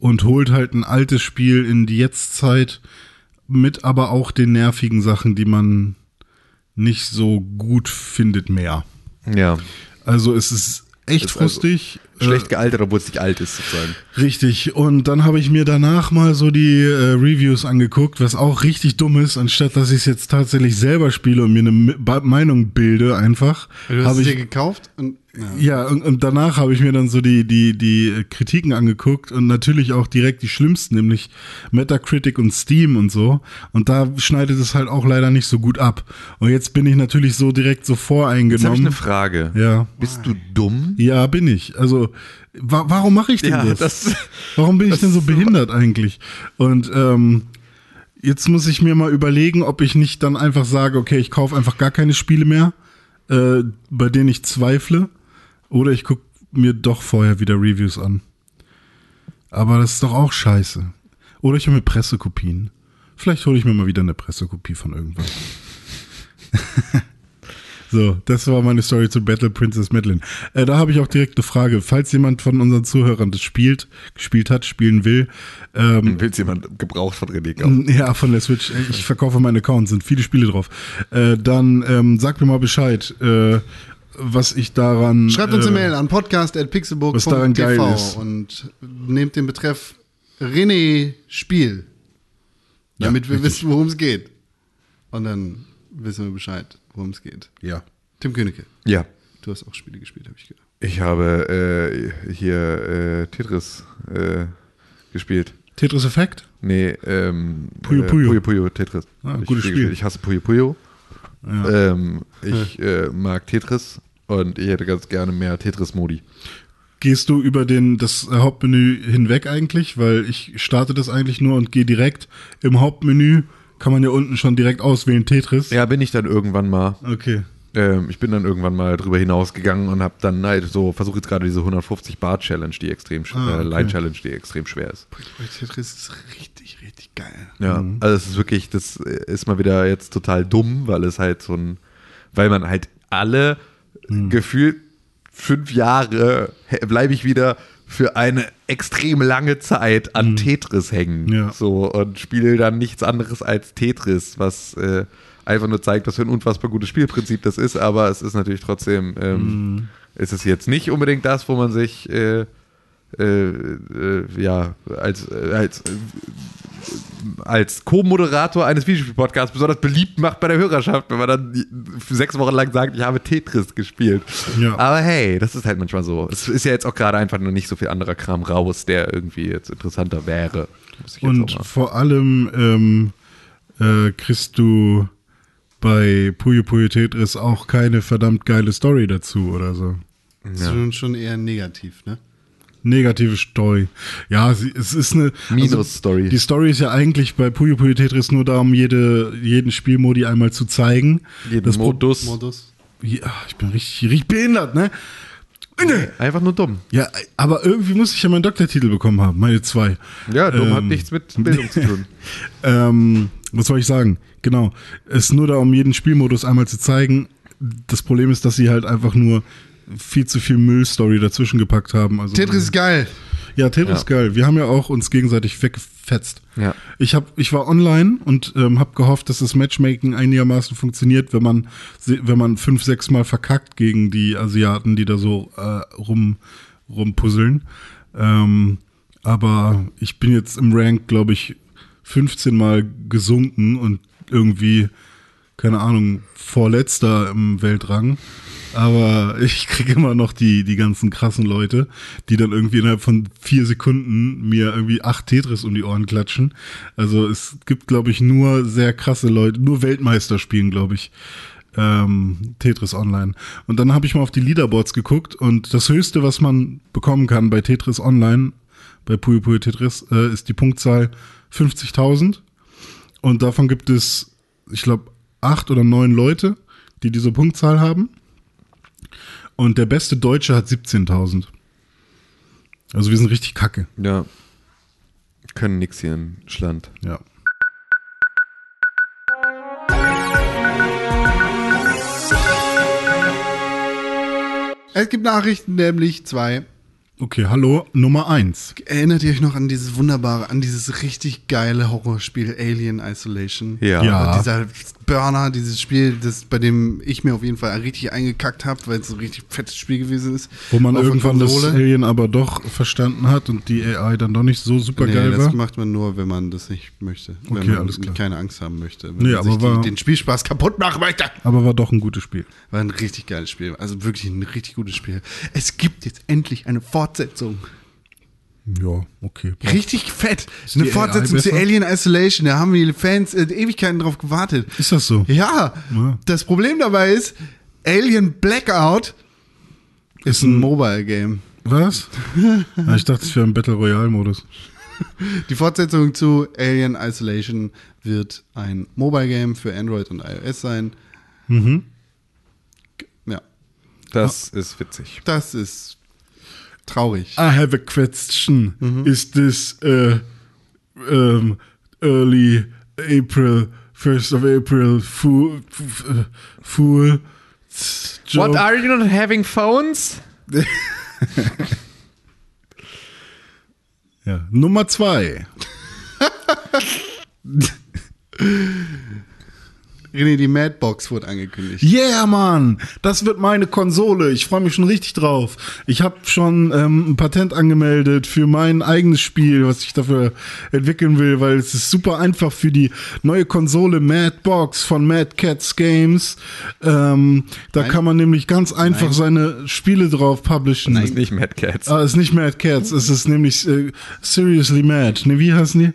und holt halt ein altes Spiel in die Jetztzeit mit aber auch den nervigen Sachen, die man nicht so gut findet mehr. Ja. Also es ist echt Ist also frustig. Schlecht gealtert, obwohl es nicht alt ist, sozusagen. Richtig. Und dann habe ich mir danach mal so die äh, Reviews angeguckt, was auch richtig dumm ist, anstatt dass ich es jetzt tatsächlich selber spiele und mir eine Ba- Meinung bilde einfach. Du hast es ich dir gekauft und ja. ja, und, und danach habe ich mir dann so die, die, die Kritiken angeguckt und natürlich auch direkt die schlimmsten, nämlich Metacritic und Steam und so. Und da schneidet es halt auch leider nicht so gut ab. Und jetzt bin ich natürlich so direkt so Jetzt habe ich voreingenommen. eine Frage. Ja. Bist du dumm? Ja, bin ich. Also, wa warum mache ich denn Ja, das? das- warum bin ich das denn so behindert eigentlich? Und ähm, jetzt muss ich mir mal überlegen, ob ich nicht dann einfach sage, okay, ich kaufe einfach gar keine Spiele mehr, äh, bei denen ich zweifle. Oder ich gucke mir doch vorher wieder Reviews an. Aber das ist doch auch scheiße. Oder ich hole mir Pressekopien. Vielleicht hole ich mir mal wieder eine Pressekopie von irgendwas. (laughs) So, das war meine Story zu Battle Princess Madeleine. Äh, da habe ich auch direkt eine Frage. Falls jemand von unseren Zuhörern das spielt, gespielt hat, spielen will, ähm, Willst jemand gebraucht von René kaufen? (laughs) ja, von der Switch, äh, ich verkaufe meinen Account, sind viele Spiele drauf. Äh, dann ähm, sagt mir mal Bescheid, äh, was ich daran. Schreibt uns äh, eine Mail an podcast.pixelburg.tv was daran geil ist. und nehmt den Betreff René Spiel, Ja, damit wir richtig. wissen, worum es geht. Und dann wissen wir Bescheid, worum es geht. Ja. Tim Königke, Ja. du hast auch Spiele gespielt, habe ich gehört. Ich habe äh, hier äh, Tetris äh, gespielt. Tetris Effect? Nee, ähm, Puyo äh, Puyo. Puyo Puyo Tetris. Ah, gutes Spiel. gespielt. Ich hasse Puyo Puyo. Ja. Ähm, ich äh, mag Tetris und ich hätte ganz gerne mehr Tetris-Modi. Gehst du über den, das Hauptmenü hinweg eigentlich? Weil ich starte das eigentlich nur und gehe direkt im Hauptmenü. Kann man ja unten schon direkt auswählen Tetris. Ja, bin ich dann irgendwann mal. Okay. ähm, ich bin dann irgendwann mal drüber hinausgegangen und habe dann halt so, versuche jetzt gerade diese 150 Bar Challenge, die extrem, Ah, äh, okay. Line Challenge, die extrem schwer ist. Tetris ist richtig, richtig geil. Ja, also es ist wirklich, das ist mal wieder jetzt total dumm, weil es halt so ein, weil man halt alle gefühlt fünf Jahre bleibe ich wieder für eine extrem lange Zeit an Tetris hängen. Ja. So und spiele dann nichts anderes als Tetris, was äh, einfach nur zeigt, was für ein unfassbar gutes Spielprinzip das ist, aber es ist natürlich trotzdem, ähm, ist es jetzt nicht unbedingt das, wo man sich äh, äh, äh, ja, als, äh, als, äh, als Co-Moderator eines Videospiel-Podcasts besonders beliebt macht bei der Hörerschaft, wenn man dann sechs Wochen lang sagt, ich habe Tetris gespielt. Ja. Aber hey, das ist halt manchmal so. Es ist ja jetzt auch gerade einfach nur nicht so viel anderer Kram raus, der irgendwie jetzt interessanter wäre. Und vor allem ähm, äh, kriegst du bei Puyo Puyo Tetris auch keine verdammt geile Story dazu oder so. Das ist schon eher negativ, ne? Negative Story. Ja, sie, es ist eine Minus-Story. die Story ist ja eigentlich bei Puyo Puyo Tetris nur darum, jede, jeden Spielmodi einmal zu zeigen. jeden das Pro- Modus. Modus. Ja, ich bin richtig, richtig behindert, ne? Einfach nur dumm. Ja, aber irgendwie muss ich ja meinen Doktortitel bekommen haben, meine zwei. Ja, dumm hat Ähm, nichts mit Bildung zu tun. (laughs) Ähm, was soll ich sagen? Genau. Es ist nur da, um jeden Spielmodus einmal zu zeigen. Das Problem ist, dass sie halt einfach nur viel zu viel Müllstory dazwischen gepackt haben. Also, Tetris ist geil. Ja, Tetris ist Ja. geil. Wir haben ja auch uns gegenseitig weggefetzt. Ja. Ich, hab, ich war online und ähm, habe gehofft, dass das Matchmaking einigermaßen funktioniert, wenn man, wenn man fünf, sechs Mal verkackt gegen die Asiaten, die da so äh, rum, rumpuzzeln. Ähm, aber ich bin jetzt im Rank, glaube ich, 15 Mal gesunken und irgendwie, keine Ahnung, vorletzter im Weltrang. Aber ich kriege immer noch die, die ganzen krassen Leute, die dann irgendwie innerhalb von vier Sekunden mir irgendwie acht Tetris um die Ohren klatschen. Also es gibt, glaube ich, nur sehr krasse Leute, nur Weltmeister spielen, glaube ich, ähm, Tetris Online. Und dann habe ich mal auf die Leaderboards geguckt und das Höchste, was man bekommen kann bei Tetris Online, bei Puyo Puyo Tetris, äh, ist die Punktzahl 50.000. Und davon gibt es, ich glaube, acht oder neun Leute, die diese Punktzahl haben. Und der beste Deutsche hat 17.000. Also wir sind richtig kacke. Ja. Können nix hier in Schland. Ja. Es gibt Nachrichten, nämlich zwei. Okay, hallo, Nummer eins. Erinnert ihr euch noch an dieses wunderbare, an dieses richtig geile Horrorspiel Alien Isolation? Ja. Ja. Und dieser Burner, dieses Spiel, das, bei dem ich mir auf jeden Fall richtig eingekackt habe, weil es so ein richtig fettes Spiel gewesen ist. Wo man irgendwann das. Alien aber doch verstanden hat und die AI dann doch nicht so super Nee, geil das war. macht man nur, wenn man das nicht möchte. Okay, wenn man alles klar. keine Angst haben möchte. Wenn Nee, man sich aber war- den Spielspaß kaputt machen möchte. Aber war doch ein gutes Spiel. War ein richtig geiles Spiel. Also wirklich ein richtig gutes Spiel. Es gibt jetzt endlich eine Fortsetzung. Ja, okay. Richtig fett. Eine Fortsetzung zu? Alien Isolation. Da haben die Fans äh, Ewigkeiten drauf gewartet. Ist das so? Ja, Ja. das Problem dabei ist, Alien Blackout ist ein Mobile-Game. Was? (laughs) Ja, ich dachte, es wäre ein Battle Royale-Modus. (laughs) Die Fortsetzung zu Alien Isolation wird ein Mobile-Game für Android und iOS sein. Mhm. Ja, Das ist witzig. das ist traurig. I have a question. Mhm. Is this uh, um, early April, 1st of April, fool, uh, fool joke? What are you not having phones? (laughs) ja. Nummer zwei. (laughs) René, die Madbox wurde angekündigt. Yeah, Mann, das wird meine Konsole. Ich freue mich schon richtig drauf. Ich habe schon ähm, ein Patent angemeldet für mein eigenes Spiel, was ich dafür entwickeln will, weil es ist super einfach für die neue Konsole Madbox von Mad Cats Games. Ähm, da Nein. kann man nämlich ganz einfach Nein. seine Spiele drauf publishen. Das ist nicht Mad Cats. Ah, ist nicht Mad Cats, es ist nämlich äh, Seriously Mad. Ne, wie heißen die?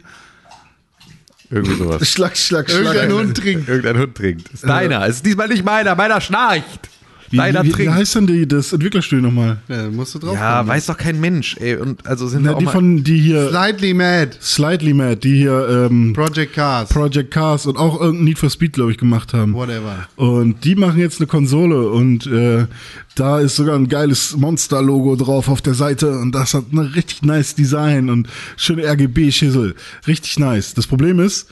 Irgendwie sowas. (laughs) Schlag, schlag, schlag. Irgendein Hund trinkt. Irgendein Hund trinkt. Ist deiner. Es ist diesmal nicht meiner. Meiner schnarcht. Wie, Leider wie, wie heißt denn die, das Entwicklerstudio nochmal? Ja, da musst du drauf Ja, kommen. weiß doch kein Mensch, ey. Und also sind Na, auch die mal von, die hier, Slightly Mad. Slightly Mad, die hier ähm, Project Cars. Project Cars und auch irgendein Need for Speed, glaube ich, gemacht haben. Whatever. Und die machen jetzt eine Konsole und äh, da ist sogar ein geiles Monster-Logo drauf auf der Seite und das hat ein richtig nice Design und schöne RGB-Schissel. Richtig nice. Das Problem ist,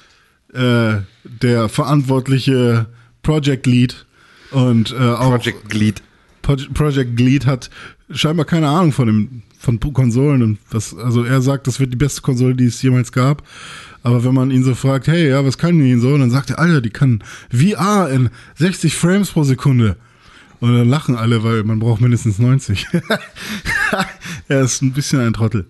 äh, der verantwortliche Project Lead und äh, auch Project Glied. Pro- Project Lead hat scheinbar keine Ahnung von dem von Konsolen und was also er sagt, das wird die beste Konsole, die es jemals gab. Aber wenn man ihn so fragt, hey, ja, was kann die so? dann sagt er, Alter, die kann VR in 60 Frames pro Sekunde. Und dann lachen alle, weil man braucht mindestens 90. (laughs) er ist ein bisschen ein Trottel.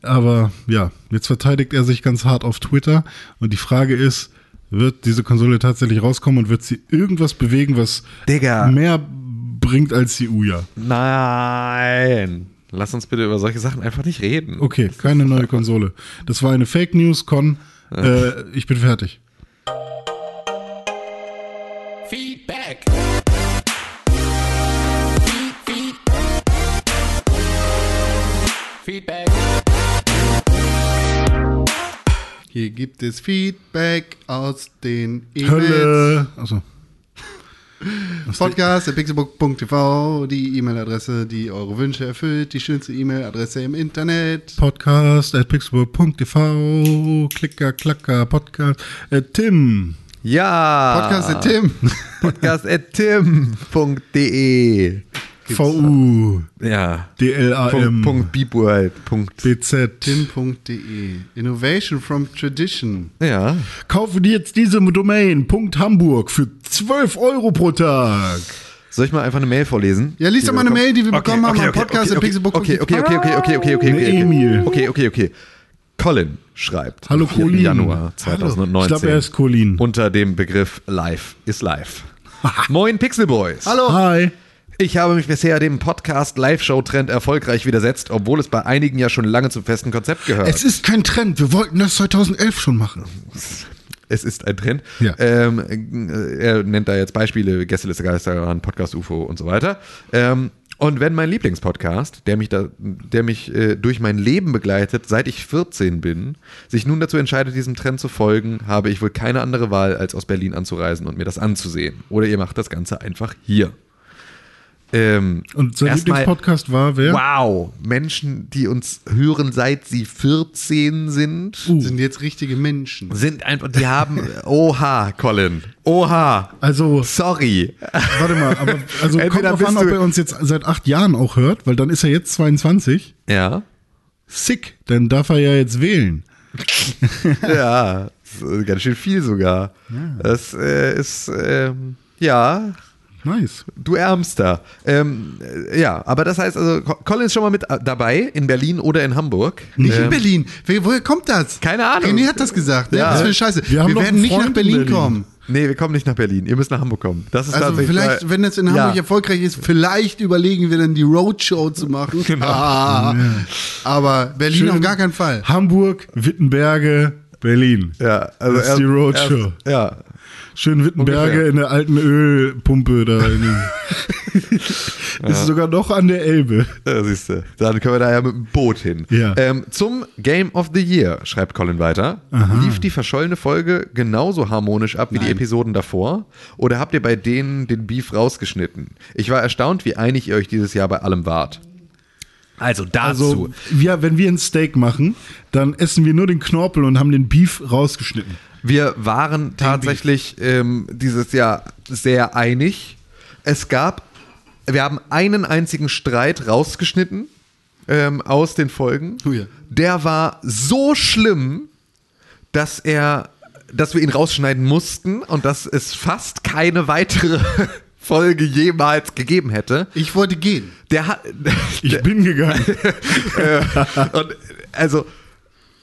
Aber ja, jetzt verteidigt er sich ganz hart auf Twitter. Und die Frage ist, wird diese Konsole tatsächlich rauskommen und wird sie irgendwas bewegen, was Digga. mehr bringt als die Uja? Nein. Lass uns bitte über solche Sachen einfach nicht reden. Okay, keine neue Konsole. Das war eine Fake News, Con. Äh, ich bin fertig. Hier gibt es Feedback aus den E-Mails. Hölle. Also, (laughs) Podcast at pixelbook.tv, die E-Mail-Adresse, die eure Wünsche erfüllt, die schönste E-Mail-Adresse im Internet. Podcast at pixelburg.tv, Klicker, Klacker, Podcast. Äh, Tim. Ja. Podcast at Tim. Podcast at tim.de. (laughs) VU. Ja. Punkt, DLAM. Punkt Beepworld. Punkt. BZ. Tim.de. Innovation from Tradition. Ja. Kaufe dir jetzt diese Domain. Punkt Hamburg für 12 Euro pro Tag. Soll ich mal einfach eine Mail vorlesen? Ja, lies doch mal eine Mail, die wir bekommen haben am okay, Podcast okay, at pixelbook.tv. okay, okay, okay, okay, okay, okay, okay, okay, Emil. okay, okay, okay. Colin schreibt. Hallo, am 4. Colin. Januar Ich 2019. glaube, er ist Colin. Unter dem Begriff Live ist live. (laughs) Moin Pixel Boys. Hallo. Hi. Ich habe mich bisher dem Podcast-Live-Show-Trend erfolgreich widersetzt, obwohl es bei einigen ja schon lange zum festen Konzept gehört. Es ist kein Trend. Wir wollten das 2011 schon machen. Es ist ein Trend. Ja. Ähm, äh, er nennt da jetzt Beispiele, Gästeliste Geisterbahn, Podcast UFO und so weiter. Ähm, und wenn mein Lieblingspodcast, der mich, da, der mich äh, durch mein Leben begleitet, seit ich 14 bin, sich nun dazu entscheidet, diesem Trend zu folgen, habe ich wohl keine andere Wahl, als aus Berlin anzureisen und mir das anzusehen. Oder ihr macht das Ganze einfach hier. Ähm, Und sein Lieblingspodcast war wer? Wow, Menschen, die uns hören, seit sie 14 sind, Sind jetzt richtige Menschen. sind einfach, die haben, oha, Colin, oha, Also, sorry. warte mal, aber also kommt drauf an, ob er uns jetzt seit acht Jahren auch hört, weil dann ist er jetzt 22. Ja, Sick, dann darf er ja jetzt wählen. (laughs) ja, ganz schön viel sogar. Das äh, ist, ähm, ja, Nice. du Ärmster. Ähm, äh, ja, aber das heißt also, Co- Colin ist schon mal mit äh, dabei in Berlin oder in Hamburg. Nicht in Ähm, Berlin. Wer, woher kommt das? Keine Ahnung. René hat das gesagt. Ne? Ja. Was für eine Scheiße. Wir Wir, werden nicht nach in Berlin, Berlin. kommen. Nee, wir kommen nicht nach Berlin. Ihr müsst nach Hamburg kommen. Das ist Also vielleicht, wenn das in Ja. Hamburg erfolgreich ist, vielleicht überlegen wir dann die Roadshow zu machen. (laughs) Genau. Ah, aber Berlin Schön. auf gar keinen Fall. Hamburg, Wittenberge, Berlin. Ja, also Das ist die Roadshow. erst- ja, Schön Wittenberge Ungefähr. in der alten Ölpumpe da. (laughs) Ist sogar noch an der Elbe. Ja, siehst du. Dann können wir da ja mit dem Boot hin. Ja. Ähm, zum Game of the Year, schreibt Colin weiter. Lief die verschollene Folge genauso harmonisch ab wie die Episoden davor? Oder habt ihr bei denen den Beef rausgeschnitten? Ich war erstaunt, wie einig ihr euch dieses Jahr bei allem wart. Also dazu. Also, wir, wenn wir ein Steak machen, dann essen wir nur den Knorpel und haben den Beef rausgeschnitten. Wir waren tatsächlich ähm, dieses Jahr sehr einig. Es gab, wir haben einen einzigen Streit rausgeschnitten ähm, aus den Folgen. Oh ja. Der war so schlimm, dass er, dass wir ihn rausschneiden mussten und dass es fast keine weitere Folge jemals gegeben hätte. Ich wollte gehen. Der hat, (laughs) Ich bin gegangen. (laughs) und also,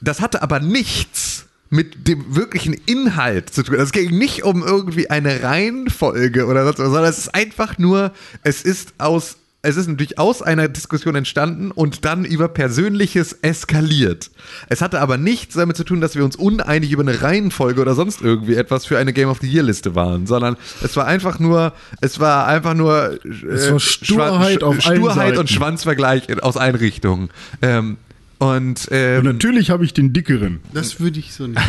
das hatte aber nichts mit dem wirklichen Inhalt zu tun. Es ging nicht um irgendwie eine Reihenfolge oder was, sondern es ist einfach nur, es ist aus es ist natürlich aus einer Diskussion entstanden und dann über Persönliches eskaliert. Es hatte aber nichts damit zu tun, dass wir uns uneinig über eine Reihenfolge oder sonst irgendwie etwas für eine Game of the Year Liste waren, sondern es war einfach nur, es war einfach nur Es war Sturheit Schwan- Sturheit und Schwanzvergleich aus allen Richtungen. Ähm, und, Und ähm, natürlich habe ich den dickeren. Das würde ich so nicht.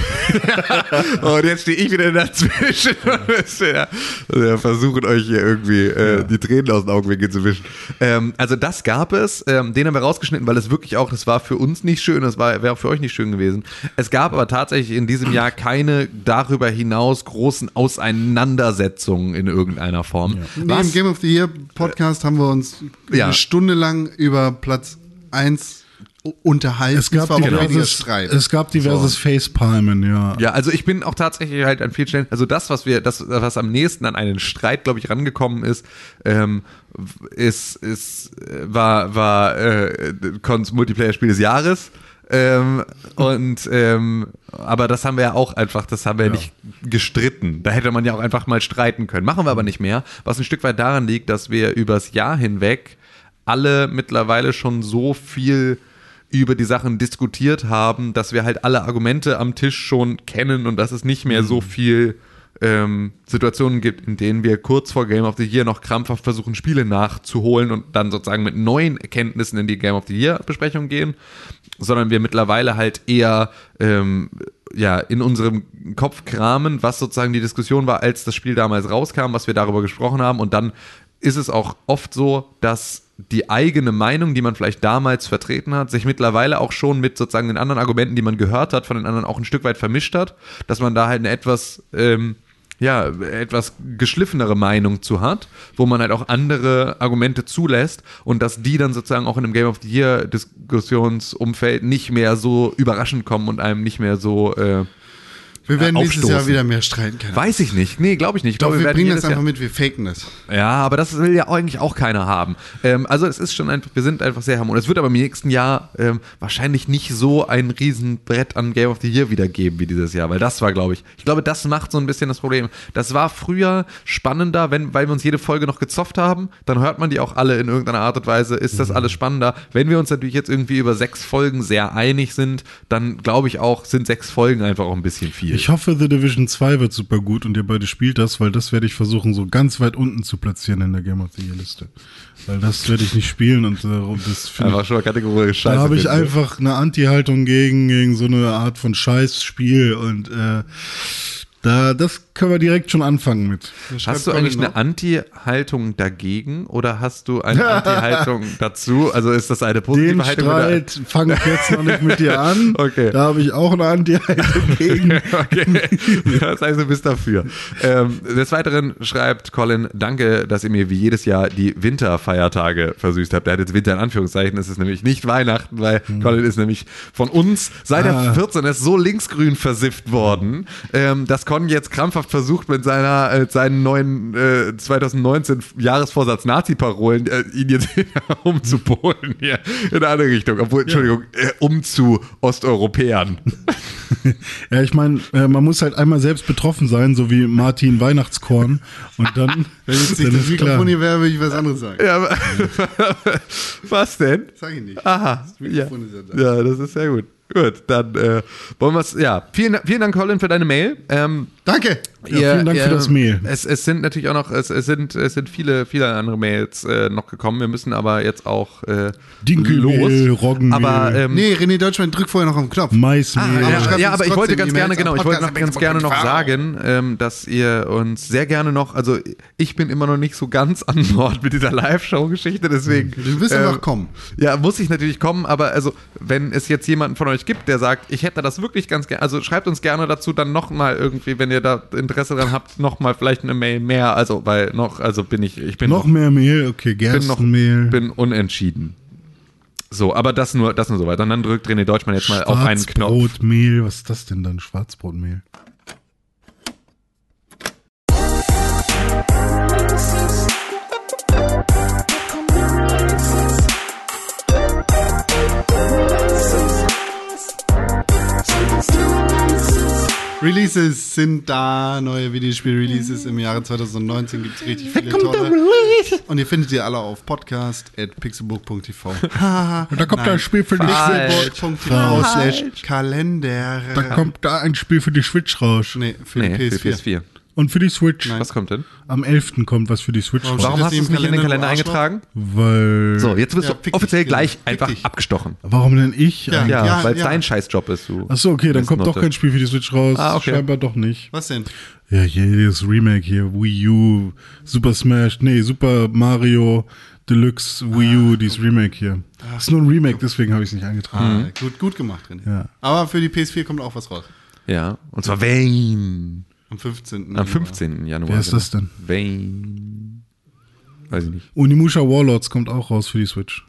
(laughs) und jetzt stehe ich wieder dazwischen und es, ja, (laughs) ja, versuchen euch hier irgendwie äh, die Tränen aus den Augenwinkeln zu wischen. Ähm, also das gab es, ähm, den haben wir rausgeschnitten, weil es wirklich auch, das war für uns nicht schön, das war wäre auch für euch nicht schön gewesen. Es gab aber tatsächlich in diesem Jahr keine darüber hinaus großen Auseinandersetzungen in irgendeiner Form. Nee, Im Game of the Year Podcast haben wir uns Ja. eine Stunde lang über Platz 1 unterhalten. Es gab diverses, Streit. es gab diverses Facepalmen, ja. Ja, also ich bin auch tatsächlich halt an vielen Stellen, also das, was wir, das, was am nächsten an einen Streit, glaube ich, rangekommen ist, ähm, ist, ist, war, war äh, Cons Multiplayer-Spiel des Jahres. Ähm, und ähm, aber das haben wir ja auch einfach, das haben wir ja. nicht gestritten. Da hätte man ja auch einfach mal streiten können. Machen wir aber nicht mehr. Was ein Stück weit daran liegt, dass wir übers Jahr hinweg alle mittlerweile schon so viel über die Sachen diskutiert haben, dass wir halt alle Argumente am Tisch schon kennen und dass es nicht mehr so viel ähm, Situationen gibt, in denen wir kurz vor Game of the Year noch krampfhaft versuchen, Spiele nachzuholen und dann sozusagen mit neuen Erkenntnissen in die Game of the Year Besprechung gehen, sondern wir mittlerweile halt eher ähm, ja, in unserem Kopf kramen, was sozusagen die Diskussion war, als das Spiel damals rauskam, was wir darüber gesprochen haben. Und dann ist es auch oft so, dass die eigene Meinung, die man vielleicht damals vertreten hat, sich mittlerweile auch schon mit sozusagen den anderen Argumenten, die man gehört hat, von den anderen auch ein Stück weit vermischt hat, dass man da halt eine etwas, ähm, ja, etwas geschliffenere Meinung zu hat, wo man halt auch andere Argumente zulässt und dass die dann sozusagen auch in einem Game of the Year Diskussionsumfeld nicht mehr so überraschend kommen und einem nicht mehr so äh, wir werden aufstoßen. Jahr wieder mehr streiten können. Weiß ich nicht. Nee, glaube ich nicht. Ich glaube, wir werden bringen das einfach Jahr- mit, wir faken das. ja, aber das will ja eigentlich auch keiner haben. Ähm, also es ist schon einfach, wir sind einfach sehr harmonisch. Es wird aber im nächsten Jahr ähm, wahrscheinlich nicht so ein Riesenbrett an Game of the Year wieder geben wie dieses Jahr, weil das war, glaube ich, ich glaube, das macht so ein bisschen das Problem. Das war früher spannender, wenn, weil wir uns jede Folge noch gezofft haben, dann hört man die auch alle in irgendeiner Art und Weise, ist das alles spannender. Wenn wir uns natürlich jetzt irgendwie über sechs Folgen sehr einig sind, dann glaube ich auch, sind sechs Folgen einfach auch ein bisschen viel. Ich hoffe, The Division 2 wird super gut und ihr beide spielt das, weil das werde ich versuchen, so ganz weit unten zu platzieren in der Game of the Year Liste. Weil das werde ich nicht spielen und äh, das finde ich. schon mal kategorisch scheiße. Da habe ich finden. einfach eine Anti-Haltung gegen, gegen so eine Art von Scheißspiel und äh, da, das können wir direkt schon anfangen mit. Hast du eigentlich eine Anti-Haltung dagegen oder hast du eine (laughs) Anti-Haltung dazu? Also ist das eine positive Den Haltung? Streit fange ich jetzt noch nicht mit dir an. (laughs) Okay. Da habe ich auch eine Anti-Haltung (laughs) gegen. Okay, das heißt, du bist dafür. Ähm, des Weiteren schreibt Colin, danke, dass ihr mir wie jedes Jahr die Winterfeiertage versüßt habt. Er hat jetzt Winter in Anführungszeichen, es ist nämlich nicht Weihnachten, weil Colin ist nämlich von uns, seit er Ah. 14 ist, so linksgrün versifft worden, ähm, dass Colin jetzt krampfhaft versucht, mit seiner, äh, seinen neuen äh, 2019 Jahresvorsatz Nazi-Parolen äh, ihn jetzt (laughs) umzupolen hier in eine andere Richtung. Obwohl, Entschuldigung, äh, um zu Osteuropäern. (laughs) Ja, ich meine, äh, man muss halt einmal selbst betroffen sein, so wie Martin Weihnachtskorn. Und dann, (laughs) Wenn jetzt dann nicht das. Mikrofon hier wäre, würde ich was anderes sagen. Ja, was denn? Sag ich nicht. Aha, Das ja. Ist ja da. ja, das ist sehr gut. Gut, dann äh, wollen wir es, ja, vielen, vielen Dank, Colin, für deine Mail. Ähm, Danke. Ja, vielen Dank für das Mail. Es, es sind natürlich auch noch, es, es, sind, es sind viele, viele andere Mails äh, noch gekommen. Wir müssen aber jetzt auch äh, Dinkelmehl, los. Roggenmehl. Aber ähm, Nee, René Deutschmann, drück vorher noch auf den Knopf. Maismehl. Ah, Aber ja, ja, aber ich wollte ganz gerne, genau, ich wollte noch ganz gerne noch sagen, ähm, dass ihr uns sehr gerne noch, also ich bin immer noch nicht so ganz an Bord mit dieser Live-Show-Geschichte, deswegen. Du wirst ähm, einfach kommen. Ja, muss ich natürlich kommen, aber also, wenn es jetzt jemanden von euch gibt, der sagt, ich hätte das wirklich ganz gerne, also schreibt uns gerne dazu dann nochmal irgendwie, wenn ihr da Interesse dran habt, nochmal vielleicht eine Mail mehr, also, weil noch, also bin ich, ich bin Noch mehr Mehl, okay, bin noch, bin unentschieden. So, aber das nur, das nur so weit. Und dann drückt René Deutschmann jetzt mal auf einen Knopf. Schwarzbrotmehl, was ist das denn dann? Schwarzbrotmehl. Releases sind da, neue Videospiel-Releases im Jahre 2019 gibt es richtig viele tolle. Und ihr findet sie alle auf podcast.pixelburg.tv. (laughs) (laughs) Und da kommt da ein Spiel für die Switch. Slash Kalender. Da kommt da ein Spiel für die Switch raus. Nee, für Nee, die für PS4. PS4. Und für die Switch. Was kommt denn? Am 11. kommt was für die Switch Warum raus. Warum hast du es nicht in den Kalender, Arschloch? Weil. eingetragen? So, jetzt wirst Ja, du offiziell dich, gleich fick einfach dich. abgestochen. Warum denn ich? Ja. Ja, Ja, weil es ja. dein Scheißjob ist, du. Achso, okay, dann kommt doch Mistnote. kein Spiel für die Switch raus. Ah, okay. Scheinbar doch nicht. Was denn? Ja, hier das Remake hier, Wii U, Super Smash, nee, Super Mario Deluxe Wii U, dieses Remake hier. ist nur ein Remake, deswegen habe ich es nicht eingetragen. Ah, gut, gut gemacht, René. Ja. Aber für die PS4 kommt auch was raus. Ja, und zwar Wayne. Am 15. Am 15. Januar. Wer ist genau. das denn? Wayne. Weiß ich nicht. Unimusha Warlords kommt auch raus für die Switch.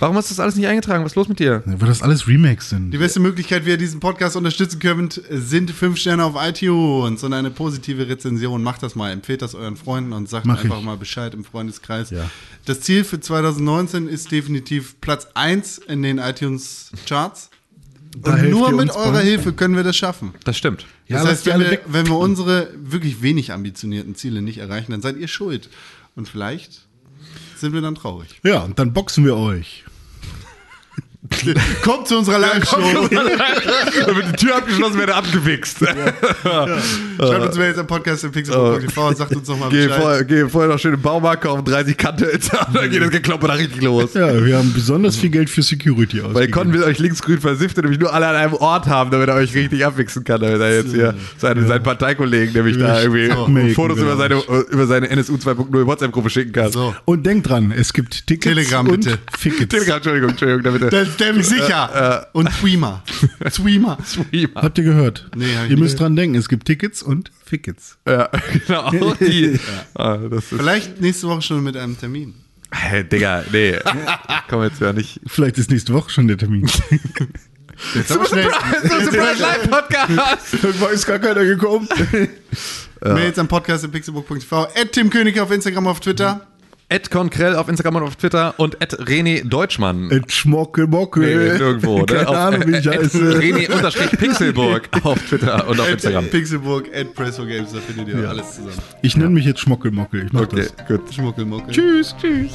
Warum hast du das alles nicht eingetragen? Was ist los mit dir? Ja, weil das alles Remakes sind. Die beste Möglichkeit, wie ihr diesen Podcast unterstützen könnt, sind fünf Sterne auf iTunes und eine positive Rezension. Macht das mal, empfehlt das euren Freunden und sagt Mach einfach ich. mal Bescheid im Freundeskreis. Ja. Das Ziel für 2019 ist definitiv Platz 1 in den iTunes-Charts. Da Und nur mit eurer bei. Hilfe können wir das schaffen. Das stimmt. Ja, das heißt, wenn wir, wenn wir unsere wirklich wenig ambitionierten Ziele nicht erreichen, dann seid ihr schuld. Und vielleicht sind wir dann traurig. Ja, und dann boxen wir euch. (laughs) Kommt zu unserer Live-Show. Dann wird die Tür abgeschlossen, werde abgewichst. (laughs) Schreibt uns mal jetzt am Podcast im Pixel.tv und sagt uns nochmal Geh, Bescheid. vorher, geh vorher noch schön im Baumarkt kaufen, 30 Kante, (laughs) dann geht das Gekloppe da richtig los. Ja, wir haben besonders viel Geld für Security Weil ausgegeben. Con will euch linksgrün versiftet, nämlich nur alle an einem Ort haben, damit er euch richtig abwichsen kann, damit er jetzt hier seine, seinen Parteikollegen, nämlich da irgendwie Abmelken, Fotos genau. über seine, über seine NSU 2.0 WhatsApp-Gruppe schicken kann. So. Und denkt dran, es gibt Tickets Telegram, und bitte. Fickets. Telegram, Entschuldigung, Entschuldigung, damit Der mich sicher. Und Tweema. (laughs) Tweema. er. Habt ihr gehört? Nee, ihr nicht müsst dran denken, es gibt Tickets und Fickets. Ja, (laughs) genau, die. (laughs) Ah, das ist, Vielleicht nächste Woche schon mit einem Termin. hey, Digga, nee, komm jetzt ja nicht. Vielleicht ist nächste Woche schon der Termin. Jetzt aber schnell. Live-Podcast! Irgendwann ist gar keiner gekommen. Mails am Podcast im pixelbook.tv. Ed Tim König auf Instagram, auf Twitter. Ed Konkrell auf Instagram und auf Twitter und Ed René Deutschmann. Et Schmockel, Mockel. Nee, nirgendwo, ne? Auf- Ahnung, wie ich Ed heiße. René unterstrich Pixelburg (laughs) auf Twitter und auf Instagram. Ed Pixelburg, Ed Presso Games, da findet ihr alles zusammen. Ich nenne mich jetzt Schmockel, Mockel. Ich mach Okay, das. gut. Muckel. Tschüss. Tschüss.